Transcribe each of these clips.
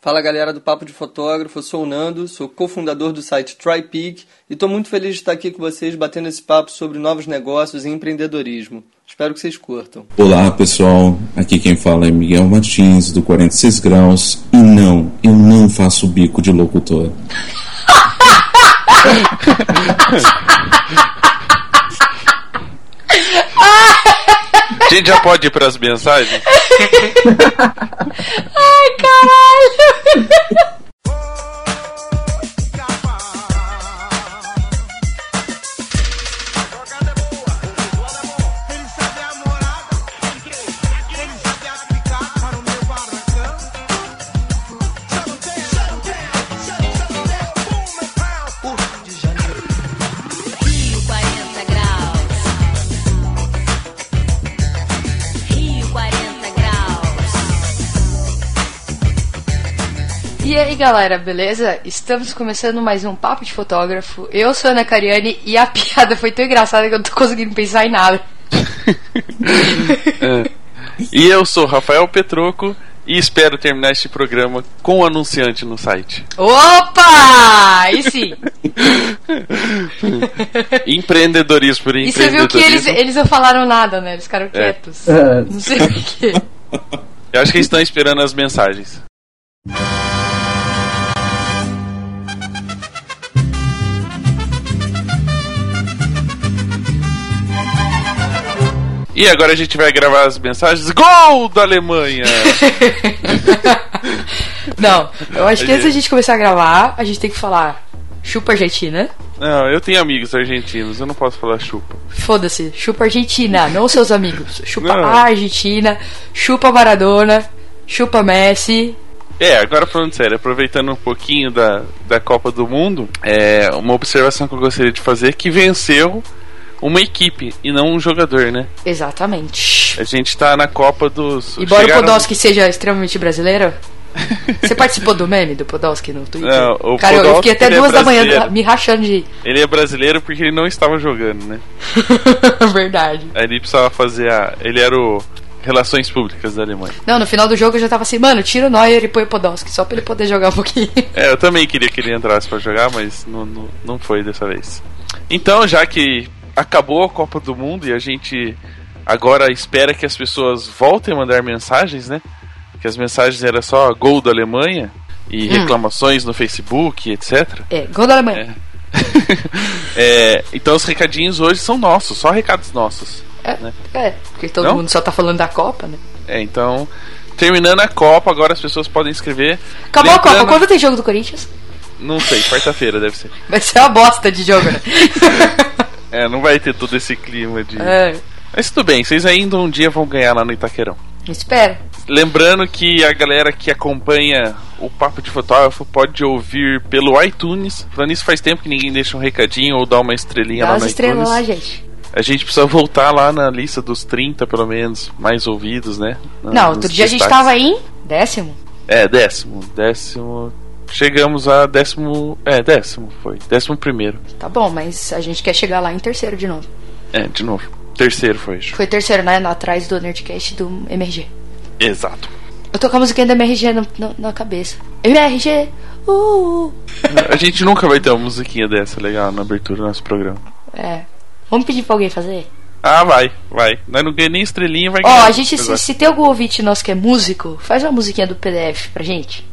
Fala galera do Papo de Fotógrafo, eu sou o Nando, sou cofundador do site TryPeak e estou muito feliz de estar aqui com vocês batendo esse papo sobre novos negócios e empreendedorismo. Espero que vocês curtam. Olá pessoal, aqui quem fala é Miguel Martins do 46 Graus e não, eu não faço bico de locutor. A gente já pode ir para as mensagens? Ai, caralho! galera, beleza? Estamos começando mais um Papo de Fotógrafo. Eu sou a Ana Cariani e a piada foi tão engraçada que eu não tô conseguindo pensar em nada. E eu sou Rafael Petroco e espero terminar este programa com o anunciante no site. Opa! Aí sim! Empreendedorismo por E você viu que eles, eles não falaram nada, né? Eles ficaram quietos. É. Não sei porquê. Eu acho que eles estão esperando as mensagens. E agora a gente vai gravar as mensagens. Gol da Alemanha! Não, eu acho que antes da gente começar a gravar, a gente tem que falar chupa Argentina. Não, eu tenho amigos argentinos, eu não posso falar chupa. Foda-se, chupa Argentina, não seus amigos. Chupa Não. a Argentina, chupa Maradona, chupa Messi. É, agora falando sério, aproveitando um pouquinho da, da Copa do Mundo, é uma observação que eu gostaria de fazer é que venceu uma equipe e não um jogador, né? Exatamente. A gente tá na Copa dos. Embora chegaram- o Podolski seja extremamente brasileiro. Você participou do meme do Podolski no Twitter? Não, o Cara, eu- eu Podolski, fiquei até é duas da manhã me rachando de. Ele é brasileiro porque ele não estava jogando, né? Verdade. Aí ele precisava fazer a. Ele era o. Relações Públicas da Alemanha. Não, no final do jogo eu já tava assim, mano, tira o Neuer e põe o Podolski, só pra ele poder jogar um pouquinho. É, eu também queria que ele entrasse pra jogar, mas não, não, não foi dessa vez. Então, já que acabou a Copa do Mundo e a gente agora espera que as pessoas voltem a mandar mensagens, né? Que as mensagens eram só gol da Alemanha e reclamações no Facebook, etc. É, gol da Alemanha. É, então os recadinhos hoje são nossos, só recados nossos. É, é, porque todo Não? mundo só tá falando da Copa, né? É, então, terminando a Copa, agora as pessoas podem escrever. Acabou a Lembrando- Copa, quando tem jogo do Corinthians? Não sei, quarta-feira deve ser. Vai ser uma bosta de jogo, né? É, não vai ter todo esse clima de. é, Mas tudo bem, vocês ainda um dia vão ganhar lá no Itaquerão. espero. Lembrando que a galera que acompanha o Papo de Fotógrafo pode ouvir pelo iTunes. Falando isso, faz tempo que ninguém deixa um recadinho ou dá uma estrelinha Dá lá no estrelas iTunes. lá, gente. A gente precisa voltar lá na lista dos 30, pelo menos, mais ouvidos, né? Na- Não, outro dia a gente destaques. tava em décimo. É, décimo. Décimo. Chegamos a décimo. É, décimo foi. Décimo primeiro. Tá bom, mas a gente quer chegar lá em terceiro de novo. É, de novo. Terceiro foi isso. Foi terceiro, né? Atrás do Nerdcast do MRG. Exato. Eu tô com a musiquinha do MRG no- no- na cabeça. MRG! Uh! A gente nunca vai ter uma musiquinha dessa legal na abertura do nosso programa. É. Vamos pedir pra alguém fazer? Ah, vai, vai. Nós não ganhamos nem estrelinha, vai Ó, ganhar. a gente, se, se tem algum ouvinte nosso que é músico, faz uma musiquinha do PDF pra gente.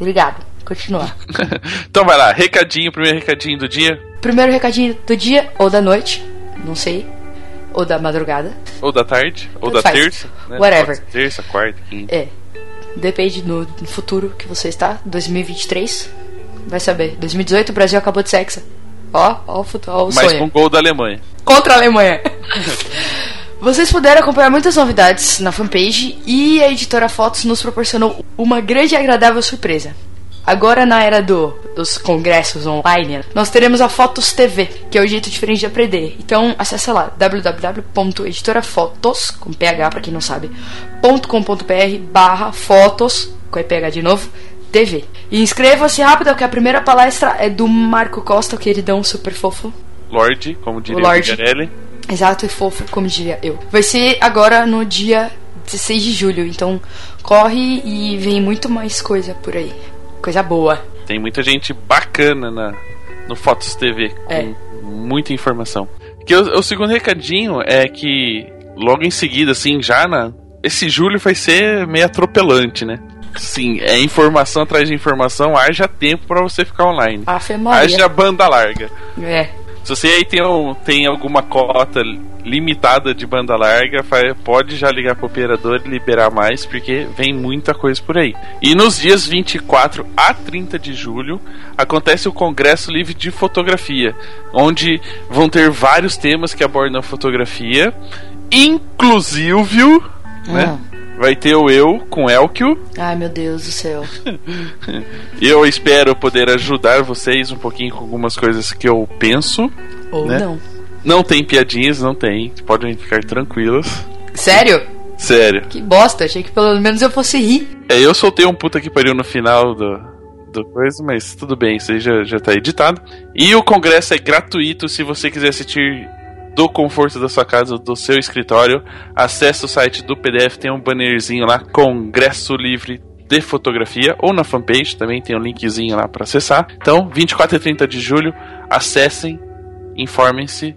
Obrigado. Continuar. então vai lá, recadinho, primeiro recadinho do dia. Primeiro recadinho do dia ou da noite, não sei. Ou da madrugada. Ou da tarde, ou Tanto da faz. terça. Né? Whatever. Terça, quarta, quinta. É. Depende no, no futuro que você está. 2023. Vai saber. 2018 o Brasil acabou de sexo. Ó, ó o o Mas sonho. com gol da Alemanha. Contra a Alemanha. Vocês puderam acompanhar muitas novidades na fanpage e a editora Fotos nos proporcionou uma grande e agradável surpresa. Agora, na era do, dos congressos online, nós teremos a Fotos TV, que é o jeito diferente de aprender. Então, acessa lá www.editorafotos, com PH pra quem não sabe, .com.br barra fotos, com EPH de novo, TV. E inscreva-se rápido, que a primeira palestra é do Marco Costa, o queridão super fofo. Lorde, como diria o Lorde. Vigarelli. Exato, e fofo, como diria eu. Vai ser agora no dia 16 de julho. Então corre e vem muito mais coisa por aí. Coisa boa. Tem muita gente bacana na, no Fotos TV com É. muita informação. Que o, o segundo recadinho é que logo em seguida, assim, já na. Esse julho vai ser meio atropelante, né? Sim, é informação atrás de informação, haja tempo pra você ficar online. Afe Maria. Haja banda larga. É. Se você aí tem, um- tem alguma cota limitada de banda larga, pode já ligar pro operador e liberar mais, porque vem muita coisa por aí. E nos dias 24 a 30 de julho acontece o Congresso Livre de Fotografia, onde vão ter vários temas que abordam fotografia, inclusive, né? Vai ter o eu com Elkio. Ai, meu Deus do céu. Eu espero poder ajudar vocês um pouquinho com algumas coisas que eu penso. Ou Né? não. Não tem piadinhas, não tem. Podem ficar tranquilos. Sério? Sério. Que bosta. Achei que pelo menos eu fosse rir. É, eu soltei um puta que pariu no final do, do coisa, mas tudo bem, isso aí já, já tá editado. E o congresso é gratuito se você quiser assistir do conforto da sua casa, do seu escritório. Acesse o site do PDF, tem um bannerzinho lá, Congresso Livre de Fotografia, ou na fanpage também tem um linkzinho lá para acessar. Então, 24 e 30 de julho, acessem, informem-se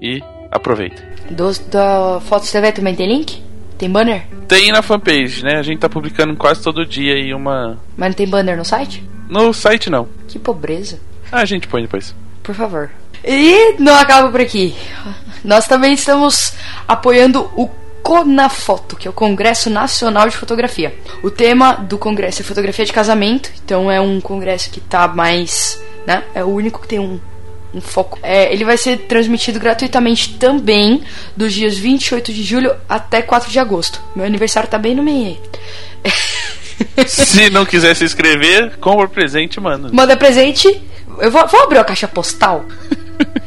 e aproveitem. Do, da Fotos TV também tem link? Tem banner? Tem na fanpage, né? A gente tá publicando quase todo dia aí uma. Mas não tem banner no site? No site não. Que pobreza. Ah, a gente põe depois. Por favor. E não acaba por aqui. Nós também estamos apoiando o CONAFOTO, que é o Congresso Nacional de Fotografia. O tema do congresso é fotografia de casamento, então é um congresso que tá mais, né? É o único que tem um, um foco. É, ele vai ser transmitido gratuitamente também dos dias 28 de julho até 4 de agosto. Meu aniversário tá bem no meio. Se não quiser se inscrever, compra presente, mano. Manda presente. Eu vou, vou abrir a caixa postal.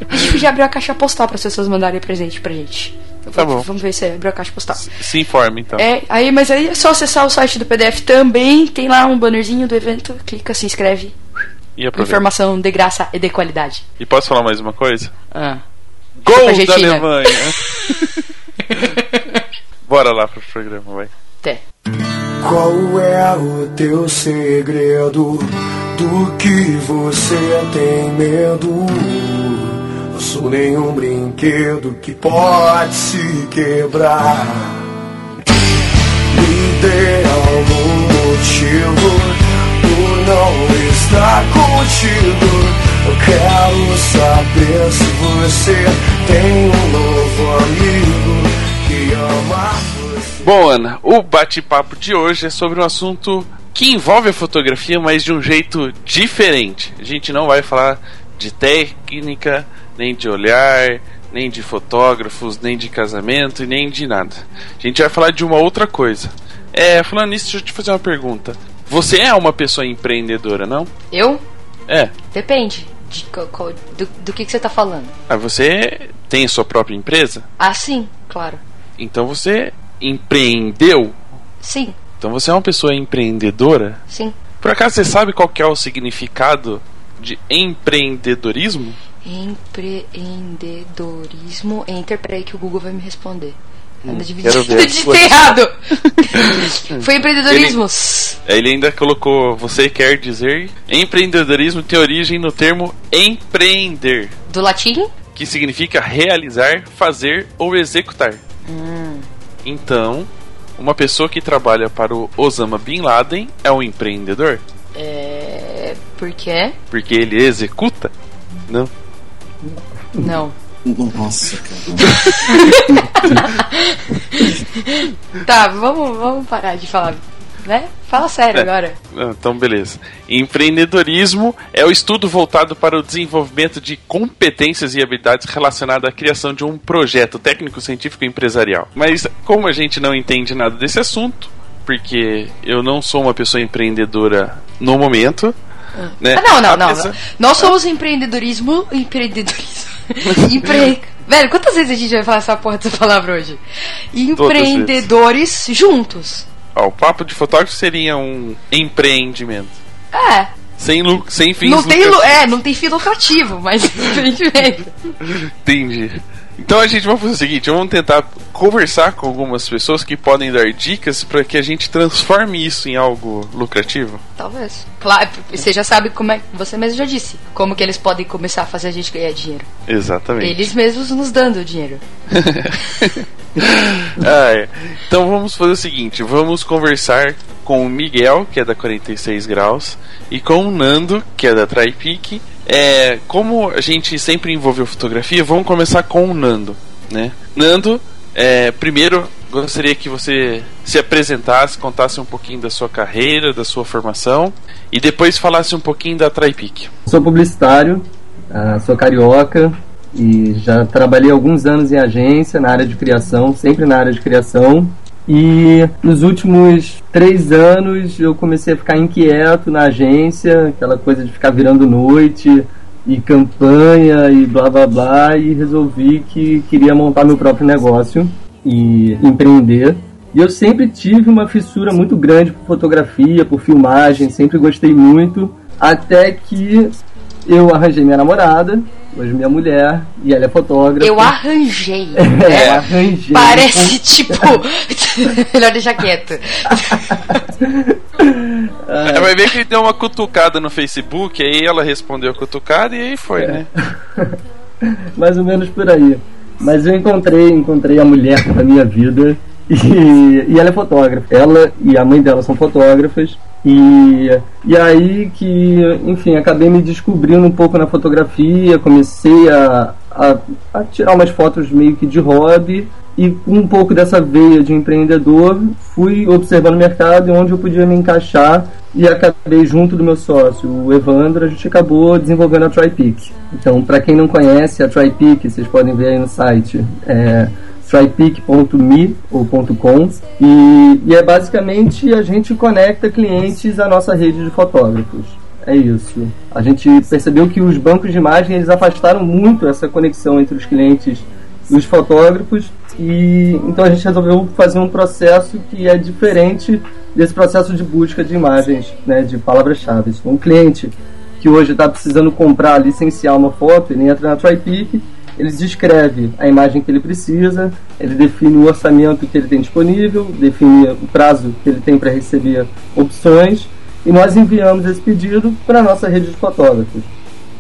A gente podia abrir a caixa postal para as pessoas mandarem presente pra gente. Eu Tá vou- bom. Vamos ver se abriu a caixa postal. Se informe, então. É, aí, mas aí é só acessar o site do PDF também. Tem lá um bannerzinho do evento. Clica, se inscreve. E aproveita. Informação de graça e de qualidade. E posso falar mais uma coisa? Ah. Gol da. Alemanha! Bora lá pro programa, vai. Até. Qual é o teu segredo? Do que você tem medo? Sou nenhum brinquedo que pode se quebrar. Me dê algum motivo por não estar contigo. Eu quero saber se você tem um novo amigo que ama você. Bom, Ana, o bate-papo de hoje é sobre um assunto que envolve a fotografia, mas de um jeito diferente. A gente não vai falar de técnica, nem de olhar, nem de fotógrafos, nem de casamento e nem de nada. A gente vai falar de uma outra coisa. É, falando nisso, deixa eu te fazer uma pergunta. Você é uma pessoa empreendedora, não? Eu? É. Depende. De do, do que, que você tá falando? Ah, você tem a sua própria empresa? Ah, sim, claro. Então você empreendeu? Sim, Então você é uma pessoa empreendedora? sim. Por acaso você sabe qual que é o significado de empreendedorismo? Empreendedorismo. Enter, peraí que o Google vai me responder. Hum, quero ver. digitei errado. Foi empreendedorismo. Ele ainda colocou, você quer dizer, empreendedorismo tem origem no termo empreender, Do latim? que significa realizar, fazer ou executar. Então, uma pessoa que trabalha para o Osama Bin Laden é um empreendedor, É. Por quê? porque ele executa? Não. Não. Nossa, cara. Tá, vamos, vamos parar de falar. Né? Fala sério É. agora. Ah, Então, beleza. Empreendedorismo é o estudo voltado para o desenvolvimento de competências e habilidades relacionadas à criação de um projeto técnico, científico e empresarial. Mas, como a gente não entende nada desse assunto, porque eu não sou uma pessoa empreendedora no momento, né? Ah, não, não, não. Apesar- Nós somos empreendedorismo. Empreendedorismo. Empre... Velho, quantas vezes a gente vai falar essa porra dessa palavra hoje? Empreendedores juntos. Ó, o papo de fotógrafo seria um empreendimento. É. Sem, lu sem fins Não tem, é, não tem fim lucrativo, mas empreendimento. Entendi. Então a gente vai fazer o seguinte: vamos tentar conversar com algumas pessoas que podem dar dicas para que a gente transforme isso em algo lucrativo. Talvez. Claro, você já sabe como é. Você mesmo já disse. Como que eles podem começar a fazer a gente ganhar dinheiro. Exatamente. Eles mesmos nos dando o dinheiro. Ah, é. Então vamos fazer o seguinte: vamos conversar com o Miguel, que é da 46 Graus, e com o Nando, que é da TriPic. É, como a gente sempre envolveu fotografia, vamos começar com o Nando. Né? Nando, é, primeiro gostaria que você se apresentasse, contasse um pouquinho da sua carreira, da sua formação, e depois falasse um pouquinho da TriPic. Sou publicitário, ah, sou carioca e já trabalhei alguns anos em agência na área de criação, sempre na área de criação. E nos últimos três anos eu comecei a ficar inquieto na agência, aquela coisa de ficar virando noite e campanha e blá blá blá, e resolvi que queria montar meu próprio negócio e empreender. E eu sempre tive uma fissura muito grande por fotografia, por filmagem, sempre gostei muito, até que eu arranjei minha namorada, hoje minha mulher, e ela é fotógrafa. Eu arranjei. É, né? arranjei. Parece tipo. Melhor deixar quieto. É, vai ver que ele deu uma cutucada no Facebook, aí ela respondeu a cutucada e aí foi, né? mais ou menos por aí. Mas eu encontrei, encontrei a mulher da minha vida e, ela é fotógrafa. Ela e a mãe dela são fotógrafas. E, e aí que, enfim, acabei me descobrindo um pouco na fotografia, comecei a, a, a tirar umas fotos meio que de hobby e com um pouco dessa veia de empreendedor fui observando o mercado e onde eu podia me encaixar e acabei junto do meu sócio, o Evandro, a gente acabou desenvolvendo a TriPic. Então, para quem não conhece a TriPic, vocês podem ver aí no site, é trypic.me ou .com e, e é basicamente a gente conecta clientes à nossa rede de fotógrafos. É isso. A gente percebeu que os bancos de imagem eles afastaram muito essa conexão entre os clientes e os fotógrafos e então a gente resolveu fazer um processo que é diferente desse processo de busca de imagens, né, de palavras-chave. Um cliente que hoje está precisando comprar, licenciar uma foto, ele entra na TriPic, ele descreve a imagem que ele precisa, ele define o orçamento que ele tem disponível, define o prazo que ele tem para receber opções e nós enviamos esse pedido para a nossa rede de fotógrafos.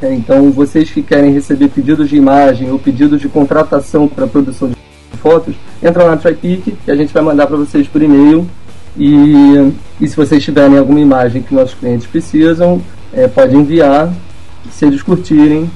É, então, vocês que querem receber pedidos de imagem ou pedidos de contratação para produção de fotos, entram na TriPic que a gente vai mandar para vocês por e-mail. E, e se vocês tiverem alguma imagem que nossos clientes precisam, é, pode enviar. Se eles curtirem,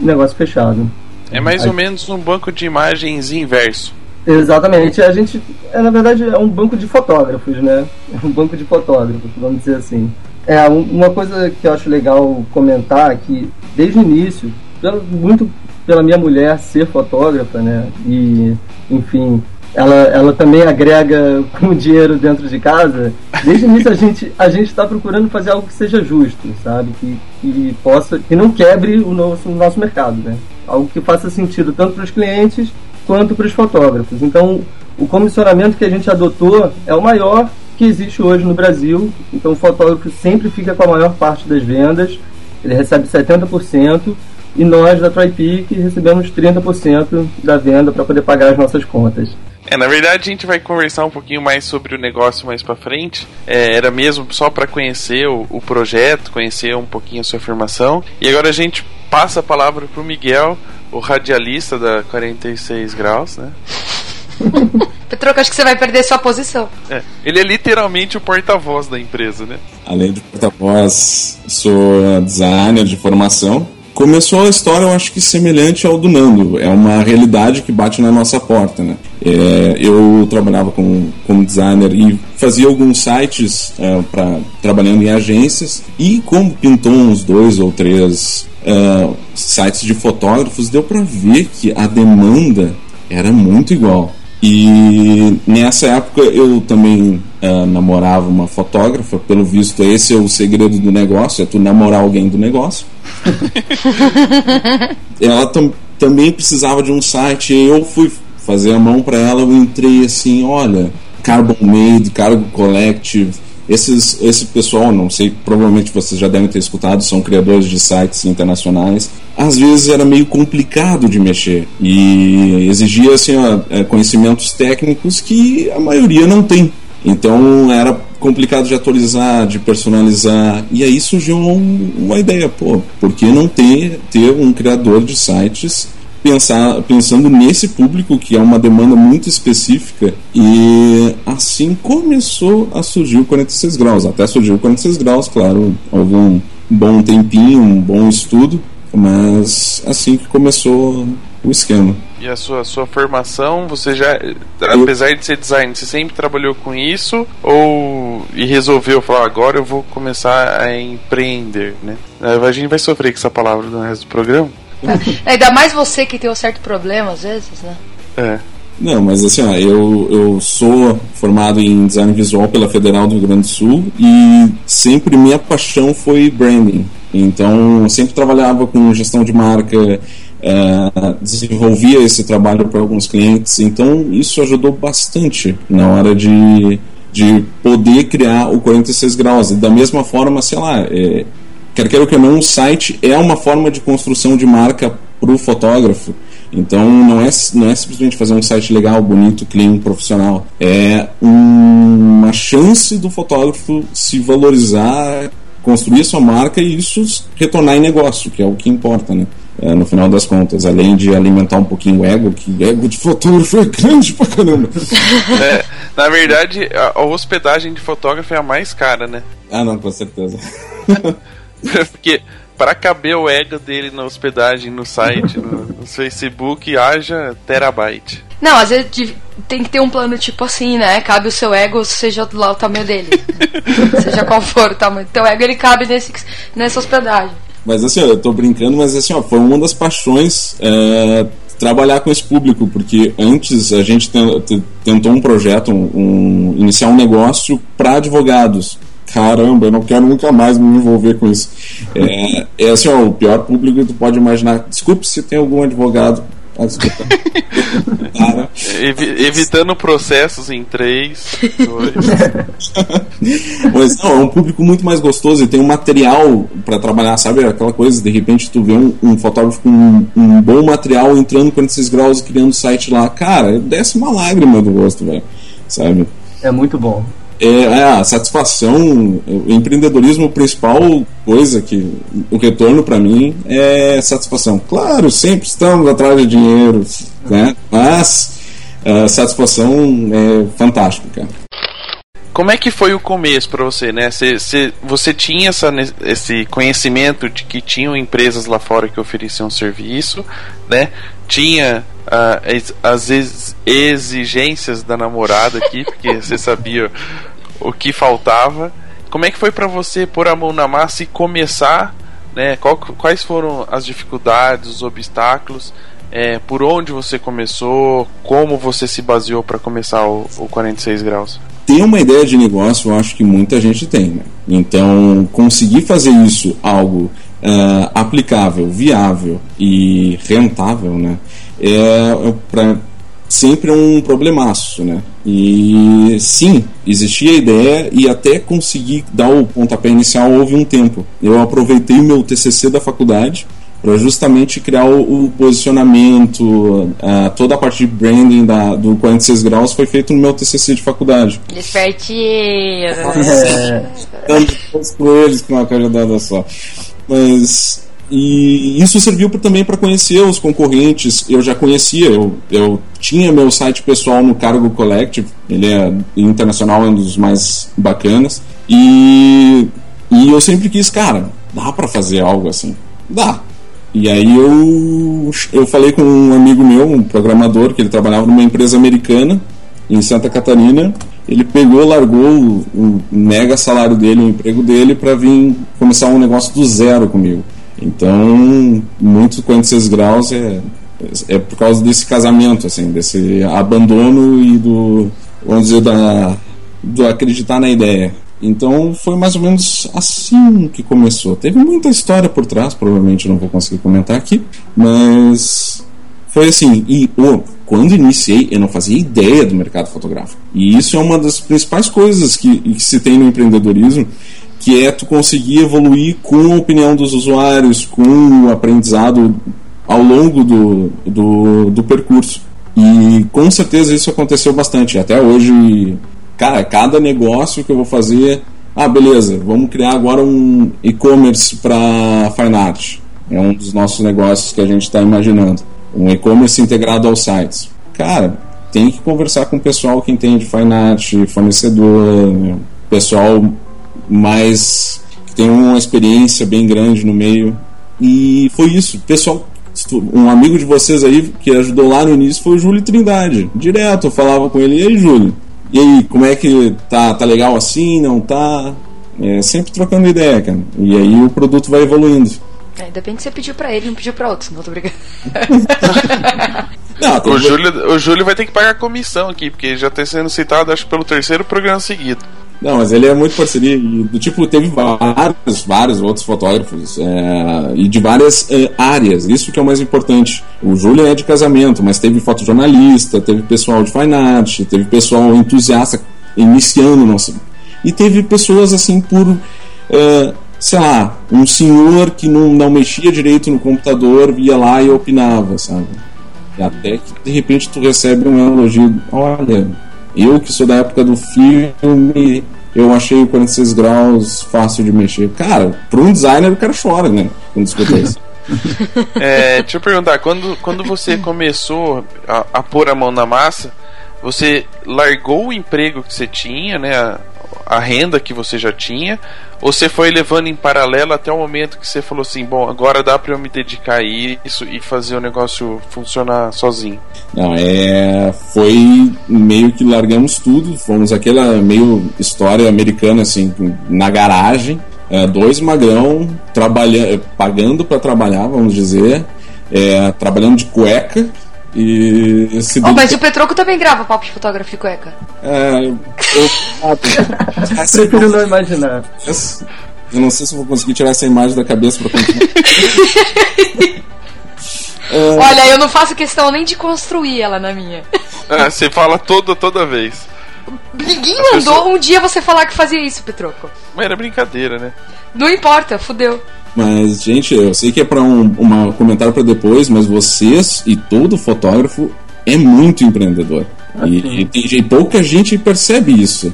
negócio fechado. É mais ou menos um banco de imagens inverso. Exatamente. A gente, é, na verdade, é um banco de fotógrafos, né? É um banco de fotógrafos, vamos dizer assim. É, um- uma coisa que eu acho legal comentar é que, desde o início, pelo- muito pela minha mulher ser fotógrafa, né? E, enfim, ela, ela também agrega com dinheiro dentro de casa. Desde o início a gente a gente está procurando fazer algo que seja justo, sabe? Que, que possa que não quebre o nosso o nosso mercado, né? Algo que faça sentido tanto para os clientes quanto para os fotógrafos. Então, o comissionamento que a gente adotou é o maior que existe hoje no Brasil. Então, o fotógrafo sempre fica com a maior parte das vendas. Ele recebe 70% e nós da TriPic recebemos 30% da venda para poder pagar as nossas contas. É, na verdade a gente vai conversar um pouquinho mais sobre o negócio mais pra frente. É, era mesmo só pra conhecer o, o projeto, conhecer um pouquinho a sua formação. E agora a gente passa a palavra pro Miguel, o radialista da 46 graus, né? Petroca, acho que você vai perder sua posição. É, ele é literalmente o porta-voz da empresa, né? Além de porta-voz, sou designer de formação. Começou a história, eu acho que semelhante ao do Nando. É uma realidade que bate na nossa porta, né? É, eu trabalhava como, como designer e fazia alguns sites é, para trabalhando em agências. E como pintou uns dois ou três é, sites de fotógrafos, deu para ver que a demanda era muito igual. E nessa época eu também ah, namorava uma fotógrafa, pelo visto esse é o segredo do negócio, é tu namorar alguém do negócio. ela tam- também precisava de um site, e eu fui fazer a mão para ela, eu entrei assim, olha, Carbon Made, Cargo Collective, esses, esse pessoal, não sei, provavelmente vocês já devem ter escutado, são criadores de sites internacionais. Às vezes era meio complicado de mexer e exigia assim, é, conhecimentos técnicos que a maioria não tem. Então era complicado de atualizar, de personalizar. E aí surgiu um, uma ideia, pô, por que não ter, ter um criador de sites pensar, pensando nesse público que é uma demanda muito específica e assim começou a surgir o 46 graus. Até surgiu o 46 graus, claro, houve um bom tempinho, um bom estudo, mas assim que começou o esquema. E a sua, sua formação, você já, apesar de ser designer, você sempre trabalhou com isso? Ou e resolveu falar, agora eu vou começar a empreender, né? A gente vai sofrer com essa palavra no resto do programa. Ainda mais você que tem um certo problema às vezes, né? É. Não, mas assim, ó, eu, eu sou formado em design visual pela Federal do Rio Grande do Sul e sempre minha paixão foi branding. Então, eu sempre trabalhava com gestão de marca, eh, desenvolvia esse trabalho para alguns clientes. Então, isso ajudou bastante na hora de, de poder criar o 46 graus. E da mesma forma, sei lá, é, quer queira ou que não, um site é uma forma de construção de marca para o fotógrafo. Então não é, não é simplesmente fazer um site legal, bonito, clean, profissional. É um- uma chance do fotógrafo se valorizar, construir a sua marca e isso retornar em negócio, que é o que importa, né? É, no final das contas, além de alimentar um pouquinho o ego, que ego de fotógrafo é grande pra caramba. É, na verdade, a, a hospedagem de fotógrafo é a mais cara, né? ah, não, com certeza. Porque para caber o ego dele na hospedagem, no site, no, no Facebook, haja terabyte. Não, às vezes tem que ter um plano tipo assim, né? Cabe o seu ego, seja lá o tamanho dele. seja qual for o tamanho. Teu ego, ele cabe nesse, nessa hospedagem. Mas assim, ó, eu tô brincando, mas assim, ó, foi uma das paixões é, trabalhar com esse público, porque antes a gente ten- te- tentou um projeto, um, um- iniciar um negócio para advogados. Caramba, eu não quero nunca mais me envolver com isso. É, é assim, ó, o pior público que tu pode imaginar. Desculpe se tem algum advogado. Ah, desculpa. Cara, Evi- evitando processos em 3, 2. Mas não, é um público muito mais gostoso e tem um material pra trabalhar, sabe? Aquela coisa, de repente tu vê um, um fotógrafo com um, um bom material entrando 46 graus e criando site lá. Cara, desce uma lágrima do rosto, velho. Sabe? É muito bom. É, é a satisfação, o empreendedorismo, a principal coisa que o retorno pra mim é satisfação. Claro, sempre estamos atrás de dinheiro, né? Mas a satisfação é fantástica. Como é que foi o começo pra você, né? Cê, cê- você tinha essa esse conhecimento de que tinham empresas lá fora que ofereciam serviço, né? Tinha ex- as ex- exigências da namorada aqui, porque você sabia o que faltava. Como é que foi pra você pôr a mão na massa e começar, né? Qual- quais foram as dificuldades, os obstáculos? é, por onde você começou? Como você se baseou pra começar o, o 46 graus? Ter uma ideia de negócio, eu acho que muita gente tem. Né? Então, conseguir fazer isso algo ah, aplicável, viável e rentável, né? É, é pra, sempre um problemaço, né? E sim, existia a ideia e até conseguir dar o pontapé inicial houve um tempo. Eu aproveitei o meu TCC da faculdade para justamente criar o, o posicionamento, ah, toda a parte de branding da, do 46 graus foi feito no meu TCC de faculdade. Espertinho. É, Dando os coelhos com uma cajadada só. Mas e isso serviu também para conhecer os concorrentes. Eu já conhecia, eu, eu tinha meu site pessoal no Cargo Collective, ele é internacional, é um dos mais bacanas. E, e eu sempre quis, cara, dá pra fazer algo assim? Dá. E aí eu, eu falei com um amigo meu, um programador, que ele trabalhava numa empresa americana em Santa Catarina. Ele pegou, largou o, mega salário dele, o emprego dele, para vir começar um negócio do zero comigo. Então, muito 46 graus é, é por causa desse casamento, assim, desse abandono e do, vamos dizer, da, do acreditar na ideia. Então foi mais ou menos assim que começou. Teve muita história por trás, provavelmente não vou conseguir comentar aqui, mas foi assim, e ô, quando iniciei, eu não fazia ideia do mercado fotográfico. E isso é uma das principais coisas que, que se tem no empreendedorismo, que é tu conseguir evoluir com a opinião dos usuários, com o aprendizado ao longo do, do, do percurso. E com certeza isso aconteceu bastante. Até hoje, cara, cada negócio que eu vou fazer, ah, beleza, vamos criar agora um e-commerce para Fine Art. É um dos nossos negócios que a gente está imaginando. Um e-commerce integrado aos sites. Cara, tem que conversar com o pessoal que entende Fine Art, fornecedor, pessoal mais que tem uma experiência bem grande no meio. E foi isso. Pessoal, um amigo de vocês aí que ajudou lá no início foi o Júlio Trindade. Direto, eu falava com ele, e aí, Júlio? E aí, como é que tá? Tá legal assim? Não tá? É, sempre trocando ideia, cara. E aí o produto vai evoluindo. É, ainda bem que você pediu pra ele, não pediu pra outros, não tô brincando. Não, O Júlio, o Júlio vai ter que pagar comissão aqui, porque já tá sendo citado, acho, pelo terceiro programa seguido. Não, mas ele é muito parceria. Do tipo, teve vários, vários outros fotógrafos é, e de várias é, áreas. Isso que é o mais importante. O Júlio é de casamento, mas teve fotojornalista, teve pessoal de fine art, teve pessoal entusiasta iniciando nossa. E teve pessoas assim por. é, sei lá, um senhor que não, não mexia direito no computador ia lá e opinava, sabe? E até que de repente tu recebe um elogio. Olha, eu que sou da época do filme, eu achei o 46 graus fácil de mexer. Cara, para um designer o cara chora, né? Quando escuta isso. É, deixa eu perguntar, quando, quando você começou a, a pôr a mão na massa, você largou o emprego que você tinha, né? A renda que você já tinha, ou você foi levando em paralelo até o momento que você falou assim, bom, agora dá para eu me dedicar a isso e fazer o negócio funcionar sozinho? Não, é. Foi meio que largamos tudo, fomos aquela meio história americana, assim, na garagem, é, dois magrão, trabalhando, pagando para trabalhar, vamos dizer, é, trabalhando de cueca. E se Oh, mas o Petroco também grava papo de fotógrafo de cueca. É, eu, Prefiro não imaginar. eu não sei se eu vou conseguir tirar essa imagem da cabeça pra continuar. É, Olha, eu não faço questão nem de construir ela na minha. Ah, você fala toda, toda vez. Ninguém mandou pessoa- um dia você falar que fazia isso, Petroco. Mas era brincadeira, né? Não importa, fudeu. Mas, gente, eu sei que é para um uma comentário para depois, mas vocês e todo fotógrafo é muito empreendedor. E, e tem gente- pouca gente percebe isso.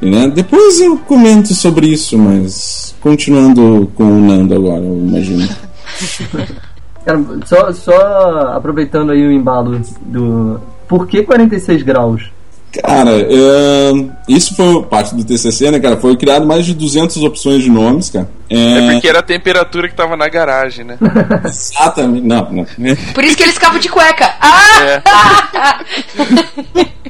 Né? Depois eu comento sobre isso, mas continuando com o Nando agora, eu imagino. Cara, só, só aproveitando aí o embalo do. Por que 46 graus? Cara, é, isso foi parte do TCC, né, cara? Foi criado mais de 200 opções de nomes, cara. É É, porque era a temperatura que tava na garagem, né? exatamente. Não, não. Por isso que eles ficavam de cueca. Ah! É.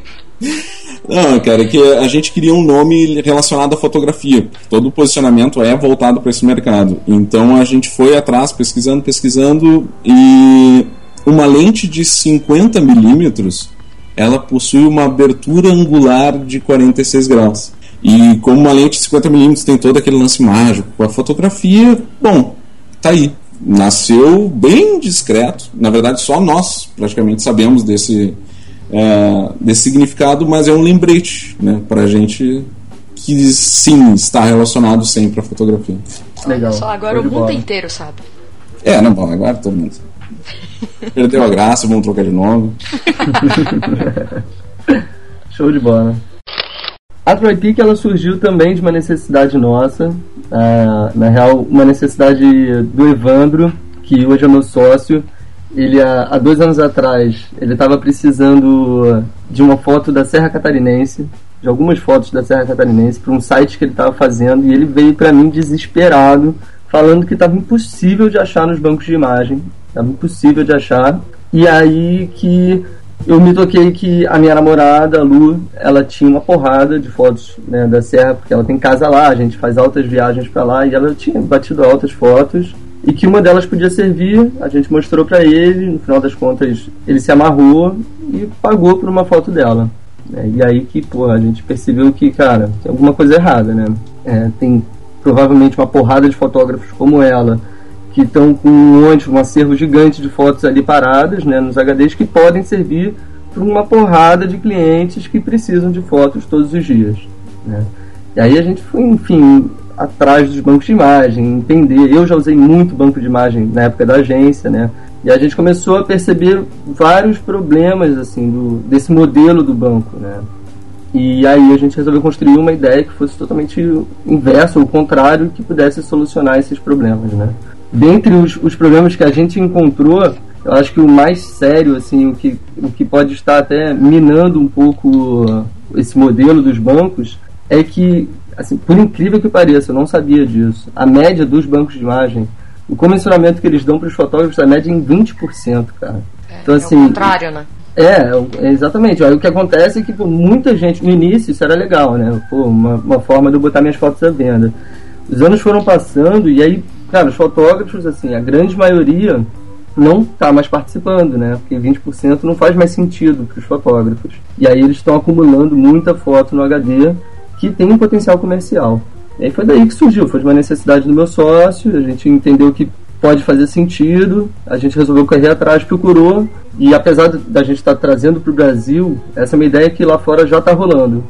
Não, cara, é que a gente queria um nome relacionado à fotografia. Todo o posicionamento é voltado para esse mercado. Então a gente foi atrás, pesquisando, pesquisando, e uma lente de 50 milímetros, ela possui uma abertura angular de 46 graus. E como uma lente de 50 milímetros tem todo aquele lance mágico com a fotografia, bom, tá aí. Nasceu bem discreto. Na verdade, só nós praticamente sabemos desse é, desse significado, mas é um lembrete, né, pra gente que sim está relacionado sempre à fotografia. Legal. Só agora o mundo bola. inteiro sabe. É, não, bom, agora todo mundo. Perdeu a graça, vamos trocar de nome. Show de bola. A Troy Peak ela surgiu também de uma necessidade nossa, ah, na real, uma necessidade do Evandro, que hoje é meu sócio. Ele há, há dois anos atrás ele estava precisando de uma foto da Serra Catarinense, de algumas fotos da Serra Catarinense para um site que ele estava fazendo e ele veio para mim desesperado, falando que estava impossível de achar nos bancos de imagem, estava impossível de achar. E aí que eu me toquei que a minha namorada, a Lu, ela tinha uma porrada de fotos né, da Serra, porque ela tem casa lá, a gente faz altas viagens para lá, e ela tinha batido altas fotos, e que uma delas podia servir, a gente mostrou para ele, no final das contas ele se amarrou e pagou por uma foto dela. É, e aí que, pô, a gente percebeu que, cara, tem alguma coisa errada, né? É, tem provavelmente uma porrada de fotógrafos como ela que estão com um monte, um acervo gigante de fotos ali paradas, né, nos HDs que podem servir para uma porrada de clientes que precisam de fotos todos os dias. Né. E aí a gente foi, enfim, atrás dos bancos de imagem, entender. Eu já usei muito banco de imagem na época da agência, né? E a gente começou a perceber vários problemas assim do, desse modelo do banco, né? E aí a gente resolveu construir uma ideia que fosse totalmente inverso, ou contrário, que pudesse solucionar esses problemas, né? Dentre os, os problemas que a gente encontrou, eu acho que o mais sério, assim, o que, o que pode estar até minando um pouco esse modelo dos bancos, é que, assim, por incrível que pareça, eu não sabia disso. A média dos bancos de imagem, o comissionamento que eles dão para os fotógrafos, a média é em 20%, cara. então, é assim, o contrário, né? é, é, exatamente. Aí o que acontece é que pô, muita gente, no início isso era legal, né? Pô, uma, uma forma de eu botar minhas fotos à venda. Os anos foram passando e aí, cara, os fotógrafos, assim, a grande maioria não tá mais participando, né? Porque 20% não faz mais sentido para os fotógrafos. E aí eles estão acumulando muita foto no HD que tem um potencial comercial. E aí foi daí que surgiu, foi de uma necessidade do meu sócio, a gente entendeu que pode fazer sentido, a gente resolveu correr atrás, procurou, e apesar da gente estar trazendo para o Brasil, essa é uma ideia que lá fora já está rolando.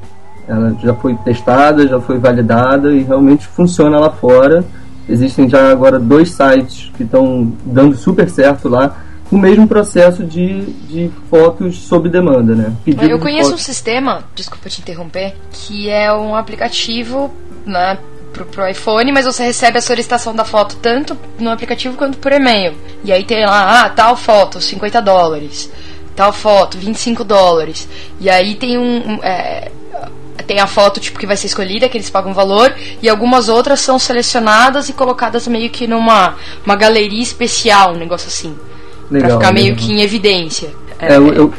Ela já foi testada, já foi validada e realmente funciona lá fora. Existem já agora dois sites que estão dando super certo lá, com o mesmo processo de, de fotos sob demanda, né? Pedido Eu conheço um fotos- sistema, desculpa te interromper, que é um aplicativo né, pro, pro iPhone, mas você recebe a solicitação da foto tanto no aplicativo quanto por e-mail. E aí tem lá, ah, tal foto, 50 dólares. Tal foto, 25 dólares. E aí tem um. um, é, tem a foto tipo que vai ser escolhida, que eles pagam valor, e algumas outras são selecionadas e colocadas meio que numa uma galeria especial, um negócio assim. pra Legal, ficar meio legal. que em evidência. É, eu, eu-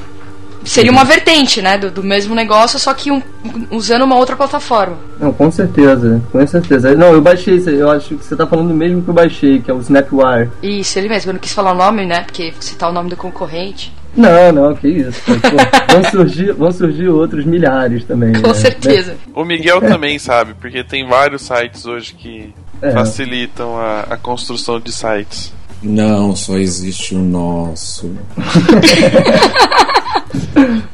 Seria uma vertente, né, do, do mesmo negócio, só que um- usando uma outra plataforma. Não, com certeza, com certeza. Não, eu baixei, eu acho que você tá falando mesmo que eu baixei, que é o Snapwire. Isso, ele mesmo. Eu não quis falar o nome, né, porque citar o nome do concorrente. Não, não, que isso. Pô, vão, surgir, vão surgir outros milhares também. Com né? certeza. O Miguel também sabe, porque tem vários sites hoje que É. facilitam a, a construção de sites. Não, só existe o nosso.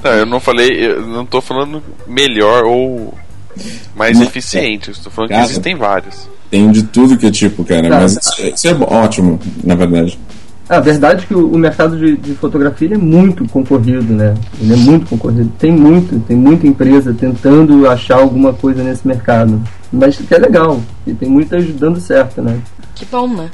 Não, eu não falei, eu não tô falando melhor ou mais Não, eficiente, eu estou falando Cara. que existem vários. Tem de tudo que é tipo, cara. Tá, mas isso, isso é ótimo, na verdade. A verdade é que o, o mercado de, de fotografia é muito concorrido, né? Ele é muito concorrido. Tem muito, tem muita empresa tentando achar alguma coisa nesse mercado. Mas que é legal, e tem muitas dando certo, né? Que bom, né?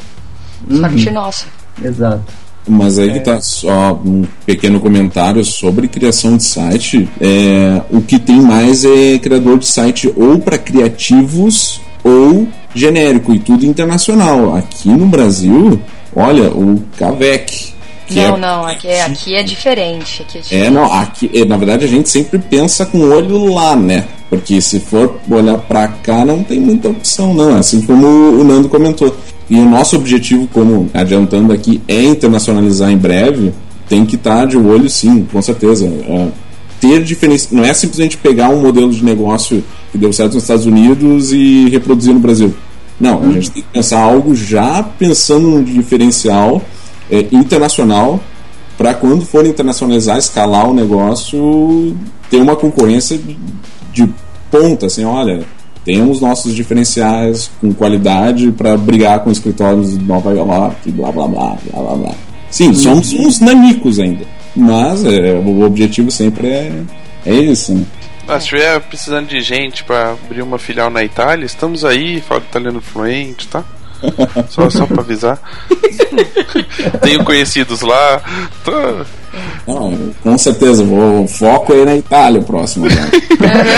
Uhum, Sorte nossa. Exato. Mas É. aí que tá só um pequeno comentário sobre criação de site. É, o que tem mais é criador de site ou para criativos ou genérico e tudo internacional. Aqui no Brasil, olha, o Cavec. que não, é- não, aqui é, aqui é diferente. Aqui é diferente. É, não, aqui, é, na verdade a gente sempre pensa com o olho lá, né? Porque se for olhar pra cá, não tem muita opção, não. Assim como o Nando comentou. E o nosso objetivo, como adiantando aqui, é internacionalizar em breve. Tem que estar de olho, sim, com certeza. É, ter diferença. Não é simplesmente pegar um modelo de negócio que deu certo nos Estados Unidos e reproduzir no Brasil. Não, a gente tem que pensar algo já pensando no diferencial é, internacional para quando for internacionalizar, escalar o negócio, ter uma concorrência de, de ponta, assim, olha, temos nossos diferenciais com qualidade para brigar com escritórios de Nova York, blá blá blá blá blá blá. Sim, somos uns nanicos ainda, mas é, o objetivo sempre é, é esse. Né? Ah, se estiver precisando de gente para abrir uma filial na Itália, estamos aí, falo italiano fluente, tá? Só, só pra avisar. Tenho conhecidos lá. Tô- Não, com certeza, vou, o foco é na Itália próximo. Né?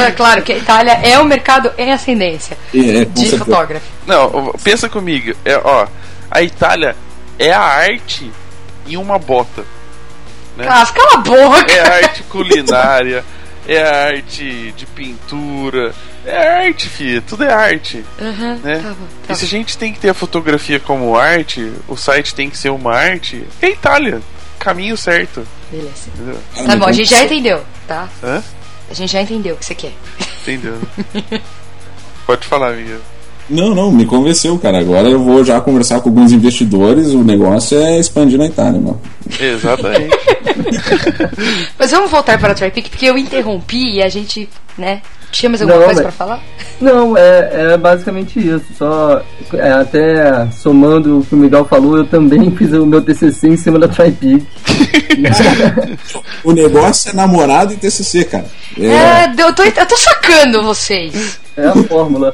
É, claro que a Itália é o mercado em ascendência é, de certeza. fotógrafo. Não, pensa comigo. É, ó, a Itália é a arte em uma bota. Né? Ah, cala a boca! É a arte culinária, é arte de pintura, é arte, filha, tudo é arte. Uhum, né? tá bom, tá E se a gente tem que ter a fotografia como arte, o site tem que ser uma arte, é Itália. Caminho certo. Beleza. Entendeu? Cara, Tá bom, a gente já entendeu, tá? Hã? A gente já entendeu o que você quer. Entendeu? Pode falar, amiga. Não, não, me convenceu, cara. Agora eu vou já conversar com alguns investidores. O negócio é expandir na Itália, mano. Exatamente. Mas vamos voltar para a TriPic, porque eu interrompi e a gente, né? Tinha mais alguma Não, coisa mas- pra falar? Não, é, é basicamente isso. Só é, até somando o que o Miguel falou, eu também fiz o meu TCC em cima da TriPic. O negócio é namorado e TCC, cara. É, É, eu tô, eu tô sacando vocês. É a fórmula.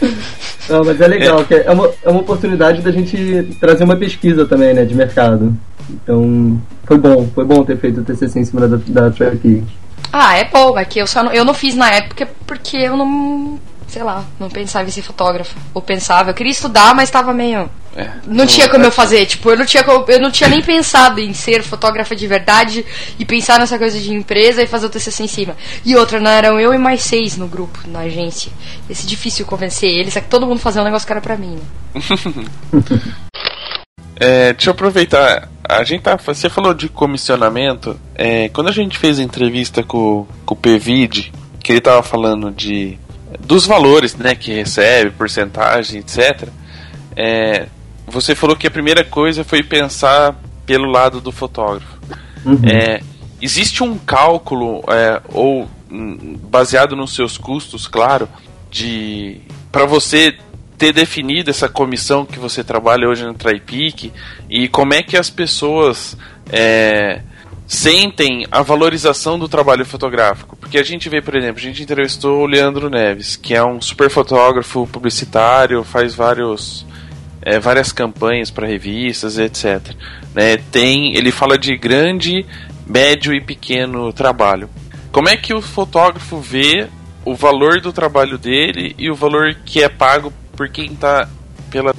Não, mas é legal, que é uma, é uma oportunidade da gente trazer uma pesquisa também, né, de mercado. Então, foi bom, foi bom ter feito o TCC em cima da, da TriPic. Ah, é bom, é que eu só não, eu não fiz na época porque eu não, sei lá, não pensava em ser fotógrafo. Ou pensava, eu queria estudar, mas tava meio É, Não tinha como eu fazer, tipo, eu não tinha como- eu não tinha nem pensado em ser fotógrafa de verdade e pensar nessa coisa de empresa e fazer o TCC em cima. E outra, não eram eu e mais seis no grupo, na agência. Esse é difícil convencer eles, é que todo mundo fazia um negócio que era pra mim, né? É, deixa eu aproveitar. A gente tá, você falou de comissionamento. É, quando a gente fez a entrevista com, com o PVID, que ele tava falando de dos valores né, que recebe, porcentagem, etc. é, você falou que a primeira coisa foi pensar pelo lado do fotógrafo. É, existe um cálculo é, ou hum, baseado nos seus custos, claro, de para você ter definido essa comissão que você trabalha hoje no TriPic e como é que as pessoas é, sentem a valorização do trabalho fotográfico. Porque a gente vê, por exemplo, a gente entrevistou o Leandro Neves, que é um super fotógrafo publicitário, faz vários é, várias campanhas para revistas, etc. Né? Tem, ele fala de grande, médio e pequeno trabalho. Como é que o fotógrafo vê o valor do trabalho dele e o valor que é pago por quem está pela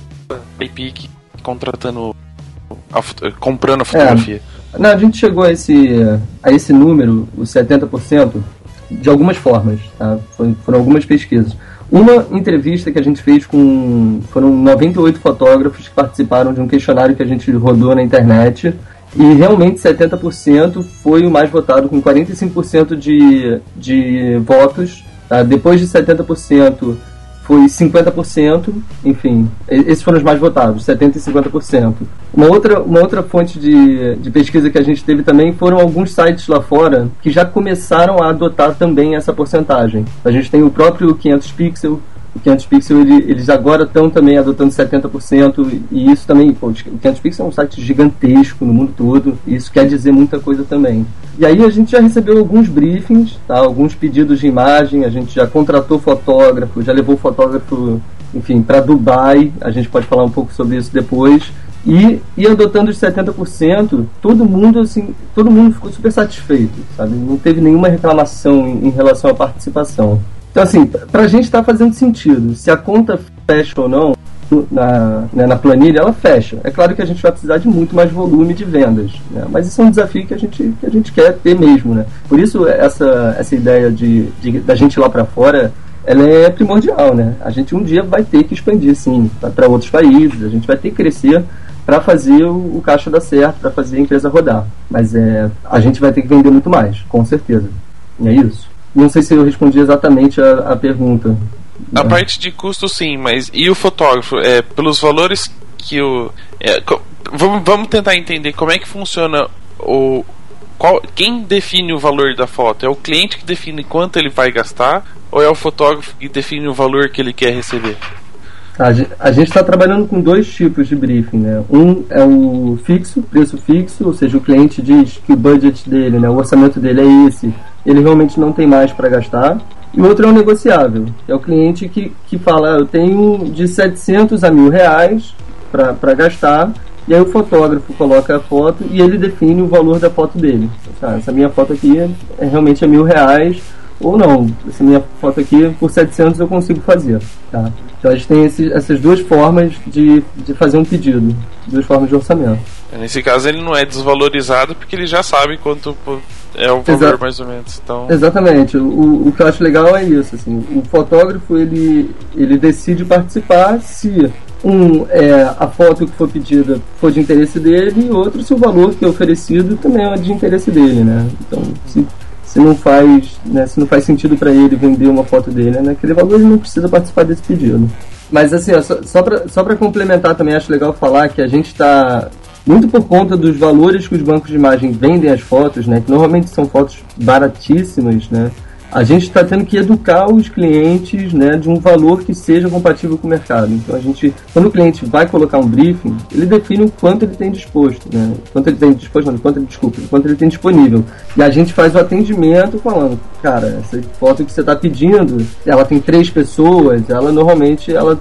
Epic contratando, a comprando a fotografia? Não, a gente chegou a esse, a esse número, os 70%, de algumas formas. Tá? Foi- foram algumas pesquisas. Uma entrevista que a gente fez com. Foram 98 fotógrafos que participaram de um questionário que a gente rodou na internet. E realmente 70% foi o mais votado, com 45% de, de votos. tá? Depois de 70% foi 50%, enfim, esses foram os mais votados, 70% e 50%. Uma outra, uma outra fonte de, de pesquisa que a gente teve também foram alguns sites lá fora que já começaram a adotar também essa porcentagem. A gente tem o próprio 500 Pixel, o 500 Pixel ele, eles agora estão também adotando 70% e isso também, pô, o 500 Pixel é um site gigantesco no mundo todo, e isso quer dizer muita coisa também. E aí a gente já recebeu alguns briefings, tá? alguns pedidos de imagem, a gente já contratou fotógrafo, já levou fotógrafo, enfim, para Dubai, a gente pode falar um pouco sobre isso depois. E, e adotando os 70%, todo mundo assim, todo mundo ficou super satisfeito, sabe? Não teve nenhuma reclamação em, em relação à participação. Então assim, pra gente está fazendo sentido. Se a conta fecha ou não, na, né, na planilha, ela fecha. É claro que a gente vai precisar de muito mais volume de vendas, né? mas isso é um desafio que a gente, que a gente quer ter mesmo. Né? Por isso, essa, essa ideia de, de da gente ir lá para fora ela é primordial. Né? A gente um dia vai ter que expandir, sim, para outros países, a gente vai ter que crescer para fazer o, o caixa dar certo, para fazer a empresa rodar. Mas é, a gente vai ter que vender muito mais, com certeza. E é isso. Não sei se eu respondi exatamente a, a pergunta. A parte de custo, sim, mas e o fotógrafo? É, pelos valores que o. é, vamos, vamos tentar entender como é que funciona o. Qual, quem define o valor da foto? É o cliente que define quanto ele vai gastar ou é o fotógrafo que define o valor que ele quer receber? A gen- a gente está trabalhando com dois tipos de briefing, né? Um é o fixo, preço fixo, ou seja, o cliente diz que o budget dele, né, o orçamento dele é esse, ele realmente não tem mais para gastar. E o outro é o negociável, é o cliente que, que fala, "Ah, eu tenho de 700 a mil reais para gastar, e aí o fotógrafo coloca a foto e ele define o valor da foto dele. Ah, essa minha foto aqui é, é realmente é mil reais, ou não, essa minha foto aqui por 700 eu consigo fazer, tá? Então a gente tem esse- essas duas formas de, de fazer um pedido, duas formas de orçamento. Nesse caso, ele não é desvalorizado porque ele já sabe quanto é o valor, Exato. mais ou menos. Então, Exatamente, o, o que eu acho legal é isso, assim, o fotógrafo ele, ele decide participar se um é a foto que for pedida for de interesse dele e outro se o valor que é oferecido também é de interesse dele, né? Então, se, se não faz, né, se não faz sentido para ele vender uma foto dele né, naquele valor, ele não precisa participar desse pedido. Mas assim, ó, só, só para só complementar também, acho legal falar que a gente está muito por conta dos valores que os bancos de imagem vendem as fotos, né, que normalmente são fotos baratíssimas, né, a gente está tendo que educar os clientes né, de um valor que seja compatível com o mercado. Então a gente, quando o cliente vai colocar um briefing, ele define o quanto ele tem disposto, né? Quanto ele tem disposto, não, quanto ele, desculpa, quanto ele tem disponível. E a gente faz o atendimento falando, cara, essa foto que você está pedindo, ela tem três pessoas, ela normalmente ela,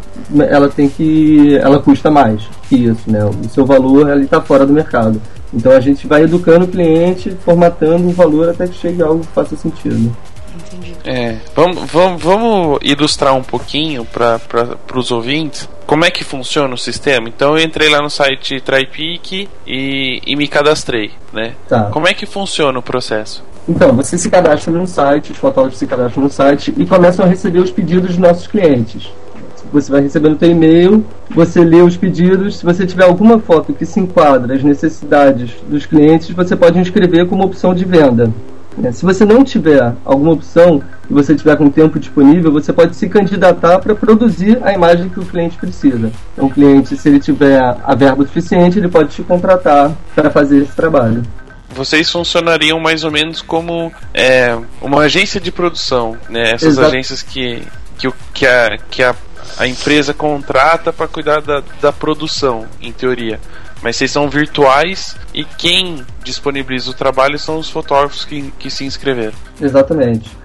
ela tem que, ela custa mais que isso, né? O seu valor ele está fora do mercado. Então a gente vai educando o cliente, formatando o valor até que chegue algo que faça sentido. Entendi. É, vamos, vamos, vamos ilustrar um pouquinho para os ouvintes como é que funciona o sistema. Então eu entrei lá no site TryPic e, e me cadastrei, né? Tá. Como é que funciona o processo? Então, você se cadastra no site, os fotógrafos se cadastram no site e começam a receber os pedidos dos nossos clientes. Você vai receber no seu e-mail, você lê os pedidos. Se você tiver alguma foto que se enquadra às necessidades dos clientes, você pode inscrever como opção de venda. Né? Se você não tiver alguma opção e você tiver com tempo disponível, você pode se candidatar para produzir a imagem que o cliente precisa. Então, o cliente, se ele tiver a verba suficiente, ele pode te contratar para fazer esse trabalho. Vocês funcionariam mais ou menos como é, uma agência de produção, né? Essas Exato. agências que, que, que, a, que a, a empresa contrata para cuidar da, da produção, em teoria. Mas vocês são virtuais e quem disponibiliza o trabalho são os fotógrafos que, que se inscreveram. Exatamente.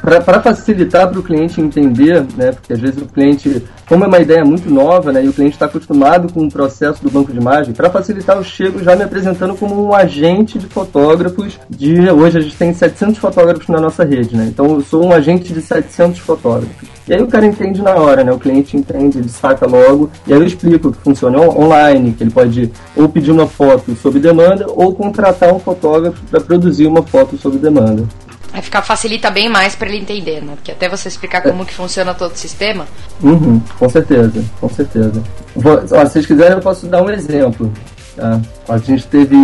Para facilitar para o cliente entender, né, porque às vezes o cliente, como é uma ideia muito nova, né, e o cliente está acostumado com o processo do banco de imagem, para facilitar eu chego já me apresentando como um agente de fotógrafos. De hoje a gente tem 700 fotógrafos na nossa rede, né? Então eu sou um agente de 700 fotógrafos. E aí o cara entende na hora, né? O cliente entende, ele saca logo. E aí eu explico que funciona on- online, que ele pode ou pedir uma foto sob demanda ou contratar um fotógrafo para produzir uma foto sob demanda. Aí fica, facilita bem mais pra ele entender, né? Porque até você explicar como que funciona todo o sistema. Uhum, com certeza, com certeza. Vou, ó, se vocês quiserem, eu posso dar um exemplo. tá? A gente teve.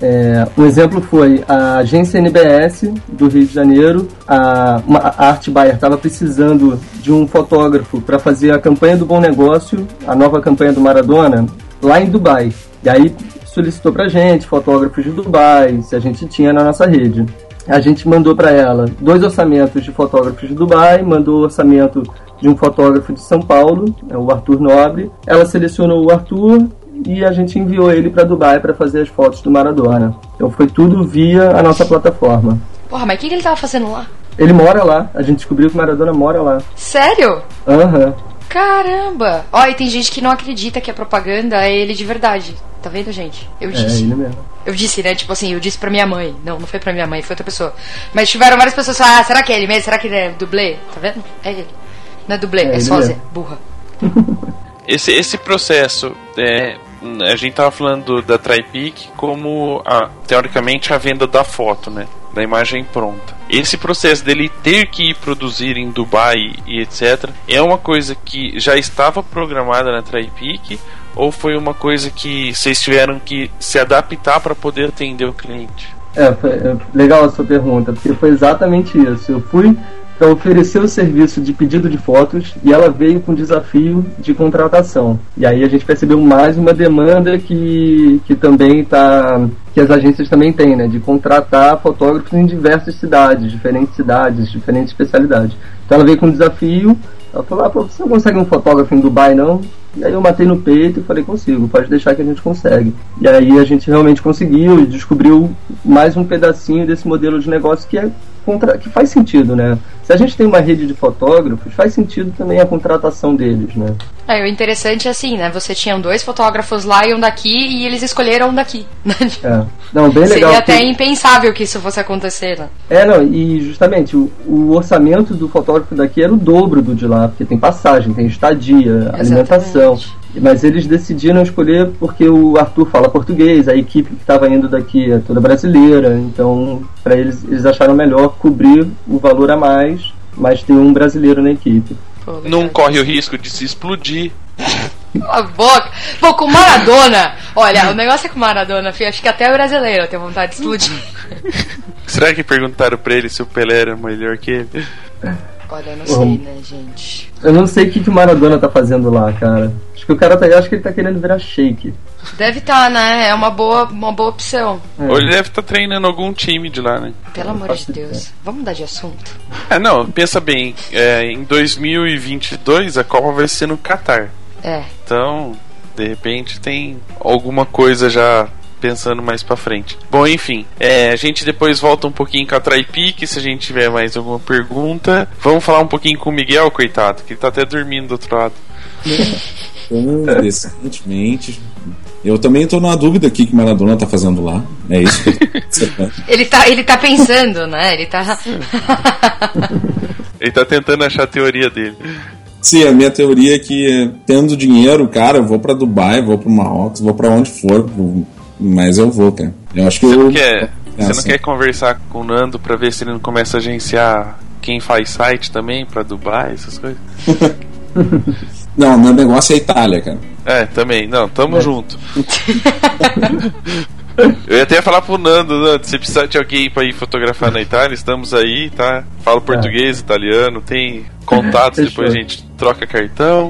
é, um exemplo foi a agência NBS do Rio de Janeiro. A, uma, a Art Buyer estava precisando de um fotógrafo para fazer a campanha do Bom Negócio, a nova campanha do Maradona, lá em Dubai. E aí solicitou pra gente fotógrafos de Dubai, se a gente tinha na nossa rede. A gente mandou para ela dois orçamentos de fotógrafos de Dubai, mandou o orçamento de um fotógrafo de São Paulo, é o Arthur Nobre. Ela selecionou o Arthur e a gente enviou ele para Dubai para fazer as fotos do Maradona. Então foi tudo via a nossa plataforma. Porra, mas o que, que ele tava fazendo lá? Ele mora lá, a gente descobriu que o Maradona mora lá. Sério? Aham. Caramba! Ó, e tem gente que não acredita que a propaganda é ele de verdade. Tá vendo, gente? Eu É disse. ele mesmo. Eu disse, né? Tipo assim, eu disse pra minha mãe. Não, não foi pra minha mãe, foi outra pessoa. Mas tiveram várias pessoas falaram, ah, será que é ele mesmo? Será que ele é dublê? Tá vendo? É ele. Não é dublê, É é, sósia, mesmo. burra. Esse, esse processo, é, a gente tava falando da TryPic como, a, teoricamente, a venda da foto, né? Da imagem pronta. Esse processo dele ter que ir produzir em Dubai e etc. É uma coisa que já estava programada na TryPic ou foi uma coisa que vocês tiveram que se adaptar para poder atender o cliente? É, foi, é legal a sua pergunta, porque foi exatamente isso. Eu fui para oferecer o serviço de pedido de fotos e ela veio com desafio de contratação. E aí a gente percebeu mais uma demanda que, que também está que as agências também têm, né, de contratar fotógrafos em diversas cidades, diferentes cidades, diferentes especialidades. Então ela veio com um desafio, ela falou, ah, pô, você não consegue um fotógrafo em Dubai não? E aí eu matei no peito e falei, consigo, pode deixar que a gente consegue. E aí a gente realmente conseguiu e descobriu mais um pedacinho desse modelo de negócio que é contra... que faz sentido, né? Se a gente tem uma rede de fotógrafos, faz sentido também a contratação deles, né? É, o interessante é assim, né? Você tinha dois fotógrafos lá e um daqui, e eles escolheram um daqui. É. Não, bem legal. Seria até que- impensável que isso fosse acontecer, né? É, não, e justamente o, o orçamento do fotógrafo daqui era o dobro do de lá, porque tem passagem, tem estadia, alimentação. Mas eles decidiram escolher porque o Arthur fala português, a equipe que estava indo daqui é toda brasileira, então para eles eles acharam melhor cobrir o valor a mais, mas ter um brasileiro na equipe. Pô, Não corre o risco de se explodir. Cala a boca. Pô, com Maradona. Olha, o negócio é com Maradona, filho. Acho que até o brasileiro tem vontade de explodir. Será que perguntaram pra ele se o Pelé era melhor que ele? Olha, eu não sei, né, gente? Eu não sei o que, que o Maradona tá fazendo lá, cara. Acho que o cara tá. eu Acho que ele tá querendo virar shake. Deve estar, né? É uma boa, uma boa opção. É. Ou ele deve estar treinando algum time de lá, né? Pelo amor de Deus. ideia. Vamos mudar de assunto. É, não, pensa bem. é, em 2022 a Copa vai ser no Catar. É. Então, de repente tem alguma coisa já pensando mais pra frente. Bom, enfim, é, a gente depois volta um pouquinho com a Traipique, se a gente tiver mais alguma pergunta. Vamos falar um pouquinho com o Miguel, coitado, que ele tá até dormindo do outro lado. Interessantemente. Eu também tô na dúvida aqui que Maradona tá fazendo lá. É isso que eu tô observando. Ele tá, ele tá pensando, né? Ele tá. Ele tá tentando achar a teoria dele. Sim, a minha teoria é que tendo dinheiro, cara, eu vou pra Dubai, vou pro Marrocos, vou pra onde for, pro- mas eu vou, cara. Eu acho que Você eu. não quer, você não quer conversar com o Nando pra ver se ele não começa a agenciar quem faz site também pra Dubai, essas coisas? Não, meu negócio é Itália, cara. É, também. Não, tamo É. junto. Eu ia até falar pro Nando, Nando, se precisar de alguém pra ir fotografar na Itália, estamos aí, tá? Falo português, italiano, tem contatos, depois a gente troca cartão.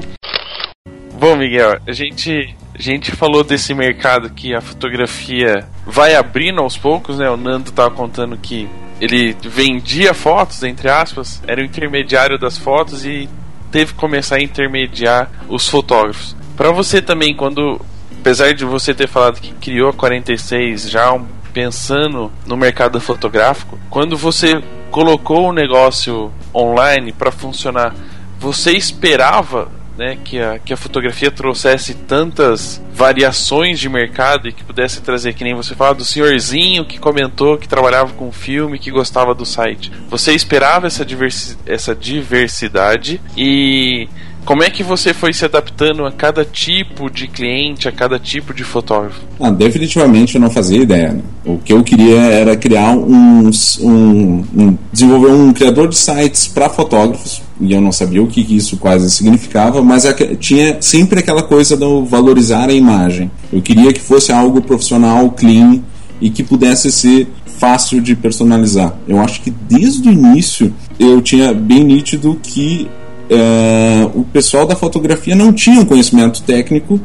Bom, Miguel, a gente, a gente falou desse mercado que a fotografia vai abrindo aos poucos, né? O Nando tava contando que ele vendia fotos, entre aspas, era o intermediário das fotos e teve que começar a intermediar os fotógrafos. Pra você também, quando apesar de você ter falado que criou a 46 já pensando no mercado fotográfico, quando você colocou o negócio online para funcionar, você esperava né, que, a, que a fotografia trouxesse tantas variações de mercado e que pudesse trazer, que nem você fala, do senhorzinho que comentou que trabalhava com filme, que gostava do site. Você esperava essa, diversi essa diversidade e como é que você foi se adaptando a cada tipo de cliente, a cada tipo de fotógrafo? Ah, definitivamente eu não fazia ideia. né? O que eu queria era criar um, um- um- desenvolver um criador de sites para fotógrafos e eu não sabia o que isso quase significava, mas é tinha sempre aquela coisa do valorizar a imagem. Eu queria que fosse algo profissional, clean e que pudesse ser fácil de personalizar. Eu acho que desde o início eu tinha bem nítido que eh, o pessoal da fotografia não tinha um conhecimento técnico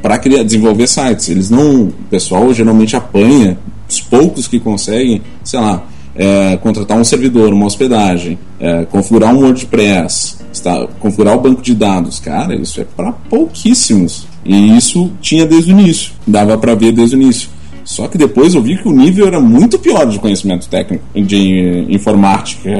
para criar desenvolver sites. Eles não, o pessoal geralmente apanha os poucos que conseguem, sei lá, eh, contratar um servidor, uma hospedagem, eh, configurar um WordPress, está, configurar o banco de dados, cara, isso é para pouquíssimos. E isso tinha desde o início, dava para ver desde o início. Só que depois eu vi que o nível era muito pior de conhecimento técnico, de informática,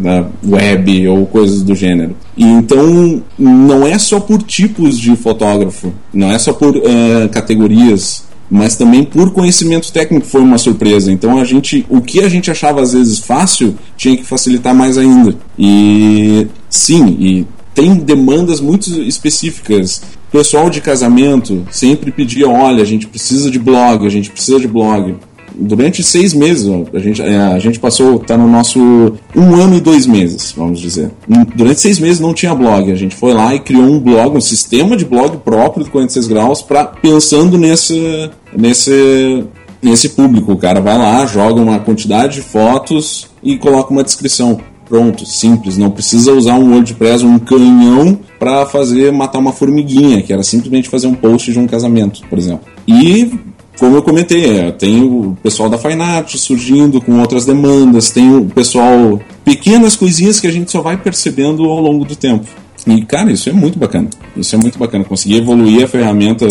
da web ou coisas do gênero. E então não é só por tipos de fotógrafo, não é só por eh, categorias, mas também por conhecimento técnico foi uma surpresa. Então a gente, o que a gente achava às vezes fácil, tinha que facilitar mais ainda. E sim, e tem demandas muito específicas. Pessoal de casamento sempre pedia: olha, a gente precisa de blog, a gente precisa de blog. Durante seis meses, a gente, é, a gente passou, tá no nosso um ano e dois meses, vamos dizer. Durante seis meses não tinha blog. A gente foi lá e criou um blog, um sistema de blog próprio do 46 graus, pra, pensando nesse, nesse, nesse público. O cara vai lá, joga uma quantidade de fotos e coloca uma descrição. Pronto, simples, não precisa usar um WordPress, um canhão para fazer matar uma formiguinha, que era simplesmente fazer um post de um casamento, por exemplo. E como eu comentei, é, tem o pessoal da Fine Art surgindo com outras demandas, tem o pessoal pequenas coisinhas que a gente só vai percebendo ao longo do tempo. E, cara, isso é muito bacana. Isso é muito bacana. Conseguir evoluir a ferramenta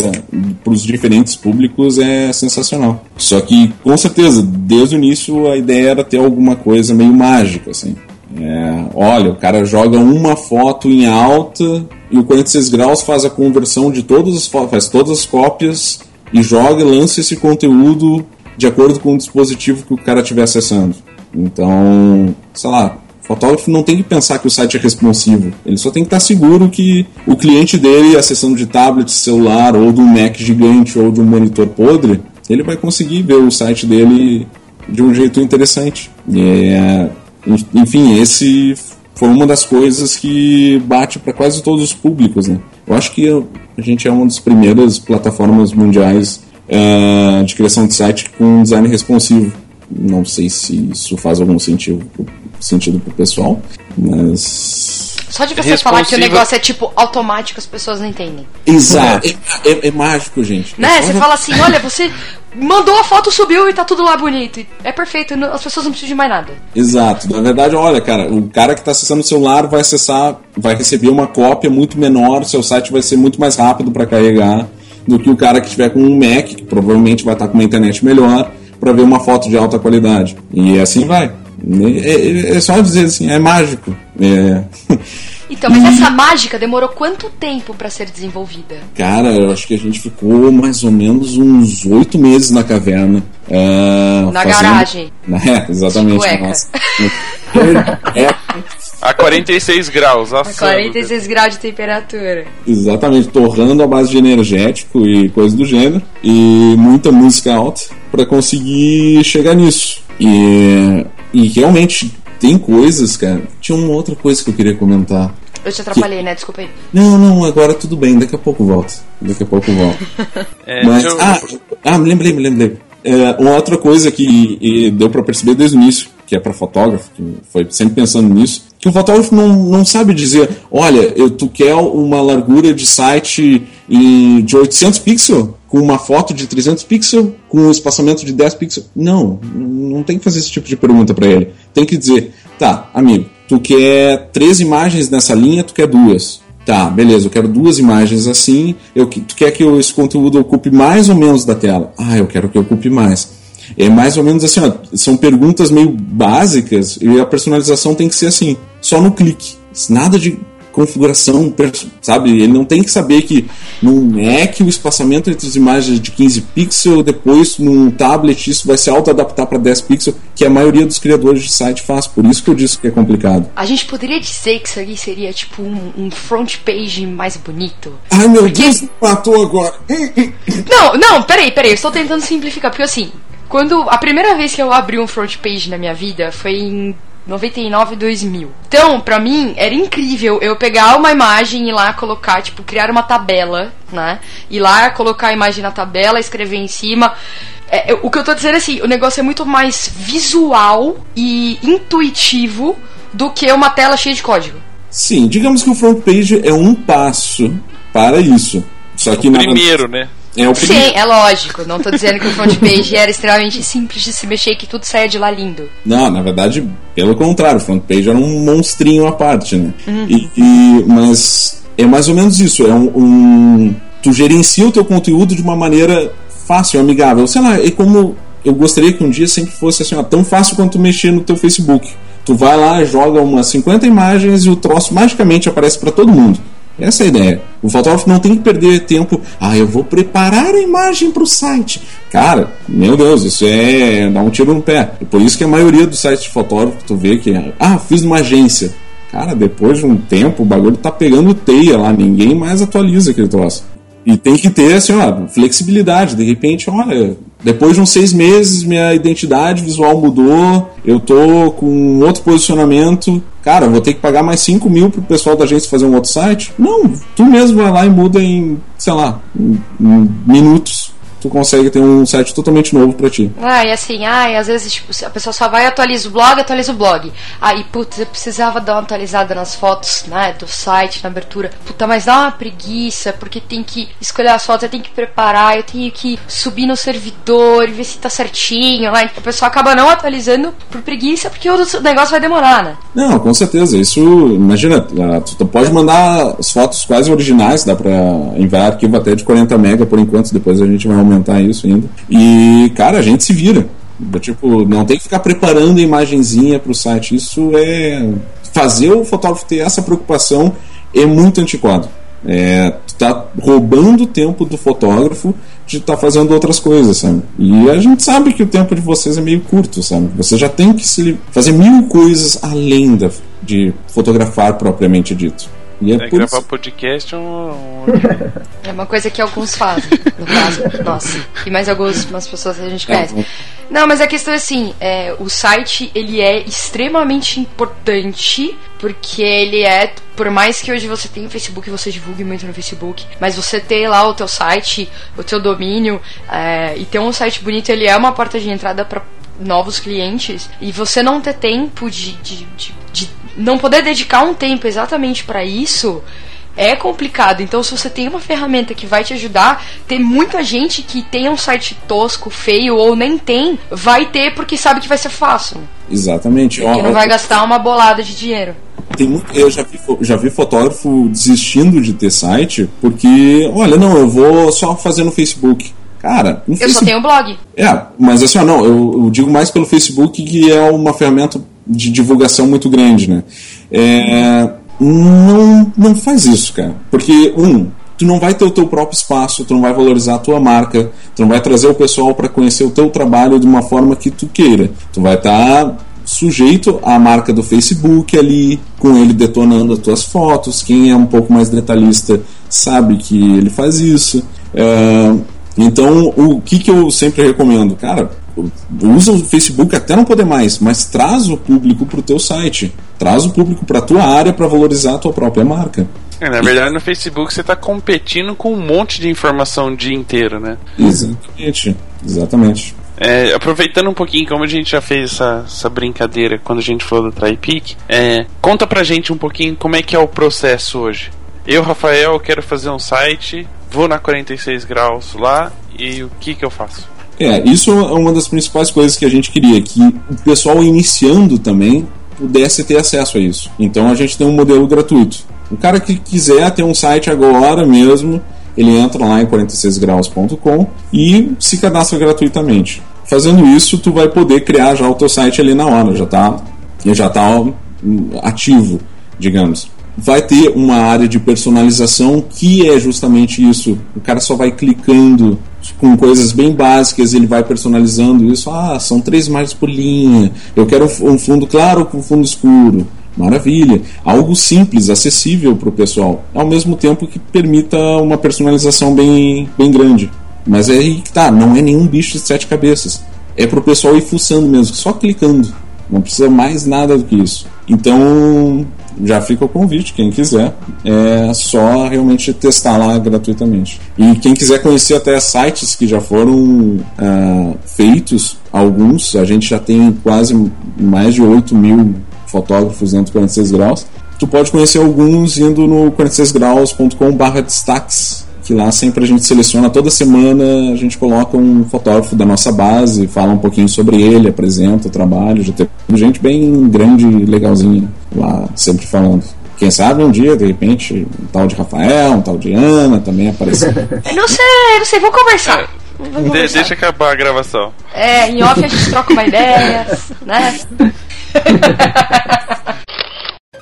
para os diferentes públicos é sensacional. Só que, com certeza, desde o início a ideia era ter alguma coisa meio mágica, assim. É, olha, o cara joga uma foto em alta e o 46 graus faz a conversão de todas as fotos, faz todas as cópias e joga e lança esse conteúdo de acordo com o dispositivo que o cara estiver acessando. Então, sei lá, o fotógrafo não tem que pensar que o site é responsivo. Ele só tem que estar seguro que o cliente dele, acessando de tablet, celular, ou de um Mac gigante, ou de um monitor podre, ele vai conseguir ver o site dele de um jeito interessante. E é, enfim, esse foi uma das coisas que bate para quase todos os públicos, né? Eu acho que a gente é uma das primeiras plataformas mundiais eh, de criação de site com design responsivo. Não sei se isso faz algum sentido, sentido pro pessoal, mas. Só de você falar que o negócio é tipo automático, as pessoas não entendem. Exato. É, é- é mágico, gente. Né? É Você fala assim, olha, você mandou a foto, subiu e tá tudo lá bonito. É perfeito, as pessoas não precisam de mais nada. Exato. Na verdade, olha, cara, o cara que está acessando o celular vai acessar, vai receber uma cópia muito menor, seu site vai ser muito mais rápido para carregar do que o cara que estiver com um Mac, que provavelmente vai estar com uma internet melhor, para ver uma foto de alta qualidade. E assim vai. É, é- é só dizer assim, é mágico. É. Então, mas essa mágica demorou quanto tempo pra ser desenvolvida? Cara, eu acho que a gente ficou mais ou menos uns oito meses na caverna. é, Na fazendo- garagem. É, exatamente. Cueca. nossa. É, A 46 graus, assando. 46 graus de temperatura. Exatamente, torrando a base de energético e coisa do gênero, e muita música alta para conseguir chegar nisso. E, e realmente tem coisas, cara. Tinha uma outra coisa que eu queria comentar. Eu te atrapalhei, né? Desculpa aí. Não, não, agora tudo bem, daqui a pouco volto. Daqui a pouco volto. É, Mas, eu- ah, ah, me lembrei, me lembrei. É, uma outra coisa que e deu pra perceber desde o início, que é pra fotógrafo, que foi sempre pensando nisso, que o fotógrafo não, não sabe dizer, olha, eu, tu quer uma largura de site em- de 800 pixels, com uma foto de 300 pixels, com um espaçamento de 10 pixels. Não, não tem que fazer esse tipo de pergunta pra ele. Tem que dizer, tá, amigo, tu quer três imagens nessa linha, tu quer duas. Tá, beleza, eu quero duas imagens assim. Eu, tu quer que eu- esse conteúdo ocupe mais ou menos da tela? Ah, eu quero que ocupe mais. É mais ou menos assim, ó, são perguntas meio básicas e a personalização tem que ser assim, só no clique. Nada de configuração, sabe? Ele não tem que saber que num Mac o espaçamento entre as imagens é de 15 pixels, depois num tablet isso vai se auto-adaptar para 10 pixels, que a maioria dos criadores de site faz. Por isso que eu disse que é complicado. A gente poderia dizer que isso aqui seria tipo um, um front page mais bonito? Ai meu Deus, me matou agora. Não, não, peraí, peraí, eu estou tentando simplificar, porque assim, quando a primeira vez que eu abri um front page na minha vida foi em 99, 2000. Então, pra mim, era incrível eu pegar uma imagem e ir lá colocar, tipo, criar uma tabela, né? Ir lá colocar a imagem na tabela, escrever em cima. É, eu- o que eu tô dizendo é assim, o negócio é muito mais visual e intuitivo do que uma tela cheia de código. Sim, digamos que o front page é um passo para isso. Só que na- Primeiro, né? É o Sim, é lógico. Não tô dizendo que o front page era extremamente simples de se mexer e que tudo saia de lá lindo. Não, na verdade, pelo contrário, o front page era um monstrinho à parte, né? E, e- mas é mais ou menos isso. É um, um- tu gerencia o teu conteúdo de uma maneira fácil, amigável. Sei lá, é como eu gostaria que um dia sempre fosse assim, ó, tão fácil quanto mexer no teu Facebook. Tu vai lá, joga umas 50 imagens e o troço magicamente aparece para todo mundo. Essa é a ideia. O fotógrafo não tem que perder tempo. Ah, eu vou preparar a imagem para o site. Cara, meu Deus, isso é dar um tiro no pé. E por isso que a maioria dos sites de fotógrafo, tu vê que é, ah, fiz numa agência. Cara, depois de um tempo, o bagulho tá pegando teia lá, ninguém mais atualiza aquele troço. E tem que ter, assim, ó, flexibilidade. De repente, olha, depois de uns seis meses, minha identidade visual mudou, eu tô com outro posicionamento. Cara, vou ter que pagar mais 5 mil pro pessoal da agência fazer um outro site? Não, tu mesmo vai lá e muda em, sei lá, em, em minutos. Tu consegue ter um site totalmente novo pra ti. Ah, e assim, ai, às vezes, tipo, a pessoa só vai e atualiza o blog, atualiza o blog. Aí, putz, eu precisava dar uma atualizada nas fotos, né, do site, na abertura. Puta, mas dá uma preguiça, porque tem que escolher as fotos, eu tenho que preparar, eu tenho que subir no servidor e ver se tá certinho, né? A pessoa acaba não atualizando por preguiça, porque o negócio vai demorar, né? Não, com certeza. Isso, imagina, ah, tu tu pode mandar as fotos quase originais, dá pra enviar arquivo até de 40 mega por enquanto, depois a gente vai aumentar isso ainda. E, cara, a gente se vira. Tipo, não tem que ficar preparando a imagenzinha pro site. Isso é. Fazer o fotógrafo ter essa preocupação é muito antiquado. É, tu tá roubando o tempo do fotógrafo de estar fazendo outras coisas, sabe? E a gente sabe que o tempo de vocês é meio curto, sabe? Você já tem que se fazer mil coisas além da, de fotografar propriamente dito. E é É, por gravar isso. podcast é um. um- É uma coisa que alguns fazem, no caso, nós. E mais algumas pessoas que a gente conhece. É, Não, mas a questão é assim, é, o site ele é extremamente importante porque ele é, por mais que hoje você tenha o Facebook, você divulgue muito no Facebook, mas você ter lá o teu site, o teu domínio é, e ter um site bonito, ele é uma porta de entrada para novos clientes e você não ter tempo de, de, de, de não poder dedicar um tempo exatamente para isso é complicado. Então, se você tem uma ferramenta que vai te ajudar, tem muita gente que tem um site tosco, feio ou nem tem, vai ter porque sabe que vai ser fácil. Exatamente. Ó, Que não vai gastar uma bolada de dinheiro. tem muito- eu já vi, já vi fotógrafo desistindo de ter site porque, olha, não, eu vou só fazer no Facebook. Cara, Eu só Facebook. tenho blog. É, mas assim, ó, não, eu, eu digo mais pelo Facebook que é uma ferramenta de divulgação muito grande, né? É, não, não faz isso, cara. Porque, um, tu não vai ter o teu próprio espaço, tu não vai valorizar a tua marca, tu não vai trazer o pessoal para conhecer o teu trabalho de uma forma que tu queira. Tu vai estar sujeito à marca do Facebook ali, com ele detonando as tuas fotos. Quem é um pouco mais detalhista sabe que ele faz isso. É, então, o que, que eu sempre recomendo? Cara, usa o Facebook até não poder mais, mas traz o público para o teu site. Traz o público para a tua área para valorizar a tua própria marca. É, na verdade, no Facebook você tá competindo com um monte de informação o dia inteiro, né? Exatamente. Exatamente. É, aproveitando um pouquinho, como a gente já fez essa, essa brincadeira quando a gente falou do TryPic, é, conta pra gente um pouquinho como é que é o processo hoje. Eu, Rafael, quero fazer um site, vou na 46 graus lá e o que que eu faço? É, isso é uma das principais coisas que a gente queria, que o pessoal iniciando também pudesse ter acesso a isso. Então a gente tem um modelo gratuito. O cara que quiser ter um site agora mesmo, ele entra lá em 46graus.com e se cadastra gratuitamente. Fazendo isso, tu vai poder criar já o teu site ali na hora, já está já tá hum, ativo, digamos. Vai ter uma área de personalização que é justamente isso. O cara só vai clicando com coisas bem básicas, ele vai personalizando isso. Ah, são três imagens por linha. Eu quero um fundo claro com fundo escuro. Maravilha. Algo simples, acessível para o pessoal. Ao mesmo tempo que permita uma personalização bem, bem grande. Mas é aí que tá, não é nenhum bicho de sete cabeças. É para o pessoal ir fuçando mesmo, só clicando. Não precisa mais nada do que isso. Então, já fica o convite, quem quiser, é só realmente testar lá gratuitamente. E quem quiser conhecer até sites que já foram ah, feitos, alguns, a gente já tem quase mais de 8 mil fotógrafos dentro do 46 graus. Tu pode conhecer alguns indo no 46graus.com/barra destaques, que lá sempre a gente seleciona, toda semana a gente coloca um fotógrafo da nossa base, fala um pouquinho sobre ele, apresenta o trabalho, já tem gente bem grande e legalzinha lá, sempre falando. Quem sabe um dia, de repente, um tal de Rafael, um tal de Ana também aparecer. Não sei, não sei, vamos conversar. Vamos De- conversar. deixa acabar a gravação. É, em off a gente troca uma ideia, né?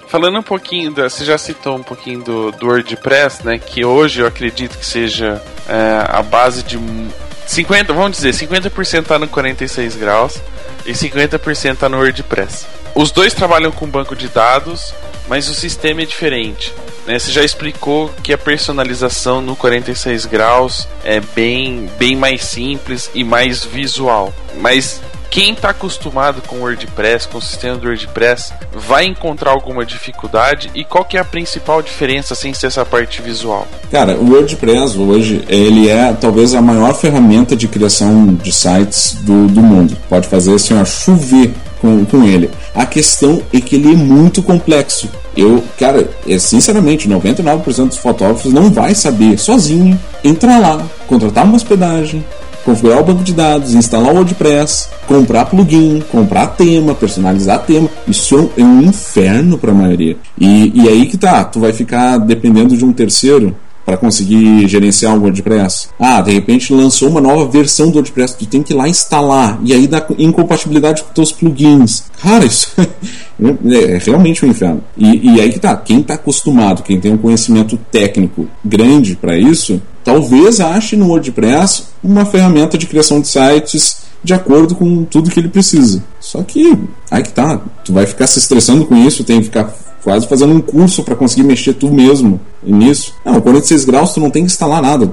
Falando um pouquinho, da, você já citou um pouquinho do, do WordPress, né? Que hoje eu acredito que seja é, a base de um- 50, vamos dizer, 50% tá no 46 graus e 50% tá no WordPress. Os dois trabalham com banco de dados, mas o sistema é diferente. Né? Você já explicou que a personalização no 46 graus é bem, bem mais simples e mais visual. Mas quem está acostumado com o WordPress, com o sistema do WordPress, vai encontrar alguma dificuldade e qual que é a principal diferença sem ser essa parte visual? Cara, o WordPress hoje, ele é talvez a maior ferramenta de criação de sites do, do mundo. Pode fazer assim, ó, chover com, com ele. A questão é que ele é muito complexo. Eu, cara, é, sinceramente, 99% dos fotógrafos não vai saber sozinho entrar lá, contratar uma hospedagem, configurar o banco de dados, instalar o WordPress, comprar plugin, comprar tema, personalizar tema. Isso é um inferno para a maioria. E, e aí que tá, tu vai ficar dependendo de um terceiro para conseguir gerenciar o WordPress. Ah, de repente lançou uma nova versão do WordPress, tu tem que ir lá instalar e aí dá incompatibilidade com teus plugins. Cara, isso é realmente um inferno. E, e aí que tá, quem tá acostumado, quem tem um conhecimento técnico grande para isso, talvez ache no WordPress uma ferramenta de criação de sites de acordo com tudo que ele precisa. Só que aí que tá, tu vai ficar se estressando com isso, tem que ficar quase fazendo um curso para conseguir mexer tu mesmo nisso. Não, 46 graus tu não tem que instalar nada,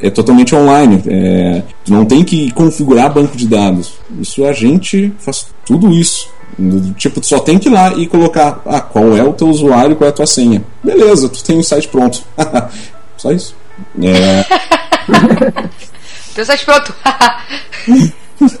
é totalmente online. é, tu não tem que configurar banco de dados. Isso a gente faz tudo isso. Tipo, tu só tem que ir lá e colocar ah, qual é o teu usuário, qual é a tua senha. Beleza, tu tem o site pronto. só isso. É, Teu site pronto.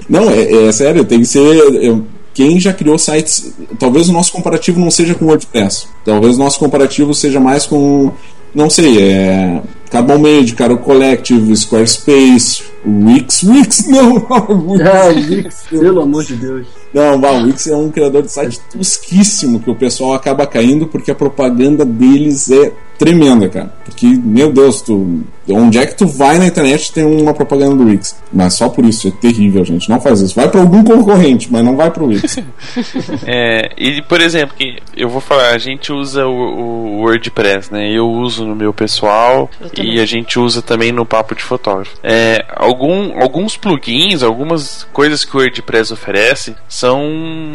Não, é, é sério, tem que ser. eu- quem já criou sites. Talvez o nosso comparativo não seja com WordPress. Talvez o nosso comparativo seja mais com. Não sei, é. Carbon Made, Caro Collective, Squarespace, Wix. Wix, não! Wix. Ah, Wix, pelo amor de Deus. Não, o Wix é um criador de site tosquíssimo que o pessoal acaba caindo porque a propaganda deles é tremenda, cara. Porque, meu Deus, tu, onde é que tu vai na internet tem uma propaganda do Wix. Mas só por isso, é terrível, gente. Não faz isso. Vai pra algum concorrente, mas não vai pro Wix. É, e por exemplo, que eu vou falar, a gente usa o, o WordPress, né? Eu uso no meu pessoal e a gente usa também no papo de fotógrafo. É, algum, alguns plugins, algumas coisas que o WordPress oferece são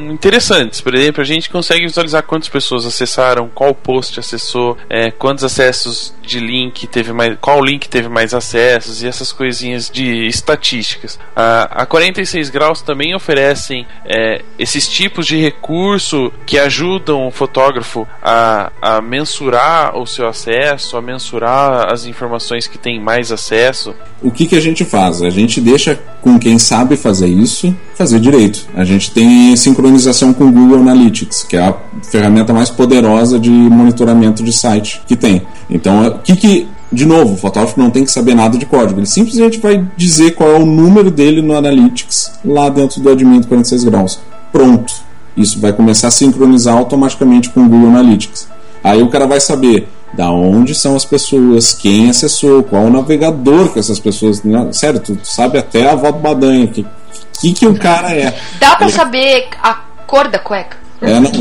interessantes. Por exemplo, a gente consegue visualizar quantas pessoas acessaram, qual post acessou, é, quantos acessos de link teve mais, qual link teve mais acessos e essas coisinhas de estatísticas. A, a 46 graus também oferecem é, esses tipos de recurso que ajudam o fotógrafo a, a mensurar o seu acesso, a mensurar as informações que tem mais acesso. o que, que a gente faz? A gente deixa com quem sabe fazer isso fazer direito. A gente tem sincronização com o Google Analytics, que é a ferramenta mais poderosa de monitoramento de site que tem. Então, o que, que de novo, o fotógrafo não tem que saber nada de código. Ele simplesmente vai dizer qual é o número dele no Analytics lá dentro do admin do 46 graus. Pronto. Isso vai começar a sincronizar automaticamente com o Google Analytics. Aí o cara vai saber da onde são as pessoas, quem acessou, qual o navegador que essas pessoas. Não, sério, tu, sabe até a avó do Badanha, que, que que o cara é. Dá pra saber a cor da cueca? É, não.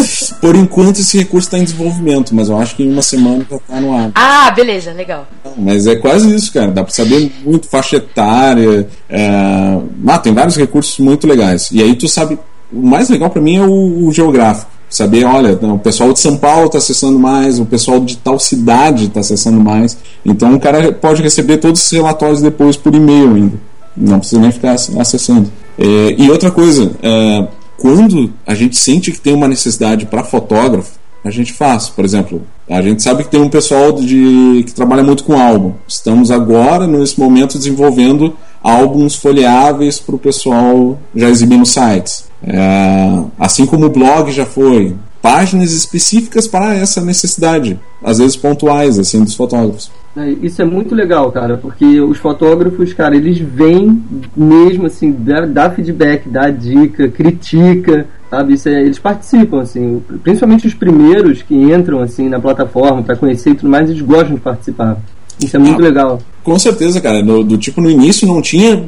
Por enquanto esse recurso está em desenvolvimento, mas eu acho que em uma semana já está no ar. Ah, beleza, legal. Mas é quase isso, cara. Dá pra saber muito faixa etária. É... Ah, tem vários recursos muito legais. E aí tu sabe. O mais legal pra mim é o, o geográfico. Saber, olha, o pessoal de São Paulo está acessando mais, o pessoal de tal cidade está acessando mais. Então o cara pode receber todos esses relatórios depois por e-mail ainda. Não precisa nem ficar acessando. É, e outra coisa, é, quando a gente sente que tem uma necessidade para fotógrafo, a gente faz. Por exemplo, a gente sabe que tem um pessoal de, que trabalha muito com álbum. Estamos agora, nesse momento, desenvolvendo álbuns folheáveis para o pessoal já exibir nos sites. É, assim como o blog já foi. Páginas específicas para essa necessidade, às vezes pontuais, assim, dos fotógrafos. É, Isso é muito legal, cara, porque os fotógrafos, cara, eles vêm mesmo assim, dá, dá feedback, dá dica, critica, sabe? É- eles participam, assim, principalmente os primeiros que entram assim na plataforma para conhecer e tudo mais, eles gostam de participar. Isso é muito Ah. legal. Com certeza, cara. No- do tipo, no início não tinha.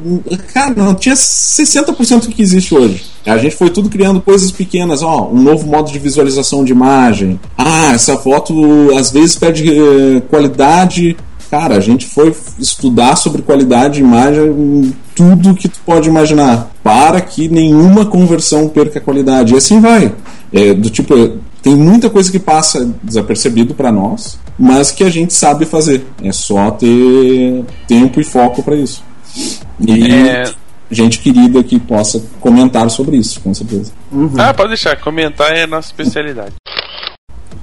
Cara, não tinha 60% do que existe hoje. A gente foi tudo criando coisas pequenas, ó, um novo modo de visualização de imagem. Ah, essa foto às vezes perde eh, qualidade. Cara, a gente foi estudar sobre qualidade de imagem em tudo que tu pode imaginar, para que nenhuma conversão perca a qualidade. E assim vai. É, do tipo, tem muita coisa que passa desapercebido para nós, mas que a gente sabe fazer. É só ter tempo e foco para isso. E É. gente querida que possa comentar sobre isso, com certeza. Ah, pode deixar, comentar é a nossa especialidade.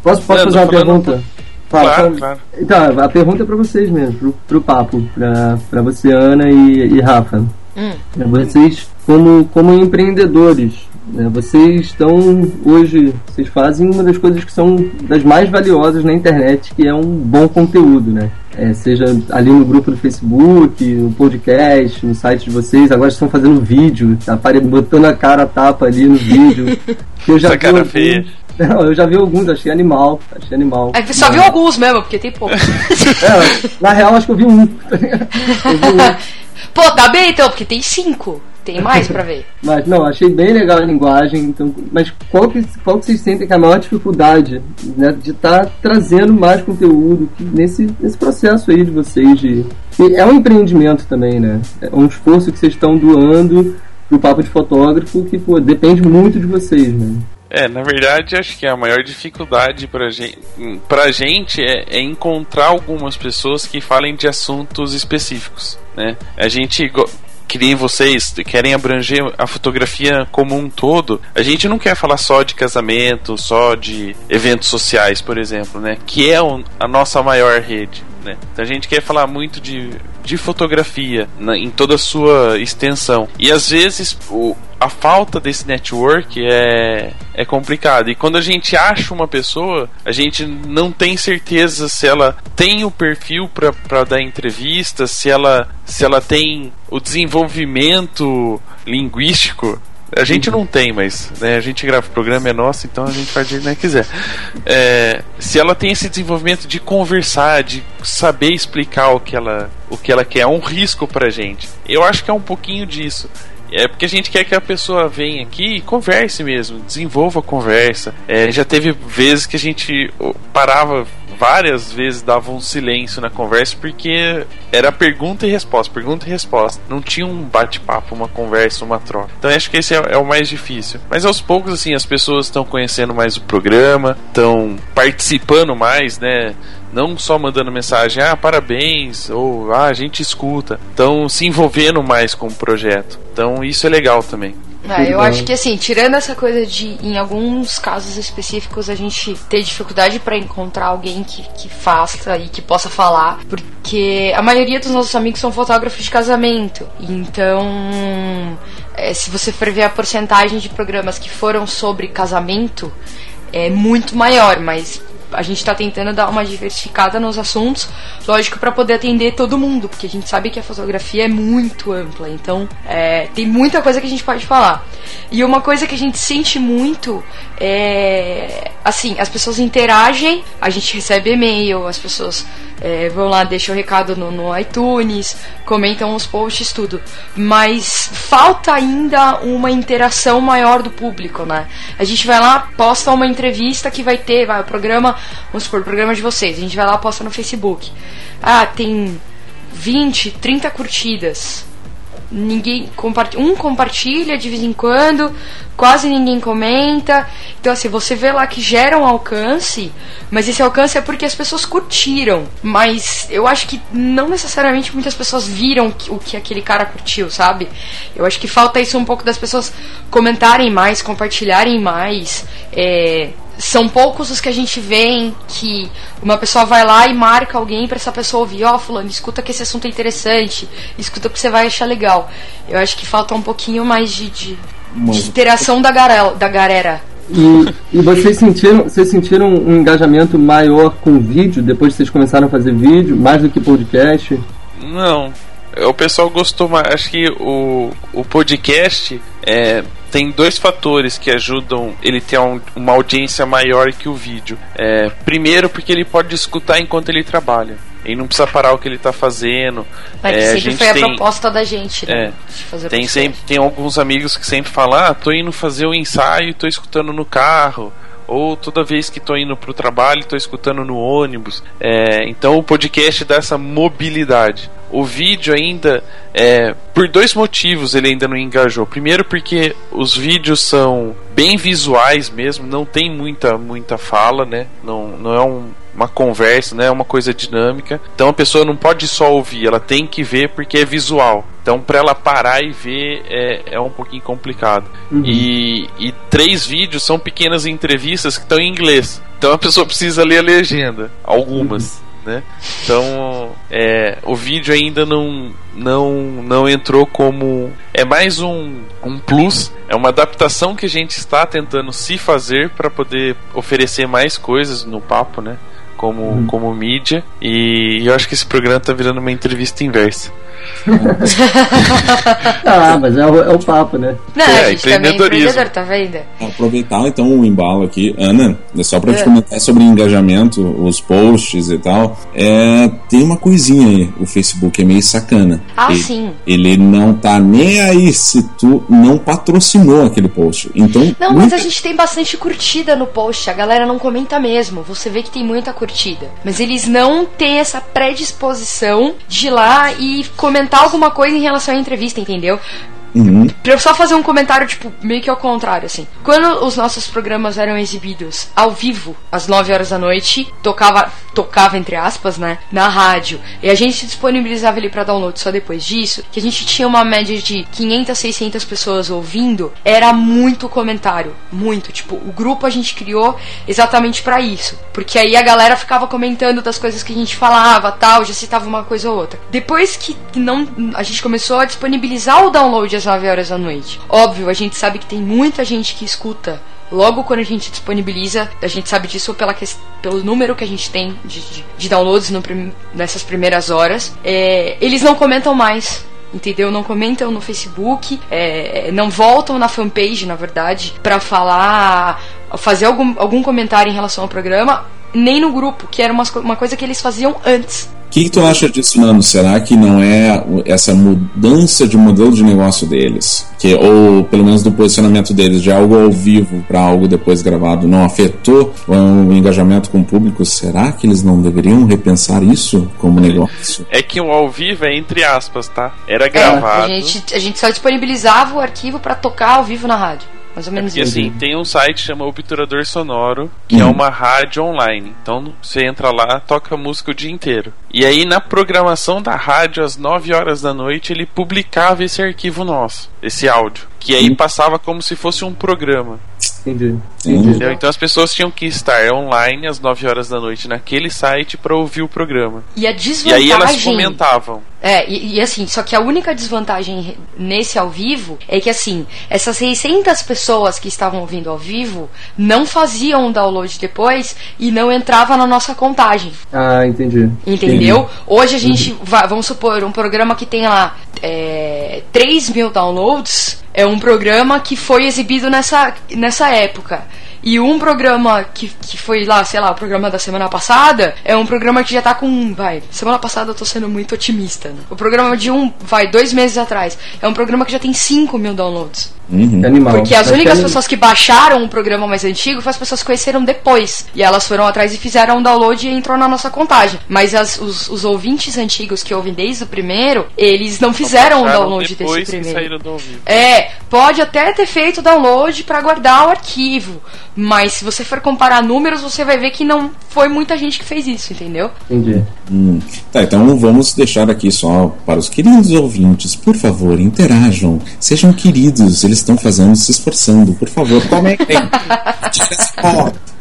Posso, posso Leandro, fazer uma um pergunta? Fala, Claro, fala. claro. Então, a pergunta é pra vocês mesmo, pro, pro papo, pra, pra você, Ana e, e Rafa. Hum. É, Vocês, como, como empreendedores, vocês estão hoje, vocês fazem uma das coisas que são das mais valiosas na internet, que é um bom conteúdo, né? É, seja ali no grupo do Facebook, no podcast, no site de vocês, agora estão fazendo vídeo, tá botando a cara a tapa ali no vídeo. Que eu já Essa vi cara alguns- feia. Não, eu já vi alguns, achei animal, achei animal. É que só viu alguns mesmo, porque tem pouco. É, na real, acho que eu vi um. tá ligado? eu vi um. Pô, tá bem então, porque tem cinco. Tem mais pra ver. Mas não, achei bem legal a linguagem. Então, mas qual que, qual que vocês sentem que é a maior dificuldade né, de estar trazendo mais conteúdo nesse, nesse processo aí de vocês? De, é um empreendimento também, né? É um esforço que vocês estão doando pro papo de fotógrafo que pô, depende muito de vocês, né? É, na verdade, acho que a maior dificuldade pra gente, pra gente é, é encontrar algumas pessoas que falem de assuntos específicos, né? A gente que nem vocês querem abranger a fotografia como um todo, a gente não quer falar só de casamento, só de eventos sociais, por exemplo, né? Que é a nossa maior rede, né? Então a gente quer falar muito de, de fotografia na- em toda a sua extensão. E às vezes o, a falta desse network é, é complicado. E quando a gente acha uma pessoa, a gente não tem certeza se ela tem o perfil para dar entrevista, se ela, se ela tem o desenvolvimento linguístico. A gente não tem, mas né, a gente grava o programa é nosso, então a gente faz jeito que quiser. É, se ela tem esse desenvolvimento de conversar, de saber explicar o que ela, o que ela quer, é um risco pra gente. Eu acho que é um pouquinho disso. É porque a gente quer que a pessoa venha aqui e converse mesmo, desenvolva a conversa. É, já teve vezes que a gente parava várias vezes dava um silêncio na conversa porque era pergunta e resposta, pergunta e resposta. Não tinha um bate-papo, uma conversa, uma troca. Então acho que esse é, é o mais difícil. Mas aos poucos, assim, as pessoas estão conhecendo mais o programa, estão participando mais, né? Não só mandando mensagem, ah, parabéns, ou ah, a gente escuta. Estão se envolvendo mais com o projeto. Então isso é legal também. Ah, eu acho que assim, tirando essa coisa de, em alguns casos específicos, a gente ter dificuldade pra encontrar alguém que, que faça e que possa falar, porque a maioria dos nossos amigos são fotógrafos de casamento. Então, é, se você for ver a porcentagem de programas que foram sobre casamento, é muito maior, mas a gente tá tentando dar uma diversificada nos assuntos, lógico, para poder atender todo mundo, porque a gente sabe que a fotografia é muito ampla, então é, tem muita coisa que a gente pode falar. E uma coisa que a gente sente muito é. Assim, as pessoas interagem, a gente recebe e-mail, as pessoas é, vão lá, deixam o recado no, no iTunes, comentam os posts, tudo. Mas falta ainda uma interação maior do público, né? A gente vai lá, posta uma entrevista que vai ter, vai, o programa, vamos supor, o programa de vocês, a gente vai lá, posta no Facebook. Ah, tem 20, 30 curtidas. Ninguém compartilha, um compartilha de vez em quando, quase ninguém comenta. Então assim, você vê lá que gera um alcance, mas esse alcance é porque as pessoas curtiram. Mas eu acho que não necessariamente muitas pessoas viram o que aquele cara curtiu, sabe? Eu acho que falta isso um pouco das pessoas comentarem mais, compartilharem mais. É, são poucos os que a gente vê em que uma pessoa vai lá e marca alguém pra essa pessoa ouvir, ó, fulano, escuta que esse assunto é interessante, escuta que você vai achar legal. Eu acho que falta um pouquinho mais de, de, de interação da galera, da galera. E, e vocês sentiram, vocês sentiram um engajamento maior com o vídeo depois que vocês começaram a fazer vídeo, mais do que podcast? Não. O pessoal gostou mais. Acho que o, o podcast é, tem dois fatores que ajudam ele ter um- uma audiência maior que o vídeo. É, primeiro, porque ele pode escutar enquanto ele trabalha. Ele não precisa parar o que ele está fazendo. Mas É, a sempre gente foi a tem- proposta da gente, né? É. Tem, sempre, tem alguns amigos que sempre falam: ah, tô indo fazer o ensaio e tô escutando no carro. Ou toda vez que tô indo pro trabalho, tô escutando no ônibus. É, então o podcast dá essa mobilidade. O vídeo ainda, é, por dois motivos ele ainda não engajou. Primeiro porque os vídeos são bem visuais mesmo, não tem muita, muita fala, né? Não, não é um, uma conversa, né? É uma coisa dinâmica. Então a pessoa não pode só ouvir, ela tem que ver porque é visual. Então para ela parar e ver é, é um pouquinho complicado. E, e três vídeos são pequenas entrevistas que estão em inglês. Então a pessoa precisa ler a legenda, algumas. Né? Então é, o vídeo ainda não, não, não entrou como. É mais um, um plus, é uma adaptação que a gente está tentando se fazer para poder oferecer mais coisas no papo, né? Como, como mídia. E eu acho que esse programa tá virando uma entrevista inversa. Ah, mas é o, é o papo, né? Não, É, a gente também é empreendedorismo. empreendedor, tá vendo? Aproveitar então o embalo aqui, Ana, é só pra te É. comentar sobre engajamento, os posts e tal. É, tem uma coisinha aí, o Facebook é meio sacana. Ah, ele, sim. Ele não tá nem aí se tu não patrocinou aquele post. Então, Não, mas a gente tem bastante curtida no post, a galera não comenta mesmo. Você vê que tem muita curtida. Mas eles não têm essa predisposição de ir lá e comentar alguma coisa em relação à entrevista, entendeu? Uhum. Pra eu só fazer um comentário, tipo, meio que ao contrário, assim. Quando os nossos programas eram exibidos ao vivo, às 9 horas da noite, tocava, tocava entre aspas, né, na rádio, e a gente disponibilizava ele pra download só depois disso, que a gente tinha uma média de 500, 600 pessoas ouvindo, era muito comentário, muito. Tipo, o grupo a gente criou exatamente pra isso, porque aí a galera ficava comentando das coisas que a gente falava, tal, já citava uma coisa ou outra. Depois que não, a gente começou a disponibilizar o download às 9 horas da noite. Óbvio, a gente sabe que tem muita gente que escuta Logo quando a gente disponibiliza, a gente sabe disso pela ques- pelo número que a gente tem de, de- de downloads no nessas primeiras horas. É, eles não comentam mais. Entendeu? Não comentam no Facebook, é, não voltam na fanpage, na verdade, pra falar, fazer algum, algum comentário em relação ao programa, nem no grupo, que era umas co- uma coisa que eles faziam antes. O que, que tu acha disso, Nando? Será que não é essa mudança de modelo de negócio deles, que ou pelo menos do posicionamento deles, de algo ao vivo para algo depois gravado, não afetou o engajamento com o público? Será que eles não deveriam repensar isso como negócio? É que o ao vivo é entre aspas, tá? Era É, gravado. a, gente, a gente só disponibilizava o arquivo pra tocar ao vivo na rádio. Mais ou menos E isso. assim, tem um site que chama Obturador Sonoro, que é Uhum. uma rádio online. Então você entra lá, toca música o dia inteiro. E aí na programação da rádio, às 9 horas da noite, ele publicava esse arquivo nosso, esse áudio. Que aí passava como se fosse um programa. Entendi. Entendi. Entendeu? Então as pessoas tinham que estar online às 9 horas da noite naquele site pra ouvir o programa. E a E desvantagem. aí elas comentavam. É, e, e assim, só que a única desvantagem nesse ao vivo é que assim, essas 600 pessoas que estavam ouvindo ao vivo não faziam o download depois e não entrava na nossa contagem. Ah, entendi. Entendeu? Hoje a gente vai, vamos supor, um programa que tem lá é, 3 mil downloads é um programa que foi exibido nessa, nessa época. E um programa que, que foi lá, sei lá, o programa da semana passada, é um programa que já tá com. Vai, semana passada eu tô sendo muito otimista, né? O programa de um, vai, dois meses atrás, é um programa que já tem 5 mil downloads. Uhum. Animal. Porque as que únicas é- pessoas que baixaram o programa mais antigo foi as pessoas que conheceram depois. E elas foram atrás e fizeram um download e entrou na nossa contagem. Mas as- os, os ouvintes antigos que ouvem desde o primeiro, eles não fizeram o Baixaram download depois desse primeiro. do. É, pode até ter feito o download pra guardar o arquivo. Mas se você for comparar números, você vai ver que não foi muita gente que fez isso, entendeu? Entendi. Hum. Tá, então vamos deixar aqui só para os queridos ouvintes, por favor, interajam, sejam queridos, eles estão fazendo, se esforçando, por favor, comentem.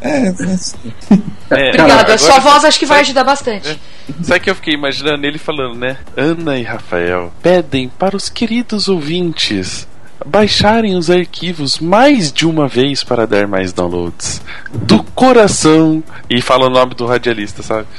é, é, É, Obrigada, agora- a sua voz acho que vai ajudar bastante. É. Sabe que eu fiquei imaginando ele falando, né? Ana e Rafael pedem para os queridos ouvintes baixarem os arquivos mais de uma vez para dar mais downloads. Do coração. E fala o nome do radialista, sabe?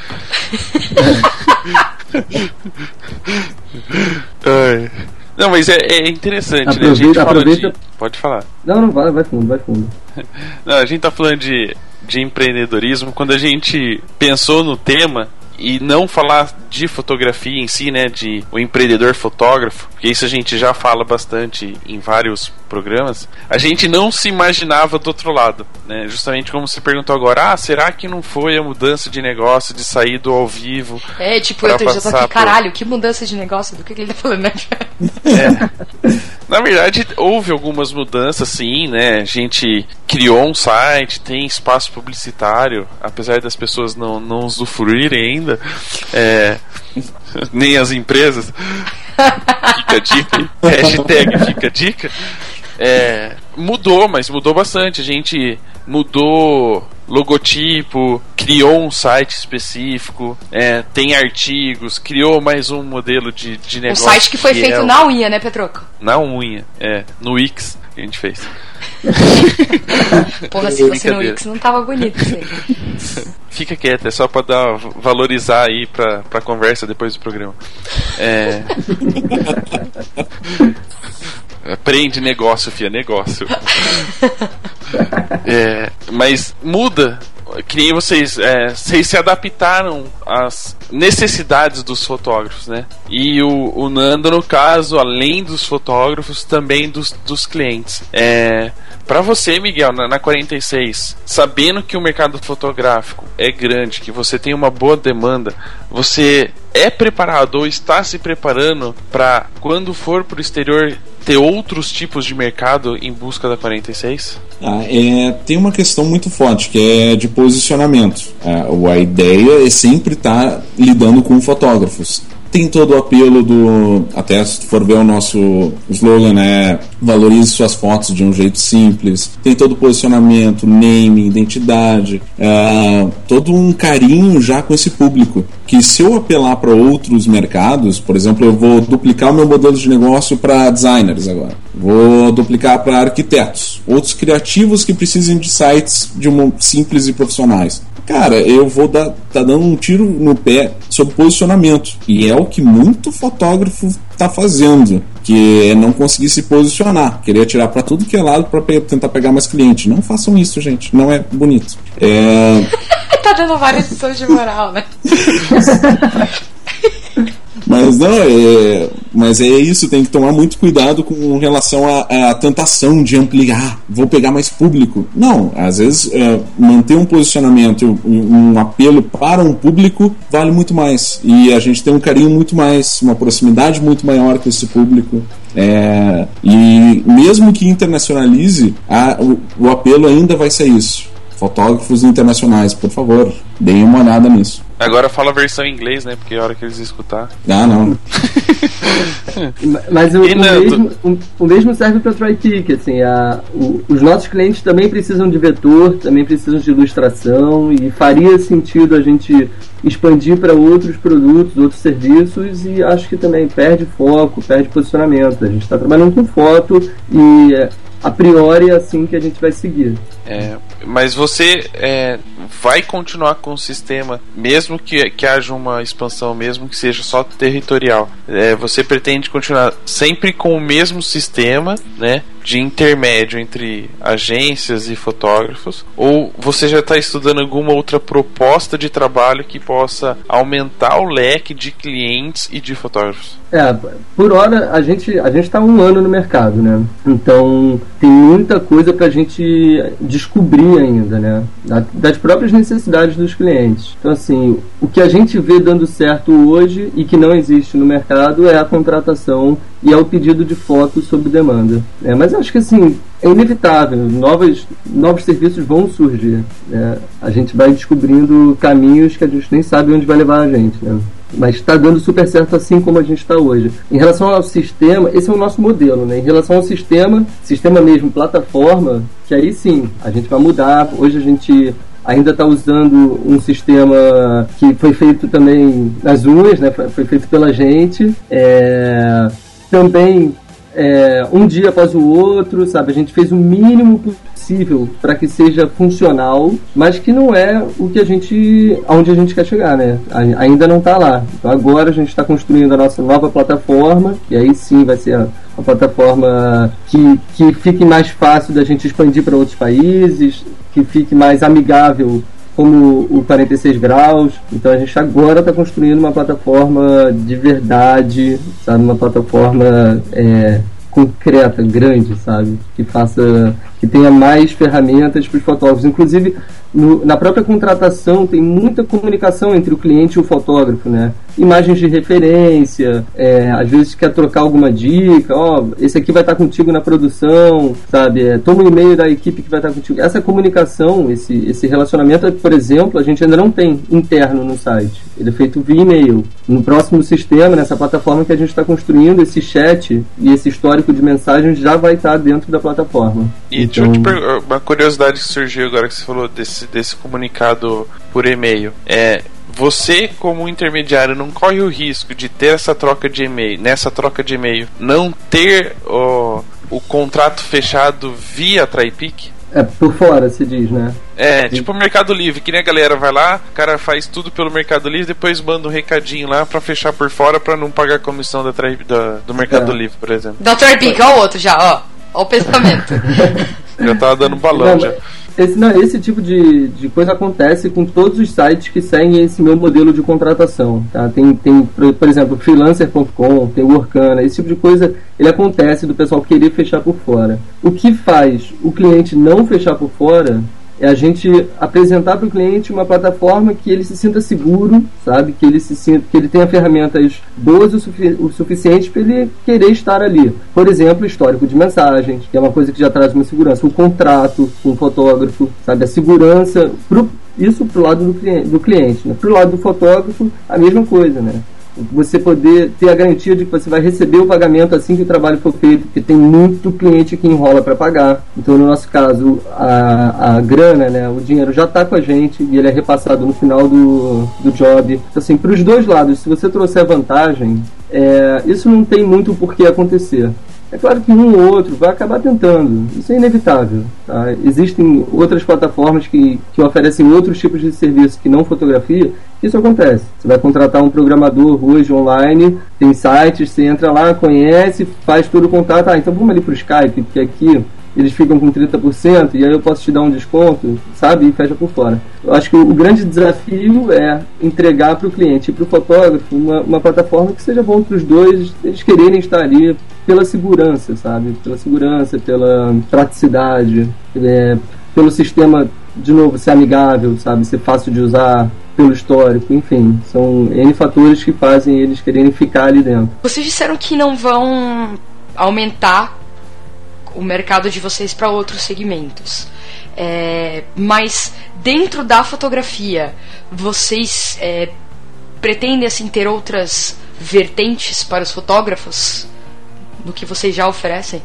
Ai. Não, mas é, é interessante, né? A gente Aproveita- fala aproveita- de. Pode falar. Não, não, vai, vai fundo, vai fundo. Não, a gente tá falando de, de empreendedorismo quando a gente pensou no tema e não falar de fotografia em si, né, de o empreendedor fotógrafo, porque isso a gente já fala bastante em vários programas. A gente não se imaginava do outro lado, né? Justamente como você perguntou agora, ah, será que não foi a mudança de negócio de sair do ao vivo? É, tipo, eu já tô aqui, por- caralho, que mudança de negócio, do que, que ele tá falando, né? Na verdade, houve algumas mudanças, sim, né? A gente criou um site, tem espaço publicitário, apesar das pessoas não, não usufruírem ainda, é, nem as empresas. Fica a dica. Hashtag fica a dica. É, mudou, mas mudou bastante. A gente mudou logotipo, criou um site específico, é, tem artigos, criou mais um modelo de, de Um negócio. site que foi feito é na unha, né, Petroco? na unha, é, no Wix que a gente fez. Porra, se fosse no. Wix não tava bonito isso aí. Fica quieto, é só pra dar, valorizar aí pra, pra conversa depois do programa. É. Aprende negócio, fia, negócio. É, mas muda. Que nem vocês, é, vocês se adaptaram às necessidades dos fotógrafos, né? E o, o Nando, no caso, além dos fotógrafos, também dos, dos clientes. É, para você, Miguel, na, na 46, sabendo que o mercado fotográfico é grande, que você tem uma boa demanda, você é preparado ou está se preparando para quando for para o exterior ter outros tipos de mercado em busca da 46? Ah, é, tem uma questão muito forte que é de posicionamento. A, a ideia é sempre estar lidando com fotógrafos. Tem todo o apelo do. Até se for ver o nosso slogan, né? Valorize suas fotos de um jeito simples. Tem todo o posicionamento, name, identidade. é, todo um carinho já com esse público. Que se eu apelar para outros mercados, por exemplo, eu vou duplicar o meu modelo de negócio para designers agora. Vou duplicar para arquitetos, outros criativos que precisem de sites de uma, simples e profissionais. Cara, eu vou dar tá dando um tiro no pé sobre posicionamento. E é o que muito fotógrafo tá fazendo, que é não conseguir se posicionar, querer atirar para tudo que é lado para tentar pegar mais cliente. Não façam isso, gente, não é bonito. É, dando várias lições de moral, né? Mas não, é, mas é isso, tem que tomar muito cuidado com relação à, à tentação de ampliar, vou pegar mais público. Não, às vezes é, manter um posicionamento, um, um apelo para um público vale muito mais. E a gente tem um carinho muito mais, uma proximidade muito maior com esse público. É, e mesmo que internacionalize, a- o, o apelo ainda vai ser isso. Fotógrafos internacionais, por favor, deem uma olhada nisso. Agora fala a versão em inglês, né? Porque a hora que eles escutar. Ah, não. Mas o, o mesmo, o, o mesmo serve para TriPic, assim, a, o- os nossos clientes também precisam de vetor, também precisam de ilustração e faria sentido a gente expandir para outros produtos, outros serviços e acho que também perde foco, perde posicionamento. A gente está trabalhando com foto e é, a priori é assim que a gente vai seguir. É, mas você é, vai continuar com o sistema, mesmo que, que haja uma expansão, mesmo que seja só territorial. É, você pretende continuar sempre com o mesmo sistema, né? De intermédio entre agências e fotógrafos? Ou você já está estudando alguma outra proposta de trabalho que possa aumentar o leque de clientes e de fotógrafos? É, por hora a gente a gente está um ano no mercado, né? Então tem muita coisa para a gente descobrir ainda, né? Da- Das próprias necessidades dos clientes. Então assim, o que a gente vê dando certo hoje e que não existe no mercado é a contratação e é o pedido de fotos sob demanda. É, mas acho que assim é inevitável, novos novos serviços vão surgir. né? A gente vai descobrindo caminhos que a gente nem sabe onde vai levar a gente, né? Mas está dando super certo assim como a gente está hoje. Em relação ao sistema, esse é o nosso modelo, né? Em relação ao sistema, sistema mesmo, plataforma, que aí sim, a gente vai mudar. Hoje a gente ainda está usando um sistema que foi feito também nas unhas, né? Foi feito pela gente. É, também é, um dia após o outro, sabe? A gente fez o mínimo possível para que seja funcional, mas que não é o que a gente, aonde a gente quer chegar, né? Ainda não está lá. Então agora a gente está construindo a nossa nova plataforma e aí sim vai ser a, a plataforma que, que fique mais fácil da gente expandir para outros países, que fique mais amigável como o 46 graus. Então a gente agora está construindo uma plataforma de verdade, sabe? Uma plataforma é, concreta, grande, sabe? Que faça, que tenha mais ferramentas para os fotógrafos. Inclusive no- na própria contratação tem muita comunicação entre o cliente e o fotógrafo, né? Imagens de referência, é, às vezes quer trocar alguma dica, ó, esse aqui vai estar contigo na produção, sabe? É, toma um e-mail da equipe que vai estar contigo. Essa comunicação, esse, esse relacionamento, por exemplo, a gente ainda não tem interno no site. Ele é feito via e-mail. No próximo sistema, nessa plataforma que a gente está construindo, esse chat e esse histórico de mensagens já vai estar dentro da plataforma. E deixa eu te perguntar, uma curiosidade que surgiu agora que você falou desse, desse comunicado por e-mail. É, você, como intermediário, não corre o risco de ter essa troca de e-mail, nessa troca de e-mail, não ter o, o contrato fechado via TriPic? É por fora, se diz, né? É, tipo o Mercado Livre, que nem a galera vai lá, o cara faz tudo pelo Mercado Livre, depois manda um recadinho lá pra fechar por fora pra não pagar a comissão da, Tri- da- do Mercado É. Livre, por exemplo. Dr. Pink, ó o outro já, ó. Ó o pensamento. Já tava dando balão Não, já. Esse, não, esse tipo de, de coisa acontece com todos os sites que seguem esse meu modelo de contratação. Tá? Tem, tem, por, exemplo, freelancer.com, tem Workana, esse tipo de coisa ele acontece do pessoal querer fechar por fora. O que faz o cliente não fechar por fora é a gente apresentar para o cliente uma plataforma que ele se sinta seguro, sabe? Que ele se sinta, que ele tenha ferramentas boas o, sufi o suficiente para ele querer estar ali. Por exemplo, histórico de mensagens, que é uma coisa que já traz uma segurança. O contrato com o fotógrafo, sabe? A segurança pro, isso pro lado do cliente, do cliente né? Pro lado do fotógrafo, a mesma coisa, né? Você poder ter a garantia de que você vai receber o pagamento assim que o trabalho for feito, porque tem muito cliente que enrola para pagar. Então, no nosso caso, a, a grana, né, o dinheiro já está com a gente e ele é repassado no final do, do job. Então, assim, para os dois lados, se você trouxer vantagem, é, isso não tem muito por que acontecer. É claro que um ou outro vai acabar tentando, isso é inevitável. Tá? Existem outras plataformas que, que oferecem outros tipos de serviço que não fotografia, isso acontece. Você vai contratar um programador hoje online, tem sites, você entra lá, conhece, faz todo o contato, ah, então vamos ali para o Skype, que aqui eles ficam com 30% e aí eu posso te dar um desconto, sabe? E fecha por fora. Eu acho que o grande desafio é entregar para o cliente e para o fotógrafo uma, uma plataforma que seja bom para os dois, eles quererem estar ali pela segurança, sabe? Pela segurança, pela praticidade, é, pelo sistema, de novo, ser amigável, sabe? Ser fácil de usar, pelo histórico, enfim, são N fatores que fazem eles quererem ficar ali dentro. Vocês disseram que não vão aumentar o mercado de vocês para outros segmentos. É, mas dentro da fotografia, vocês é, pretendem assim ter outras vertentes para os fotógrafos do que vocês já oferecem?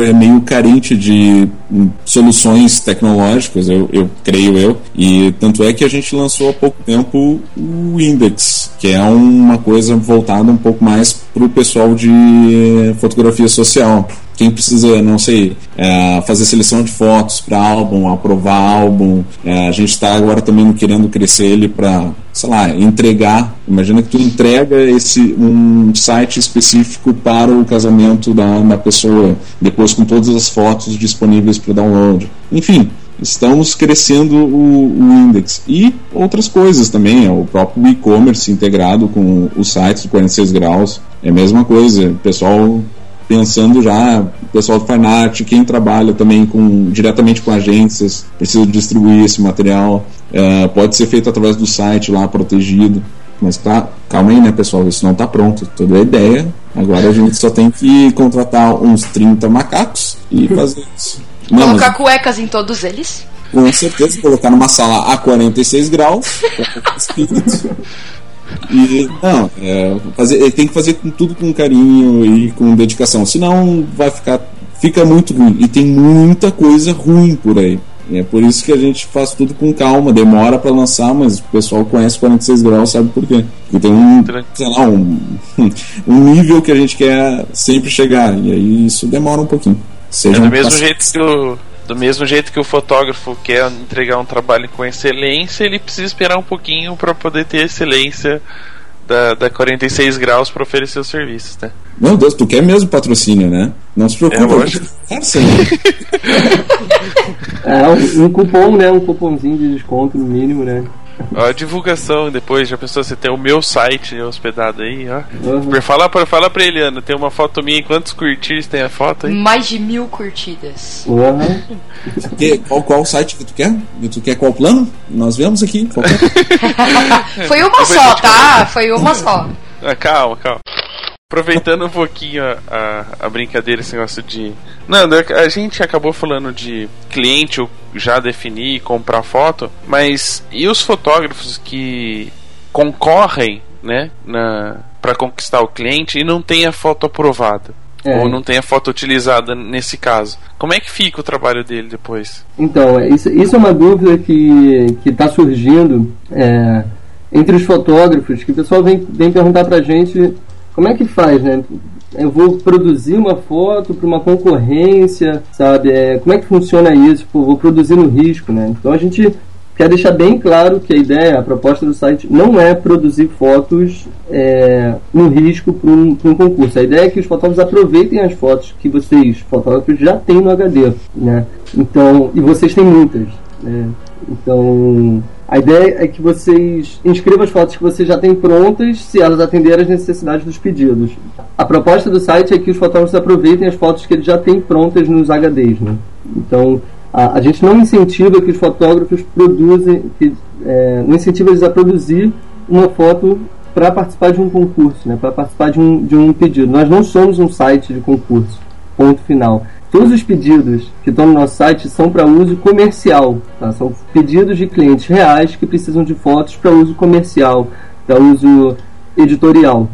é meio carente de hum, soluções tecnológicas, eu, eu, creio eu. E tanto é que a gente lançou há pouco tempo o Index, que é uma coisa voltada um pouco mais para o pessoal de fotografia social quem precisa, não sei, é, fazer seleção de fotos para álbum, aprovar álbum. É, a gente está agora também querendo crescer ele para, sei lá, entregar. Imagina que tu entrega esse um site específico para o casamento da, da pessoa, depois com todas as fotos disponíveis para download. Enfim, estamos crescendo o, o index e outras coisas também, é o próprio e-commerce integrado com os sites do 46 graus, é a mesma coisa, pessoal pensando já, pessoal do Fine Art, quem trabalha também com, diretamente com agências, precisa distribuir esse material, é, pode ser feito através do site lá protegido. Mas tá, calma aí, né, pessoal? Isso não está pronto. Toda a ideia. Agora a gente só tem que contratar uns 30 macacos e fazer isso. Não, Colocar mas... cuecas em todos eles? Com certeza, colocar numa sala a 46 graus. E não, é, fazer, tem que fazer com tudo com carinho e com dedicação, senão vai ficar fica muito ruim e tem muita coisa ruim por aí. É por isso que a gente faz tudo com calma, demora para lançar, mas o pessoal conhece 46 graus, sabe por quê? Porque tem um, sei lá, um, um nível que a gente quer sempre chegar, e aí isso demora um pouquinho. Seja é do mesmo jeito que o do mesmo jeito que o fotógrafo quer entregar um trabalho com excelência, ele precisa esperar um pouquinho para poder ter excelência da, da 46 graus para oferecer os serviços, né? Meu Deus, tu quer mesmo patrocínio, né? Não se preocupe. É, é um, um cupom, né? Um cupomzinho de desconto no mínimo, né? Ó, a divulgação depois, já pensou você tem o meu site hospedado aí, ó. Uhum. Fala, pra, fala pra ele, Ana, tem uma foto minha, quantos curtidas tem a foto aí? Mais de mil curtidas. Uhum. Que, qual, qual site que tu quer? Tu quer qual plano? Nós vemos aqui. Foi uma só, tá? Foi uma só. Ah, calma, calma aproveitando um pouquinho a, a, a, brincadeira, esse negócio de. Não, a gente acabou falando de cliente já definir e comprar foto, mas e os fotógrafos que concorrem, né, na para conquistar o cliente e não tem a foto aprovada? É. Ou não tem a foto utilizada nesse caso. Como é que fica o trabalho dele depois? Então, isso, isso é uma dúvida que está surgindo é, entre os fotógrafos, que o pessoal vem, vem perguntar pra gente como é que faz, né? Eu vou produzir uma foto para uma concorrência, sabe? É, como é que funciona isso? Pô, vou produzir no risco, né? Então a gente quer deixar bem claro que a ideia, a proposta do site não é produzir fotos é, no risco para um, um, concurso. A ideia é que os fotógrafos aproveitem as fotos que vocês, fotógrafos, já têm no HD, né? Então, e vocês têm muitas, né? Então, a ideia é que vocês inscrevam as fotos que vocês já têm prontas, se elas atenderem às necessidades dos pedidos. A proposta do site é que os fotógrafos aproveitem as fotos que eles já têm prontas nos HDs. Né? Então, a, a gente não incentiva que os fotógrafos produzem, que, é, não incentiva eles a produzir uma foto para participar de um concurso, né, para participar de um, de um pedido. Nós não somos um site de concurso, ponto final. Todos os pedidos que estão no nosso site são para uso comercial, tá? são pedidos de clientes reais que precisam de fotos para uso comercial, para uso editorial.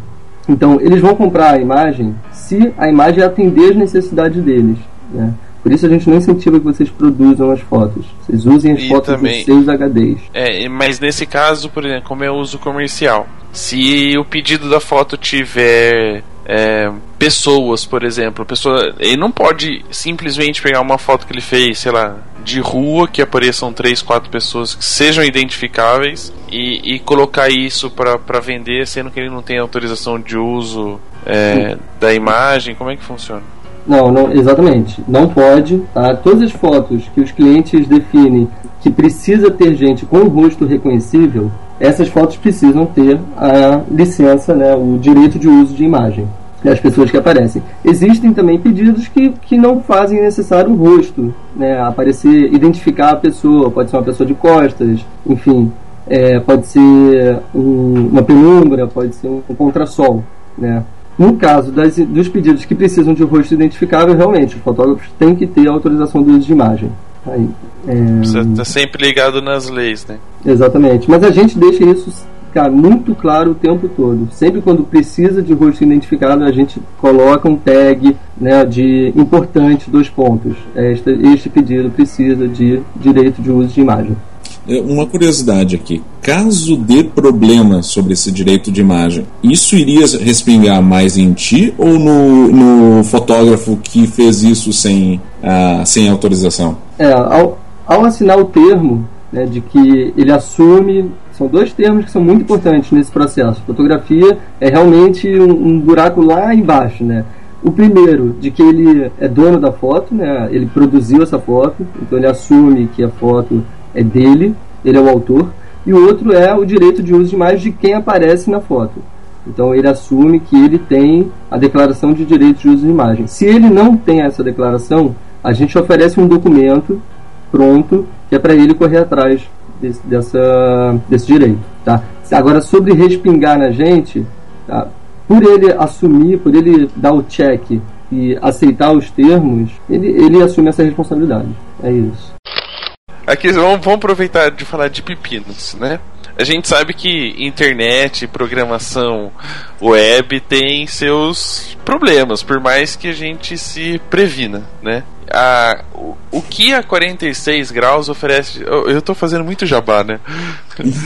Então, eles vão comprar a imagem se a imagem atender as necessidades deles. Né? Por isso a gente não incentiva que vocês produzam as fotos. Vocês usem as E fotos também- dos seus HDs. É, mas nesse caso, por exemplo, como é uso comercial, se o pedido da foto tiver é, pessoas, por exemplo, pessoa, ele não pode simplesmente pegar uma foto que ele fez, sei lá, de rua, que apareçam três, quatro pessoas que sejam identificáveis e, e colocar isso para vender, sendo que ele não tem autorização de uso é, da imagem. Como é que funciona? Não, não, exatamente. Não pode. Tá? Todas as fotos que os clientes definem que precisa ter gente com o rosto reconhecível, essas fotos precisam ter a licença, né, o direito de uso de imagem das pessoas que aparecem. Existem também pedidos que, que não fazem necessário o rosto, né, aparecer, identificar a pessoa, pode ser uma pessoa de costas, enfim, é, pode ser um- uma penumbra, pode ser um, um contrassol, né. No caso das, dos pedidos que precisam de rosto identificável, realmente, os fotógrafos têm que ter a autorização do uso de imagem. Aí, é, Você tá sempre ligado nas leis, né? Exatamente. Mas a gente deixa isso cara, muito claro o tempo todo. Sempre quando precisa de rosto identificado, a gente coloca um tag né, de importante, dois pontos. Este, este pedido precisa de direito de uso de imagem. É, Uma curiosidade aqui: caso dê problema sobre esse direito de imagem, isso iria respingar mais em ti ou no, no fotógrafo que fez isso sem, ah, sem autorização? É, ao, ao assinar o termo né, de que ele assume, são dois termos que são muito importantes nesse processo. Fotografia é realmente um, um buraco lá embaixo, né? O primeiro, de que ele é dono da foto, né? Ele produziu essa foto, então ele assume que a foto é dele, ele é o autor. E o outro é o direito de uso de imagem de quem aparece na foto. Então ele assume que ele tem a declaração de direito de uso de imagem. Se ele não tem essa declaração, a gente oferece um documento pronto que é para ele correr atrás desse, dessa, desse direito. Tá? Agora, sobre respingar na gente, tá? por ele assumir, por ele dar o check e aceitar os termos, ele, ele assume essa responsabilidade. É isso. Aqui vamos, vamos aproveitar de falar de pepinos, né? A gente sabe que internet, programação web tem seus problemas, por mais que a gente se previna, né? A, o, o que a 46 graus oferece. Eu, eu tô fazendo muito jabá, né?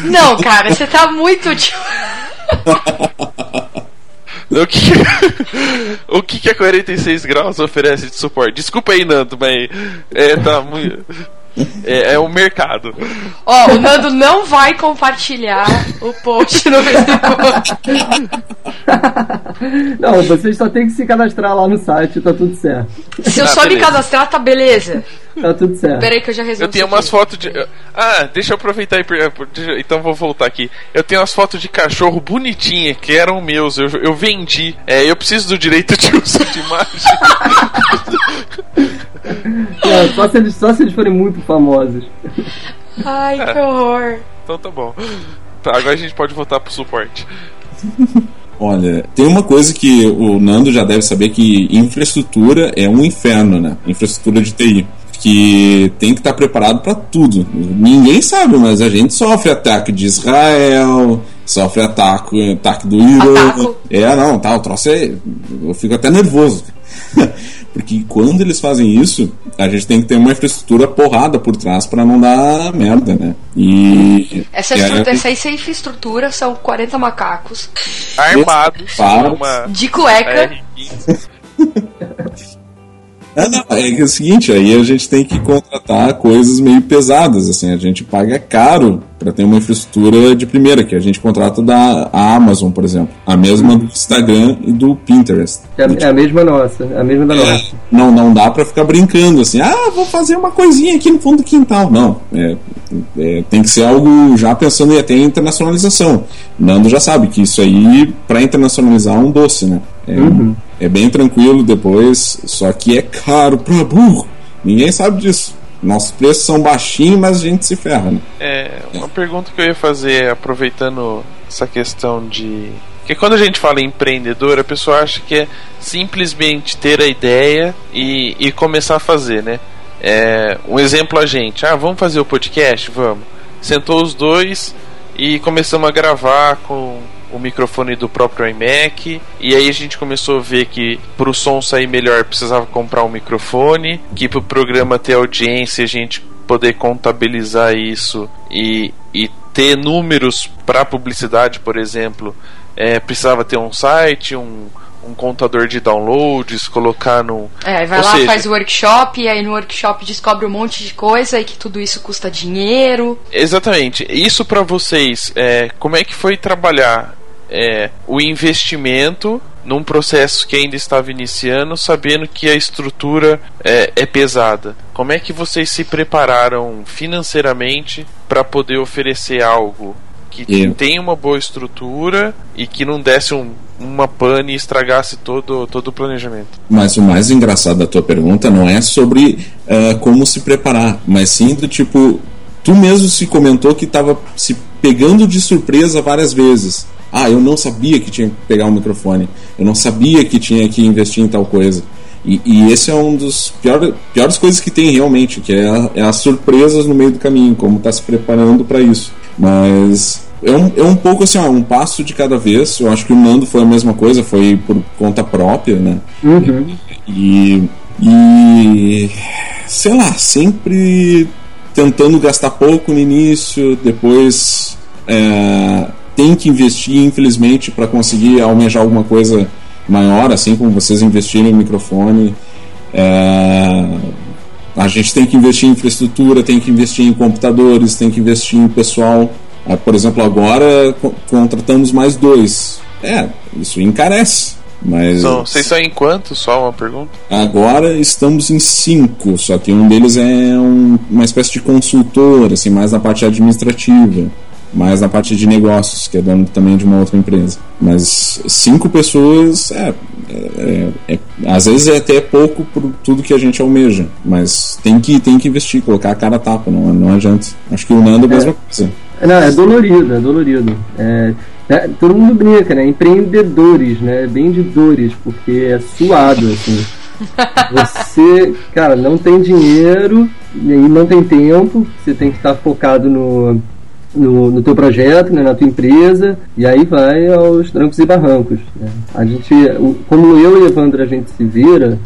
Não, cara, você tá muito. tipo, O que, o que que a 46 graus oferece de suporte? Desculpa aí, Nando, mas é, tá muito. É, é o mercado. Ó, o Nando não vai compartilhar o post no Facebook. Não, vocês só tem que se cadastrar lá no site, tá tudo certo. Se eu Ah, só me beleza. cadastrar, tá beleza. Tá tudo certo. Pera aí que eu já resolvi. Eu tenho umas fotos de. Ah, deixa eu aproveitar e. per- deixa- Então vou voltar aqui. Eu tenho umas fotos de cachorro bonitinha que eram meus. Eu, eu vendi. É, eu preciso do direito de uso de imagem. É, só, se eles, só se eles forem muito famosos. Ai, que horror. então tá bom. Tá, agora a gente pode voltar pro suporte. Olha, tem uma coisa que o Nando já deve saber que infraestrutura é um inferno, né? Infraestrutura de TI. Que tem que estar preparado para tudo. Ninguém sabe, mas a gente sofre ataque de Israel, sofre ataque, ataque do Irã. Ataco. É, não, tá, o troço é. Eu fico até nervoso. Porque quando eles fazem isso, a gente tem que ter uma infraestrutura porrada por trás para não dar merda, né? E. Essa, e aí- estrutura, essa, essa infraestrutura são 40 macacos Armados Para. uma de cueca. R15. É, não, é que é o seguinte, aí a gente tem que contratar coisas meio pesadas, assim, a gente paga caro para ter uma infraestrutura de primeira, que a gente contrata da Amazon, por exemplo, a mesma do Instagram e do Pinterest. É, a- é a mesma nossa, é a mesma da nossa. Não, não dá para ficar brincando assim, ah, vou fazer uma coisinha aqui no fundo do quintal. Não, é, é, tem que ser algo já pensando em até em internacionalização. Nando já sabe que isso aí, para internacionalizar, é um doce, né? É, é bem tranquilo depois, só que é caro pra burro. Ninguém sabe disso. Nossos preços são baixinhos, mas a gente se ferra, né? É, uma pergunta que eu ia fazer, aproveitando essa questão de. Porque quando a gente fala em empreendedor, a pessoa acha que é simplesmente ter a ideia e, e começar a fazer, né? É, um exemplo a gente, ah, vamos fazer o podcast? Vamos. Sentou os dois e começamos a gravar com o microfone do próprio iMac. E aí a gente começou a ver que para o som sair melhor precisava comprar um microfone, que para o programa ter audiência a gente poder contabilizar isso e, e ter números para publicidade, por exemplo, é, precisava ter um site, um, um contador de downloads, colocar no. É, vai Ou lá, seja, faz o workshop, e aí no workshop descobre um monte de coisa e que tudo isso custa dinheiro. Exatamente. Isso para vocês, é, como é que foi trabalhar é, o investimento num processo que ainda estava iniciando, sabendo que a estrutura é, é pesada? Como é que vocês se prepararam financeiramente para poder oferecer algo que Eu. tem uma boa estrutura e que não desse um, uma pane e estragasse todo, todo o planejamento? Mas o mais engraçado da tua pergunta não é sobre eh, como se preparar, mas sim do tipo, tu mesmo se comentou que estava se pegando de surpresa várias vezes. Ah, eu não sabia que tinha que pegar um microfone, eu não sabia que tinha que investir em tal coisa. E, e esse é um dos pior, piores coisas que tem realmente, que é, a- é as surpresas no meio do caminho, como tá se preparando para isso. Mas é um, é um pouco assim, ó, um passo de cada vez. Eu acho que o Nando foi a mesma coisa, foi por conta própria, né? Uhum. E, e sei lá, sempre tentando gastar pouco no início, depois é, tem que investir, infelizmente, para conseguir almejar alguma coisa maior, assim como vocês investiram em microfone. É, a gente tem que investir em infraestrutura, tem que investir em computadores, tem que investir em pessoal. Ah, Por exemplo, agora co- contratamos mais dois. É, isso encarece. Mas Então, vocês são em quanto? Só uma pergunta. Agora estamos em cinco, só que um deles é um- uma espécie de consultor, assim, mais na parte administrativa, mais na parte de negócios, que é dono também de uma outra empresa. Mas cinco pessoas, é, é- é- às vezes é até pouco por tudo que a gente almeja, mas tem que, tem que investir, colocar a cara a tapa, não, não adianta. Acho que o Nando é a mesma coisa. Não, é dolorido, é dolorido. É, é, todo mundo brinca, né? Empreendedores, né? Bem de dores, porque é suado, assim. Você, cara, não tem dinheiro e não tem tempo, você tem que estar focado no, no, no teu projeto, né, na tua empresa, e aí vai aos trancos e barrancos. né? A gente, como eu e Evandro a gente se vira,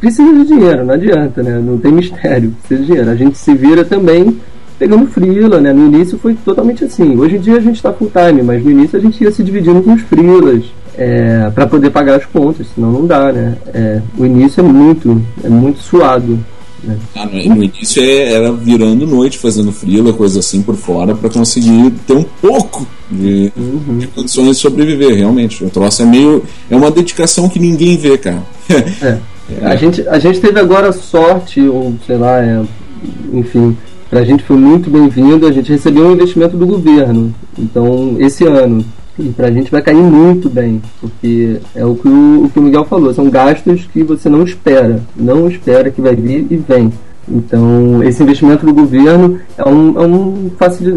precisa de dinheiro, não adianta, né? Não tem mistério, precisa de dinheiro. A gente se vira também pegando freela, né? No início foi totalmente assim. Hoje em dia a gente está full time, mas no início a gente ia se dividindo com os freelas é, para poder pagar as contas, senão não dá, né? É, o início é muito, é muito suado. Né? Ah, no, início é- era virando noite, fazendo frila, coisa assim por fora, para conseguir ter um pouco de, de condições de sobreviver, realmente. O troço é meio. É uma dedicação que ninguém vê, cara. É. A, gente, a gente teve agora sorte, ou sei lá, é, enfim, pra gente foi muito bem-vindo. A gente recebeu um investimento do governo, então, esse ano. E pra gente vai cair muito bem, porque é o que o, o que o Miguel falou, são gastos que você não espera, não espera que vai vir e vem. Então, esse investimento do governo é, um, é, um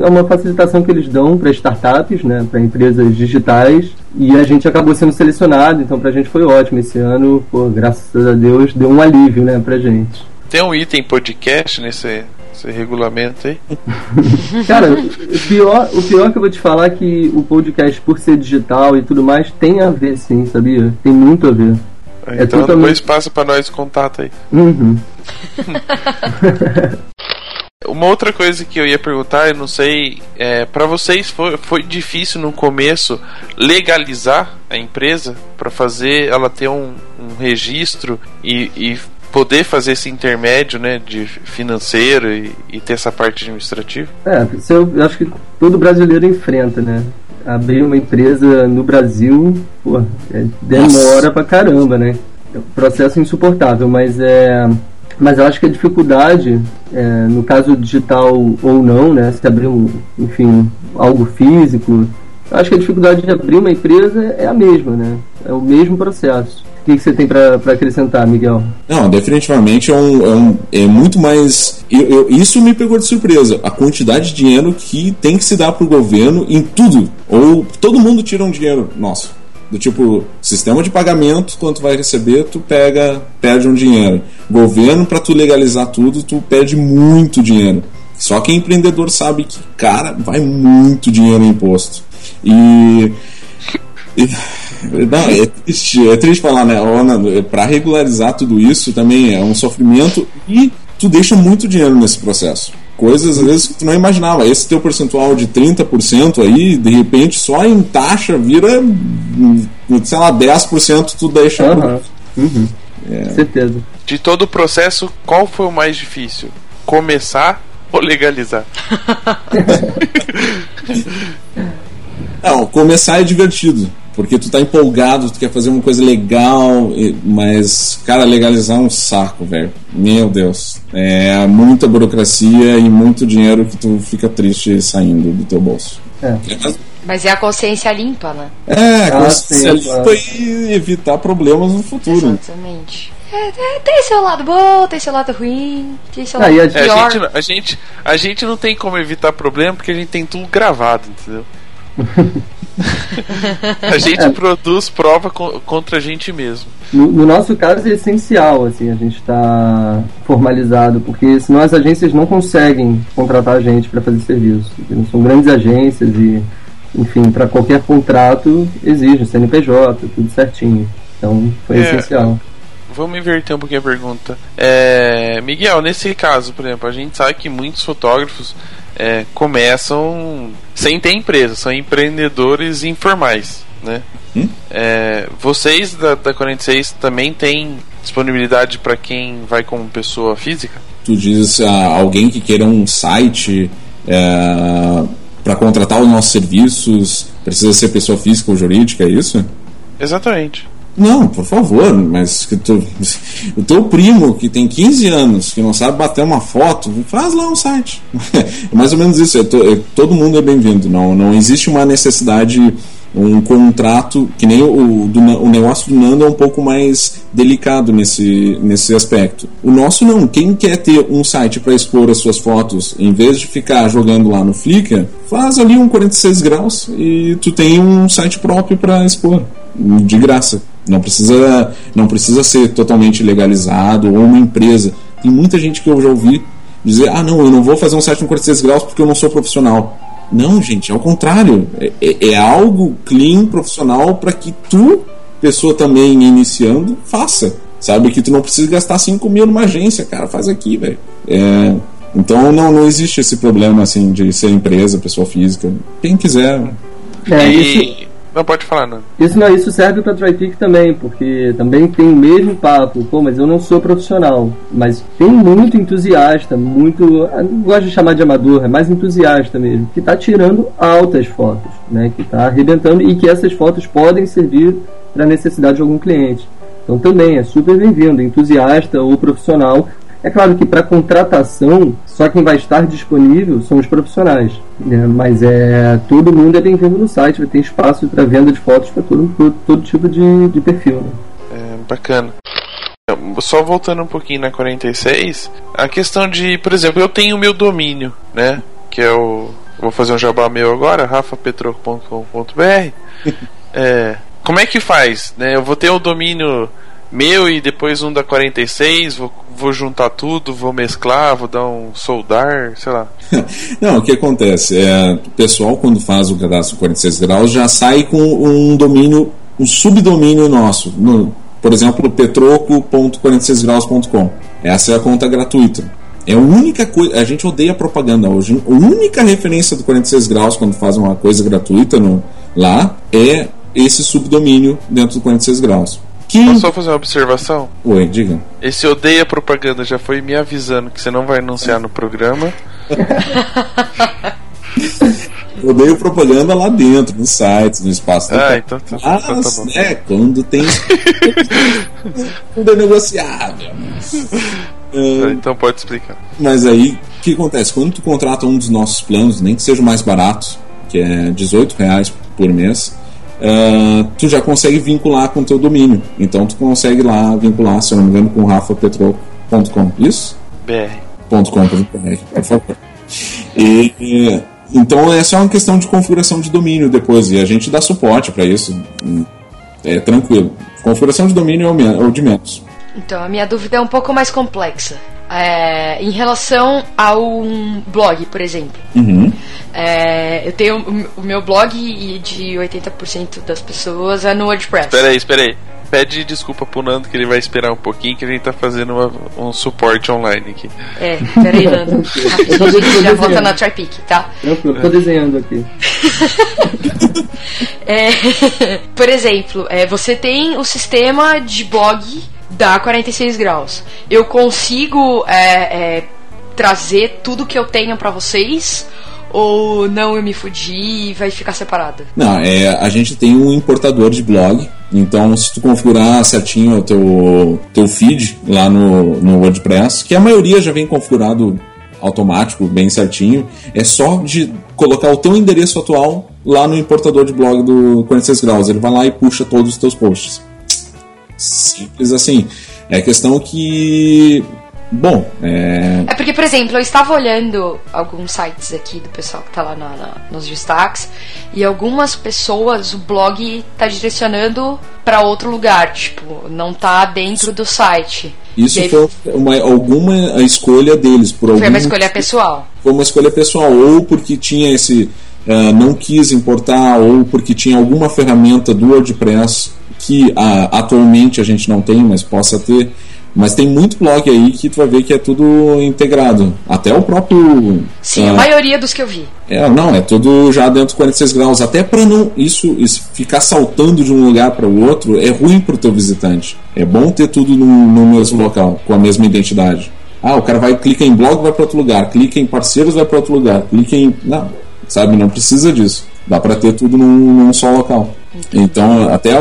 é uma facilitação que eles dão para startups, né, para empresas digitais, e a gente acabou sendo selecionado, então pra gente foi ótimo. Esse ano, pô, graças a Deus, deu um alívio né, pra gente. Tem um item podcast nesse, nesse regulamento aí? Cara, o pior, o pior que eu vou te falar é que o podcast, por ser digital e tudo mais, tem a ver sim, sabia? Tem muito a ver. É então totalmente- depois passa pra nós o contato aí. Uhum. Uma outra coisa que eu ia perguntar, eu não sei, é, para vocês foi, foi difícil no começo legalizar a empresa para fazer ela ter um, um registro e, e poder fazer esse intermédio, né, de financeiro e, e ter essa parte administrativa? É, isso eu acho que todo brasileiro enfrenta, né? Abrir uma empresa no Brasil, pô, é, demora pra caramba, né? É um processo insuportável, mas é. Mas eu acho que a dificuldade, é, no caso digital ou não, né? Se abrir um, enfim, algo físico, Acho que a dificuldade de abrir uma empresa é a mesma, né? É o mesmo processo. O que, que você tem para acrescentar, Miguel? Não, definitivamente é, um, é, um- é muito mais. eu- eu- isso me pegou de surpresa. A quantidade de dinheiro que tem que se dar pro governo em tudo. Ou todo mundo tira um dinheiro nosso. Do tipo, sistema de pagamento, quando tu vai receber, tu pega, perde um dinheiro. Governo, para tu legalizar tudo, tu perde muito dinheiro. Só quem é empreendedor sabe que, cara, vai muito dinheiro em imposto. E. e- não, é triste, é triste falar, né? Nando, Pra regularizar tudo isso também é um sofrimento e tu deixa muito dinheiro nesse processo. Coisas às vezes que tu não imaginava. Esse teu percentual de 30% aí, de repente, só em taxa vira, sei lá, 10% tu deixa. Aham. Uhum. Certeza. De todo o processo, qual foi o mais difícil? Começar ou legalizar? Não, começar é divertido. Porque tu tá empolgado, tu quer fazer uma coisa legal, mas, cara, legalizar é um saco, velho. Meu Deus. É muita burocracia e muito dinheiro que tu fica triste saindo do teu bolso. É. mas- Mas é a consciência limpa, né? É, Ah, consciência sim, claro. limpa e evitar problemas no futuro. Exatamente. É, é, tem seu lado bom, tem seu lado ruim, tem seu Ah, lado a- É, pior. a, gente, a, gente, a gente não tem como evitar problema porque a gente tem tudo gravado, entendeu? A gente É. produz prova co- contra a gente mesmo. No, no nosso caso é essencial assim a gente estar formalizado, porque senão as agências não conseguem contratar a gente para fazer serviço. São grandes agências e, enfim, para qualquer contrato exige CNPJ, tudo certinho. Então foi É. essencial. Vamos inverter um pouquinho a pergunta. É, Miguel, nesse caso, por exemplo, a gente sabe que muitos fotógrafos é, começam sem ter empresa, são empreendedores informais, né? Hum? É, vocês da, da 46 também têm disponibilidade para quem vai como pessoa física? Tu diz a alguém que queira um site para contratar os nossos serviços, precisa ser pessoa física ou jurídica, é isso? Exatamente. Não, por favor, mas que tu, o teu primo que tem 15 anos, que não sabe bater uma foto, faz lá um site. É mais ou menos isso, é to- é- todo mundo é bem-vindo. Não, não existe uma necessidade, um contrato, que nem o, do o negócio do Nando é um pouco mais delicado nesse, nesse aspecto. O nosso não, quem quer ter um site para expor as suas fotos, em vez de ficar jogando lá no Flickr, faz ali um 46 graus e tu tem um site próprio para expor, de graça. Não precisa, não precisa ser totalmente legalizado ou uma empresa. Tem muita gente que eu já ouvi dizer: ah, não, eu não vou fazer um site com 46 graus porque eu não sou profissional. Não, gente, ao contrário. É, é- é algo clean, profissional, para que tu, pessoa também iniciando, faça. Sabe que tu não precisa gastar 5 mil numa agência, cara, faz aqui, velho. É, então não, não existe esse problema assim de ser empresa, pessoa física. Quem quiser. É, e... Não pode falar, não. Isso, não, isso serve para TriPic também, porque também tem o mesmo papo. Pô, mas eu não sou profissional. Mas tem muito entusiasta, muito. eu Não gosto de chamar de amador, é mais entusiasta mesmo, que tá tirando altas fotos, né? Que tá arrebentando e que essas fotos podem servir para necessidade de algum cliente. Então também é super bem-vindo, entusiasta ou profissional. É claro que para contratação, só quem vai estar disponível são os profissionais. né? Mas é todo mundo é bem-vindo no site, vai ter espaço para venda de fotos para todo, todo, todo tipo de, de perfil. Né? É, bacana. Só voltando um pouquinho na 46, a questão de, por exemplo, eu tenho o meu domínio, né? Que é o. Vou fazer um jabá meu agora, rafapetroco.com.br. É, como é que faz? Né? Eu vou ter um domínio meu e depois um da 46, vou, vou juntar tudo, vou mesclar, vou dar um soldar, sei lá. Não, o que acontece? É, o pessoal, quando faz o cadastro 46 graus, já sai com um domínio, um subdomínio nosso. No, por exemplo, petroco.46graus.com. Essa é a conta gratuita. É a única coisa. A gente odeia propaganda hoje. A única referência do 46 graus quando faz uma coisa gratuita no, lá é esse subdomínio dentro do 46 graus. Posso só fazer uma observação? Oi, diga. Esse odeia propaganda já foi me avisando que você não vai anunciar no programa. Odeio propaganda lá dentro, nos sites, no espaço. Ah, então tá, então tá Mas, bom. né, quando tem. tudo é negociável. Ah, Então pode explicar. Mas aí, o que acontece? Quando tu contrata um dos nossos planos, nem que seja o mais barato, que é 18 reais por mês, ah, tu já consegue vincular com o teu domínio. Então tu consegue lá vincular, se eu não me engano, com rafapetrol.com. Isso? BR. .com.br, por favor. E, e- então é só uma questão de configuração de domínio depois, e a gente dá suporte para isso. É tranquilo. Configuração de domínio é é o de menos. Então, a minha dúvida é um pouco mais complexa. É, em relação a um blog, por exemplo. Uhum. É, eu tenho o- o meu blog e de 80% das pessoas é no WordPress. Espera aí, espera aí. Pede desculpa pro Nando que ele vai esperar um pouquinho que a gente tá fazendo uma- um suporte online aqui. É, peraí, Nando. Rapidinho, a gente já volta na TriPic, tá? Tranquilo, tô desenhando aqui. É, por exemplo, é, você tem o sistema de blog da 46 graus. Eu consigo é, é, trazer tudo que eu tenho pra vocês? Ou não eu me fudi e vai ficar separado? Não, é, a gente tem um importador de blog, então se tu configurar certinho o teu, teu feed lá no, no WordPress, que a maioria já vem configurado automático, bem certinho, é só de colocar o teu endereço atual lá no importador de blog do 46 graus. Ele vai lá e puxa todos os teus posts. Simples assim. É questão que. Bom, é. É porque, por exemplo, eu estava olhando alguns sites aqui do pessoal que tá lá na- na- nos destaques e algumas pessoas o blog tá direcionando pra outro lugar, tipo, não tá dentro do site. Isso foi uma, alguma escolha deles. Por foi algum uma escolha pessoal. foi uma escolha pessoal, ou porque tinha esse. ah, não quis importar, ou porque tinha alguma ferramenta do WordPress que ah, atualmente a gente não tem, mas possa ter. Mas tem muito blog aí que tu vai ver que é tudo integrado. Até o próprio. Sim, ah, a maioria dos que eu vi. é, não, é tudo já dentro de 46 graus. Até para não isso, isso ficar saltando de um lugar para o outro é ruim para o teu visitante. É bom ter tudo no, no mesmo local, com a mesma identidade. Ah, o cara vai clica em blog vai para outro lugar, clica em parceiros vai para outro lugar, clica em não, sabe, não precisa disso. Dá para ter tudo num, num só local. Então, até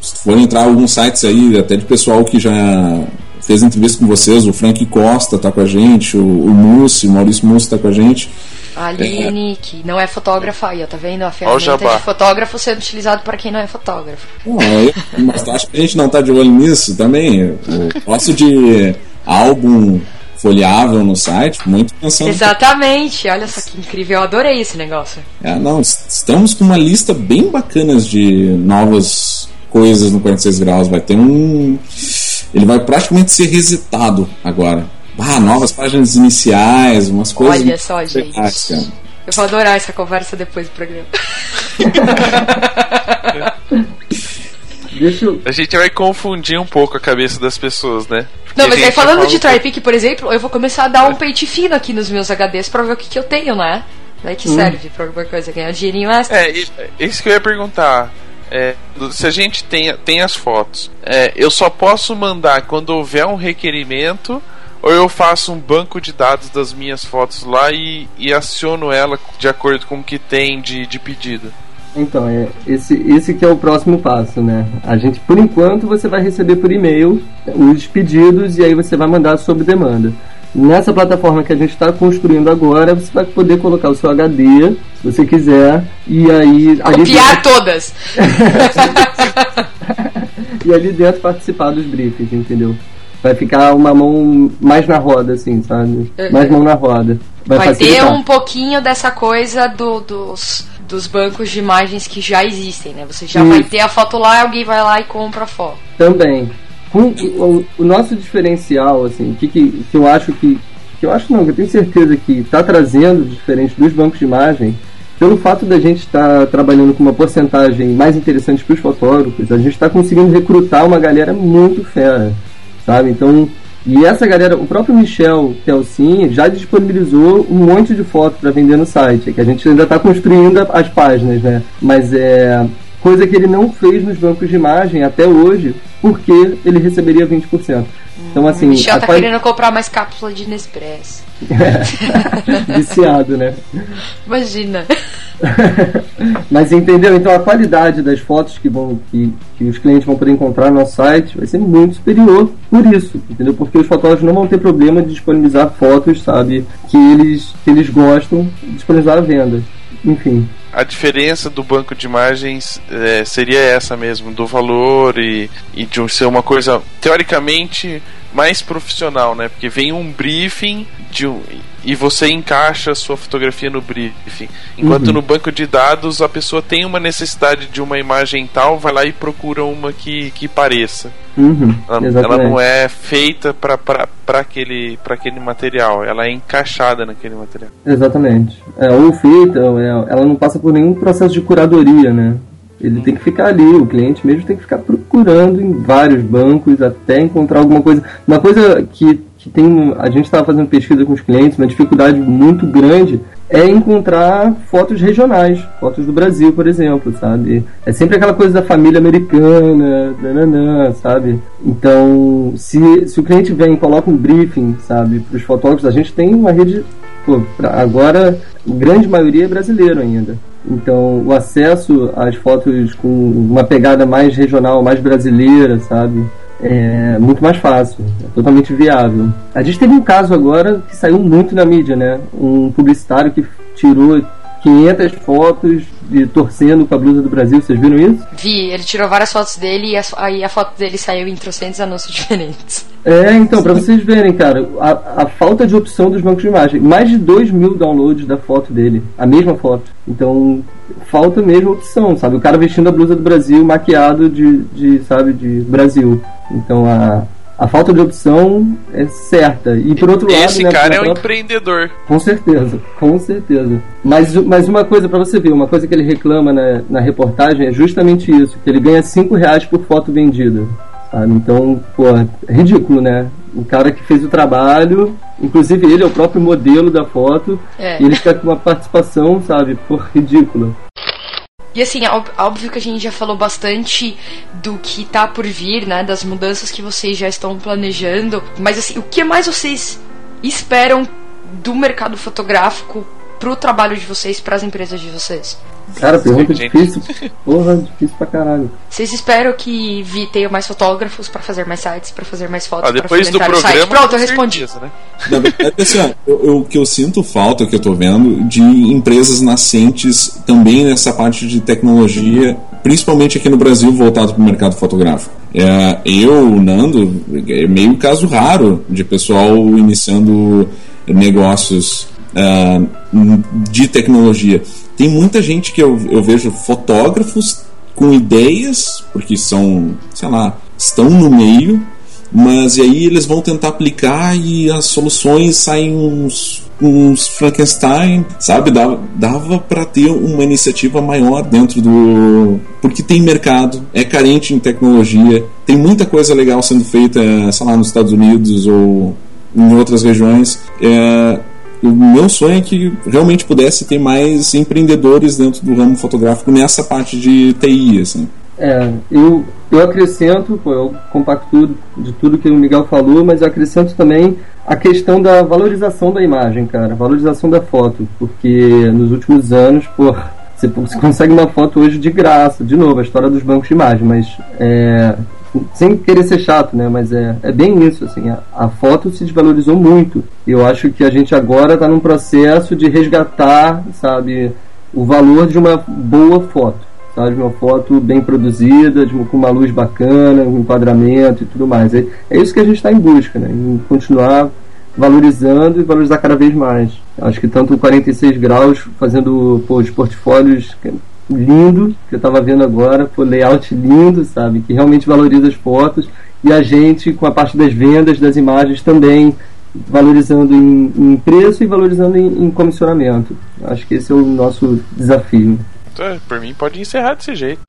se for entrar alguns sites aí, até de pessoal que já fez entrevista com vocês, o Frank Costa tá com a gente, o, o Mussi, o Maurício Mussi tá com a gente. A Aline, que não é fotógrafa aí, ó, tá vendo? A ferramenta de fotógrafo sendo utilizado para quem não é fotógrafo. Não, eu- mas tu acha que a gente não tá de olho nisso também? Eu gosto de álbum folheável no site, muito pensando. Exatamente, olha só que incrível, eu adorei esse negócio. É, não, es- estamos com uma lista bem bacanas de novas coisas no 46 graus. Vai ter um. Ele vai praticamente ser resetado agora. Ah, novas páginas iniciais, umas coisas. Olha só, gente. cara. Eu vou adorar essa conversa depois do programa. A gente vai confundir um pouco a cabeça das pessoas, né? Porque Não, mas aí falando fala de TriPic, por exemplo, eu vou começar a dar um pente fino aqui nos meus HDs pra ver o que, que eu tenho, né? Daí que serve pra alguma coisa, ganhar um dinheirinho extra. É isso que eu ia perguntar. É, se a gente tem, tem as fotos, é, eu só posso mandar quando houver um requerimento ou eu faço um banco de dados das minhas fotos lá e, e aciono ela de acordo com o que tem de, de pedido? Então, é, esse, esse que é o próximo passo, né? A gente, por enquanto, você vai receber por e-mail os pedidos e aí você vai mandar sob demanda. Nessa plataforma que a gente está construindo agora, você vai poder colocar o seu HD, se você quiser, e aí Copiar todas! e ali dentro participar dos briefings, entendeu? Vai ficar uma mão mais na roda, assim, sabe? Uhum. Mais mão na roda. Vai, Vai ter um pouquinho dessa coisa do- dos, dos bancos de imagens que já existem, né? Você já Isso. vai ter a foto lá, alguém vai lá e compra a foto. Também. O, o nosso diferencial, assim, que, que, que eu acho que. Que eu acho não, eu tenho certeza que está trazendo diferente dos bancos de imagem, pelo fato da gente estar trabalhando com uma porcentagem mais interessante para os fotógrafos, a gente está conseguindo recrutar uma galera muito fera, sabe? Então, e essa galera, o próprio Michel Telcin já disponibilizou um monte de foto para vender no site, que a gente ainda está construindo as páginas, né? Mas é coisa que ele não fez nos bancos de imagem até hoje, porque ele receberia 20%. Então, assim, o Michel tá querendo comprar mais cápsula de Nespresso. viciado, né? Imagina. Mas entendeu? Então a qualidade das fotos que, vão, que, que os clientes vão poder encontrar no nosso site vai ser muito superior por isso, entendeu? Porque os fotógrafos não vão ter problema de disponibilizar fotos, sabe? Que eles, que eles gostam de disponibilizar à venda. Enfim. A diferença do banco de imagens é, seria essa mesmo, do valor e, e de ser uma coisa teoricamente mais profissional, né? Porque vem um briefing de um, e você encaixa a sua fotografia no briefing. Enquanto Uhum. no banco de dados a pessoa tem uma necessidade de uma imagem tal, vai lá e procura uma que, que pareça. Uhum, Ela, ela não é feita para aquele, pra aquele material, ela é encaixada naquele material. Exatamente. É, ou feita, ou é- ela não passa por nenhum processo de curadoria, né? Ele tem que ficar ali, o cliente mesmo tem que ficar procurando em vários bancos até encontrar alguma coisa. Uma coisa que, que tem. A gente estava fazendo pesquisa com os clientes, uma dificuldade muito grande é encontrar fotos regionais, fotos do Brasil, por exemplo, sabe? É sempre aquela coisa da família americana, nananã, sabe? Então, se, se o cliente vem e coloca um briefing, sabe, para os fotógrafos, a gente tem uma rede pô, pra- agora a grande maioria é brasileiro ainda. Então o acesso às fotos com uma pegada mais regional, mais brasileira, sabe? É muito mais fácil, é totalmente viável. A gente teve um caso agora que saiu muito na mídia, né? Um publicitário que tirou 500 fotos de torcendo com a blusa do Brasil, vocês viram isso? Vi, ele tirou várias fotos dele e as- aí a foto dele saiu em trocentos anúncios diferentes. É, então, pra vocês verem, cara, a, a falta de opção dos bancos de imagem. Mais de 2 mil downloads da foto dele, a mesma foto. Então, falta mesmo opção, sabe? O cara vestindo a blusa do Brasil, maquiado de, de sabe, de Brasil. Então, a, a falta de opção é certa. E por outro lado, Esse né, cara é um própria- empreendedor. com certeza, com certeza. Mas, mas uma coisa pra você ver, uma coisa que ele reclama na, na reportagem é justamente isso, que ele ganha 5 reais por foto vendida. Sabe? Então, pô, é ridículo, né? O cara que fez o trabalho, inclusive ele é o próprio modelo da foto, É. e ele fica com uma participação, sabe, por ridícula. E assim, é ób- óbvio que a gente já falou bastante do que tá por vir, né? Das mudanças que vocês já estão planejando. Mas assim, o que mais vocês esperam do mercado fotográfico pro trabalho de vocês, pras empresas de vocês? Cara, pergunta Gente. difícil. Porra, difícil pra caralho. Vocês esperam que vi tenha mais fotógrafos pra fazer mais sites, pra fazer mais fotos, Ah, pra depois do programa. site? Pronto, eu respondi. certeza, né? Verdade, assim, ó, eu, eu- o que eu sinto falta, o que eu tô vendo, de empresas nascentes também nessa parte de tecnologia, principalmente aqui no Brasil, voltado para o mercado fotográfico. É, eu, Nando, é meio caso raro de pessoal iniciando negócios ah, de tecnologia. Tem muita gente que eu, eu vejo fotógrafos com ideias, porque são, sei lá, estão no meio, mas e aí eles vão tentar aplicar e as soluções saem uns, uns Frankenstein, sabe? Dava, dava para ter uma iniciativa maior dentro do. Porque tem mercado, é carente em tecnologia, tem muita coisa legal sendo feita, sei lá, nos Estados Unidos ou em outras regiões. É, o meu sonho é que realmente pudesse ter mais empreendedores dentro do ramo fotográfico nessa parte de TI, assim. É, eu, eu acrescento, eu compacto de tudo que o Miguel falou, mas eu acrescento também a questão da valorização da imagem, cara, valorização da foto, porque nos últimos anos, pô, você, você consegue uma foto hoje de graça, de novo, a história dos bancos de imagem, mas é, sem querer ser chato, né, mas é, é bem isso, assim, a, a foto se desvalorizou muito. Eu acho que a gente agora está num processo de resgatar, sabe, o valor de uma boa foto sabe? Uma foto bem produzida, de com uma luz bacana, um enquadramento e tudo mais. É, é isso que a gente está em busca, né? Em continuar valorizando e valorizar cada vez mais. Acho que tanto o 46 graus fazendo pô, os portfólios lindo, que eu estava vendo agora, pô, layout lindo, sabe? Que realmente valoriza as fotos. E a gente, com a parte das vendas das imagens também, valorizando em, em preço e valorizando em, em comissionamento. Acho que esse é o nosso desafio. Então, por mim, pode encerrar desse jeito.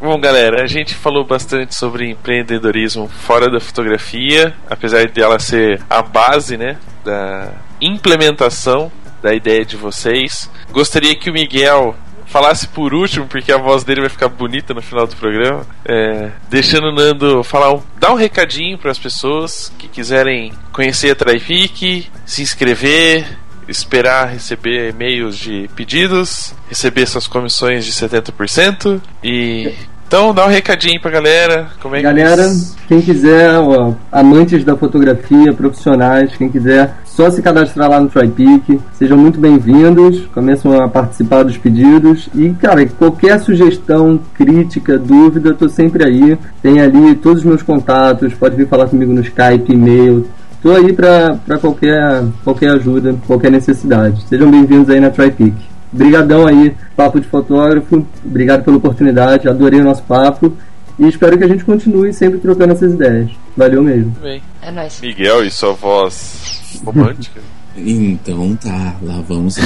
Bom, galera, a gente falou bastante sobre empreendedorismo fora da fotografia, apesar de ela ser a base, né, da implementação da ideia de vocês. Gostaria que o Miguel falasse por último, porque a voz dele vai ficar bonita no final do programa. É, deixando o Nando falar, um, dar um recadinho para as pessoas que quiserem conhecer a Traific, se inscrever, esperar receber e-mails de pedidos, receber suas comissões de 70% e Então dá um recadinho pra galera. Como é que Galera, eles- quem quiser, ó, amantes da fotografia, profissionais, quem quiser, só se cadastrar lá no TryPic. Sejam muito bem-vindos, começam a participar dos pedidos. E, cara, qualquer sugestão, crítica, dúvida, tô sempre aí. Tem ali todos os meus contatos, pode vir falar comigo no Skype, e-mail. Tô aí pra, pra qualquer, qualquer ajuda, qualquer necessidade. Sejam bem-vindos aí na TryPic. Obrigadão aí, Papo de Fotógrafo. Obrigado pela oportunidade, adorei o nosso papo. E espero que a gente continue sempre trocando essas ideias. Valeu mesmo. Tudo bem. É nóis. Miguel e sua voz romântica. Então tá, lá vamos.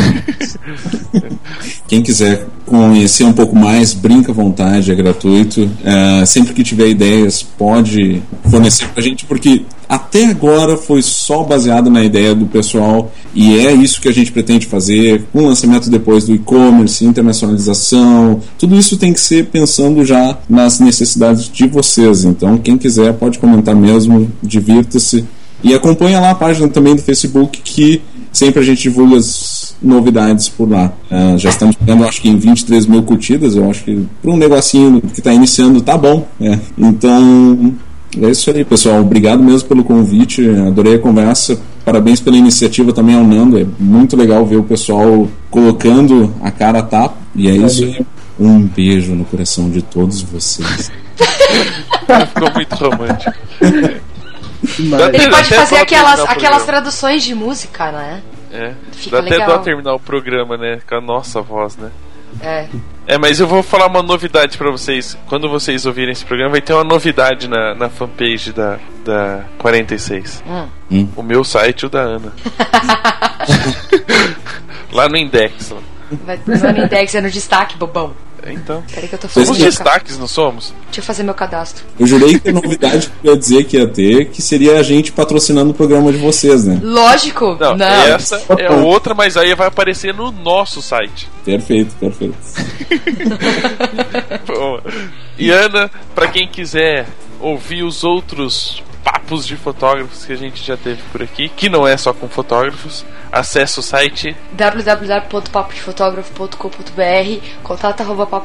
Quem quiser conhecer um pouco mais, brinca à vontade, é gratuito. É, sempre que tiver ideias, pode fornecer pra gente, porque até agora foi só baseado na ideia do pessoal e é isso que a gente pretende fazer com o lançamento depois do e-commerce, internacionalização. Tudo isso tem que ser pensando já nas necessidades de vocês. Então, quem quiser pode comentar mesmo, divirta-se. E acompanha lá a página também do Facebook que sempre a gente divulga as novidades por lá. Ah, já estamos chegando, acho que em 23 mil curtidas. Eu acho que para um negocinho que está iniciando tá bom. né? Então é isso aí, pessoal. Obrigado mesmo pelo convite. Adorei a conversa. Parabéns pela iniciativa também ao Nando. É muito legal ver o pessoal colocando a cara a tapa. E é isso aí. Um beijo no coração de todos vocês. Ficou muito romântico. Mas- Ele pode Até fazer aquelas, aquelas traduções de música, né? É. Fica Dá até legal. dó terminar o programa, né? Com a nossa voz, né? É. É, mas eu vou falar uma novidade pra vocês. Quando vocês ouvirem esse programa, vai ter uma novidade na, na fanpage da, da 46. Hum. Hum. O meu site e o da Ana. Lá no Index. lá. Vai index, é no destaque, bobão. Então. Peraí que eu tô Somos destaques, não somos? Deixa eu fazer meu cadastro. Eu jurei que a novidade que eu ia dizer que ia ter, que seria a gente patrocinando o programa de vocês, né? Lógico! Não, Não. essa é outra, mas aí vai aparecer no nosso site. Perfeito, perfeito. Bom, E Ana, pra quem quiser ouvir os outros papos de fotógrafos que a gente já teve por aqui, que não é só com fotógrafos, acesse o site. www.papodefotógrafo.com.br contato arroba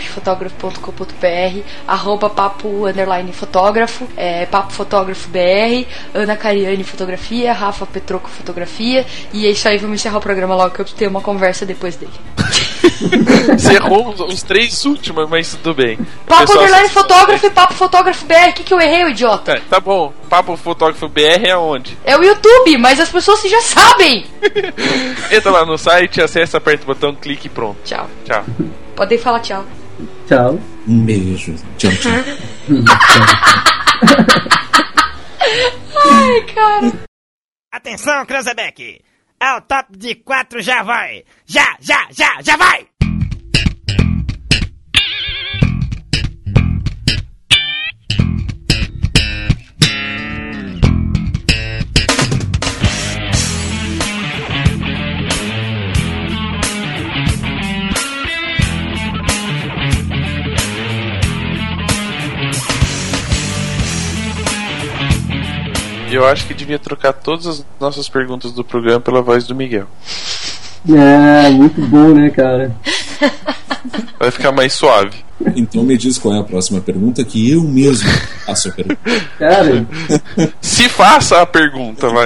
arroba papo underline fotógrafo é, papo fotógrafo BR Ana Cariani fotografia Rafa Petroco fotografia e é isso aí, vamos encerrar o programa logo que eu tenho uma conversa depois dele Você errou os, os três últimos, mas tudo bem. Papo underline fotógrafo e papo fotógrafo BR, o que, que eu errei, idiota? Tá, tá bom. Papo Fotógrafo BR é onde? É o YouTube, mas as pessoas já sabem! Entra lá no site, acessa, aperta o botão, clique e pronto. Tchau. Tchau. Podem falar tchau. Tchau. Um beijo. Tchau, tchau. Ai, cara. Atenção, Cranzebeck! Ao top de quatro já vai! Já, já, já, já vai! E eu acho que devia trocar todas as nossas perguntas do programa pela voz do Miguel. É, muito bom, né, cara? Vai ficar mais suave. Então me diz qual é a próxima pergunta que eu mesmo faço a pergunta. Cara, Se faça a pergunta, vai.